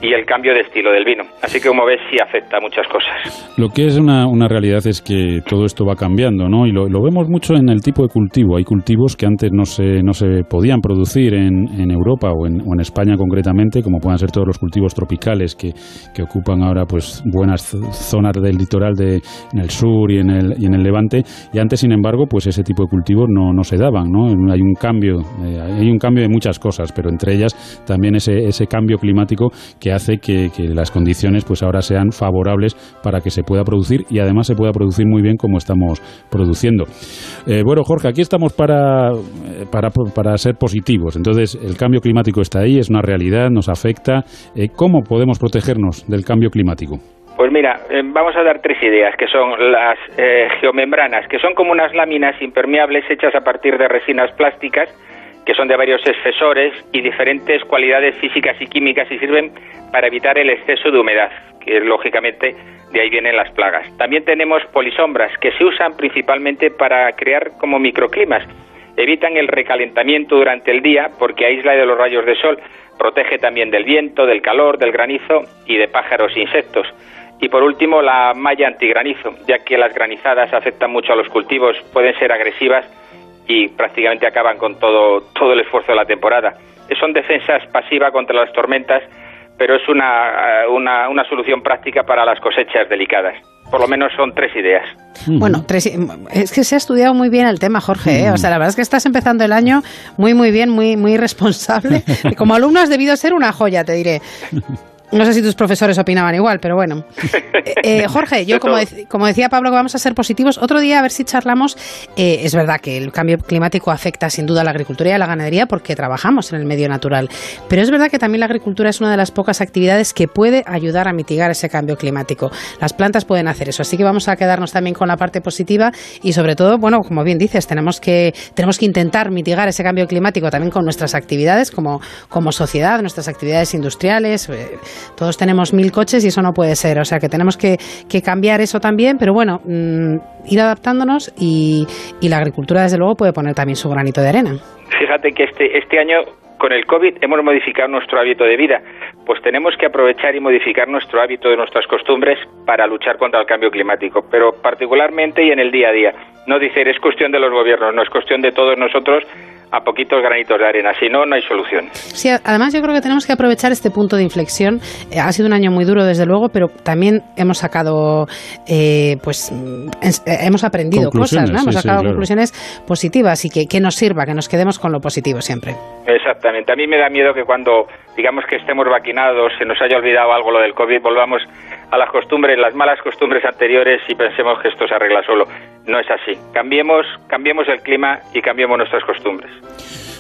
y el cambio de estilo del vino. Así que como ves sí afecta muchas cosas. Lo que es una, una realidad es que todo esto va cambiando, ¿no? Y lo, lo vemos mucho en el tipo de cultivo. Hay cultivos que antes no se, no se podían producir en, en Europa o en, o en España concretamente, como puedan ser todos los cultivos tropicales que, que ocupan ahora pues buenas zonas del litoral de, en el sur y en el, y en el levante. Y antes, sin embargo, pues ese tipo de cultivos no, no se daban, ¿no? Hay un cambio, eh, hay un cambio de muchas cosas, pero entre ellas también ese, ese cambio climático que hace que, las condiciones pues ahora sean favorables para que se pueda producir y además se pueda producir muy bien como estamos produciendo. Eh, bueno, Jorge, aquí estamos para, eh, para, para ser positivos. Entonces, el cambio climático está ahí, es una realidad, nos afecta. Eh, ¿Cómo podemos protegernos del cambio climático? Pues mira, vamos a dar tres ideas, que son las geomembranas, que son como unas láminas impermeables hechas a partir de resinas plásticas, que son de varios espesores y diferentes cualidades físicas y químicas y sirven para evitar el exceso de humedad, que lógicamente de ahí vienen las plagas. También tenemos polisombras, que se usan principalmente para crear como microclimas. Evitan el recalentamiento durante el día porque aísla de los rayos de sol, protege también del viento, del calor, del granizo y de pájaros e insectos. Y por último, la malla antigranizo, ya que las granizadas afectan mucho a los cultivos, pueden ser agresivas y prácticamente acaban con todo, todo el esfuerzo de la temporada. Son defensas pasivas contra las tormentas, pero es una, una, una solución práctica para las cosechas delicadas. Por lo menos son tres ideas. Bueno, tres- es que se ha estudiado muy bien el tema, Jorge. ¿eh? O sea, la verdad es que estás empezando el año muy, muy bien, muy, muy responsable. Como alumno has debido ser una joya, te diré. No sé si tus profesores opinaban igual, pero bueno. Eh, eh, Jorge, yo como, como decía Pablo que vamos a ser positivos, otro día a ver si charlamos, eh, es verdad que el cambio climático afecta sin duda a la agricultura y a la ganadería porque trabajamos en el medio natural, pero es verdad que también la agricultura es una de las pocas actividades que puede ayudar a mitigar ese cambio climático. Las plantas pueden hacer eso, así que vamos a quedarnos también con la parte positiva y sobre todo, bueno, como bien dices, tenemos que, tenemos que intentar mitigar ese cambio climático también con nuestras actividades como, como sociedad, nuestras actividades industriales. eh, todos tenemos mil coches y eso no puede ser, o sea que tenemos que, que cambiar eso también, pero bueno, mm, ir adaptándonos y, y la agricultura desde luego puede poner también su granito de arena. Fíjate que este, este año con el COVID hemos modificado nuestro hábito de vida. Pues tenemos que aprovechar y modificar nuestro hábito de nuestras costumbres para luchar contra el cambio climático, pero particularmente y en el día a día. No decir es cuestión de los gobiernos, no es cuestión de todos nosotros a poquitos granitos de arena, si no, no hay solución. Sí, además yo creo que tenemos que aprovechar este punto de inflexión. Eh, ha sido un año muy duro, desde luego, pero también hemos sacado, eh, pues, mm, eh, hemos aprendido cosas. Hemos sí, sí, sacado claro. conclusiones positivas y que, que nos sirva, que nos quedemos con lo positivo siempre. Exactamente. A mí me da miedo que cuando digamos que estemos vaquinados, se nos haya olvidado algo lo del COVID, volvamos a las costumbres, las malas costumbres anteriores y pensemos que esto se arregla solo. No es así. Cambiemos, cambiemos el clima y cambiemos nuestras costumbres.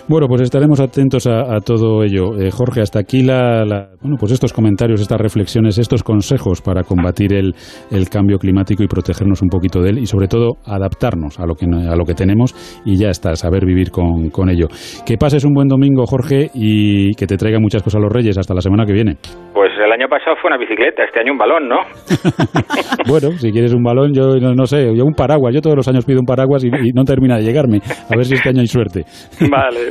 Bueno, pues estaremos atentos a, a todo ello. Eh, Jorge, hasta aquí la, la- bueno, pues estos comentarios, estas reflexiones, estos consejos para combatir el, el cambio climático y protegernos un poquito de él y sobre todo adaptarnos a lo que, a lo que tenemos y ya está, saber vivir con, con ello. Que pases un buen domingo, Jorge, y que te traiga muchas cosas a los Reyes. Hasta la semana que viene. Pues el año pasado fue una bicicleta, este año un balón, ¿no? Bueno, si quieres un balón, yo no, no sé, yo un paraguas. Yo todos los años pido un paraguas y, y no termina de llegarme. A ver si este año hay suerte. Vale,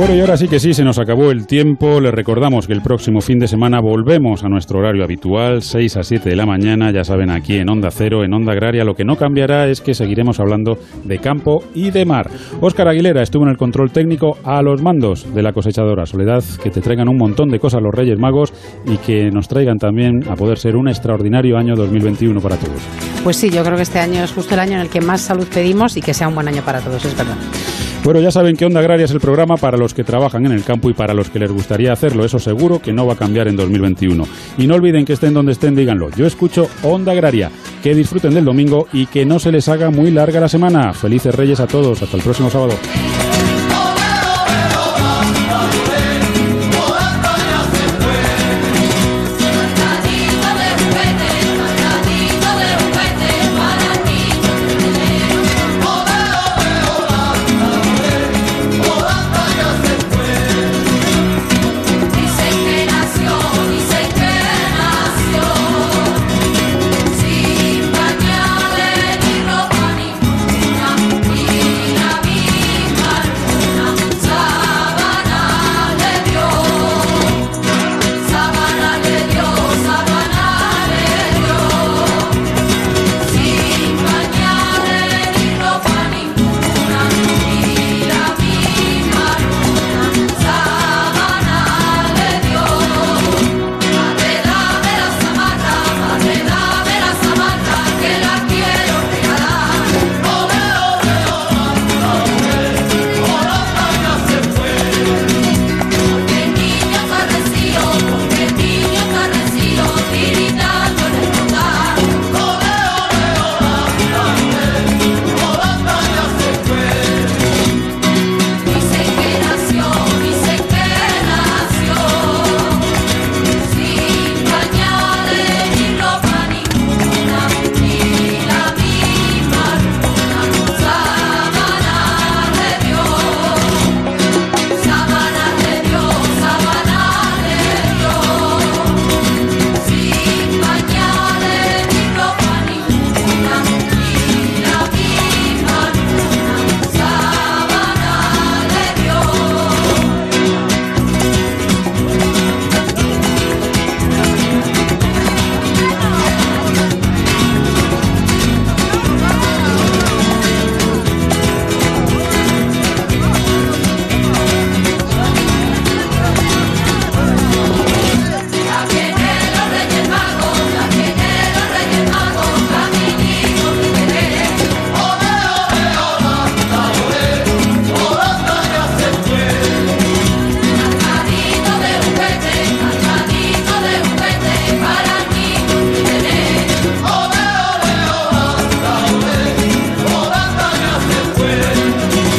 Bueno, y ahora sí que sí, se nos acabó el tiempo. Les recordamos que el próximo fin de semana volvemos a nuestro horario habitual, 6 a 7 de la mañana, ya saben, aquí en Onda Cero, en Onda Agraria. Lo que no cambiará es que seguiremos hablando de campo y de mar. Óscar Aguilera estuvo en el control técnico a los mandos de la cosechadora. Soledad, que te traigan un montón de cosas los Reyes Magos y que nos traigan también a poder ser un extraordinario año 2021 para todos. Pues sí, yo creo que este año es justo el año en el que más salud pedimos y que sea un buen año para todos, es verdad. Bueno, ya saben que Onda Agraria es el programa para los que trabajan en el campo y para los que les gustaría hacerlo. Eso seguro que no va a cambiar en 2021. Y no olviden que estén donde estén, díganlo. Yo escucho Onda Agraria. Que disfruten del domingo y que no se les haga muy larga la semana. Felices Reyes a todos. Hasta el próximo sábado.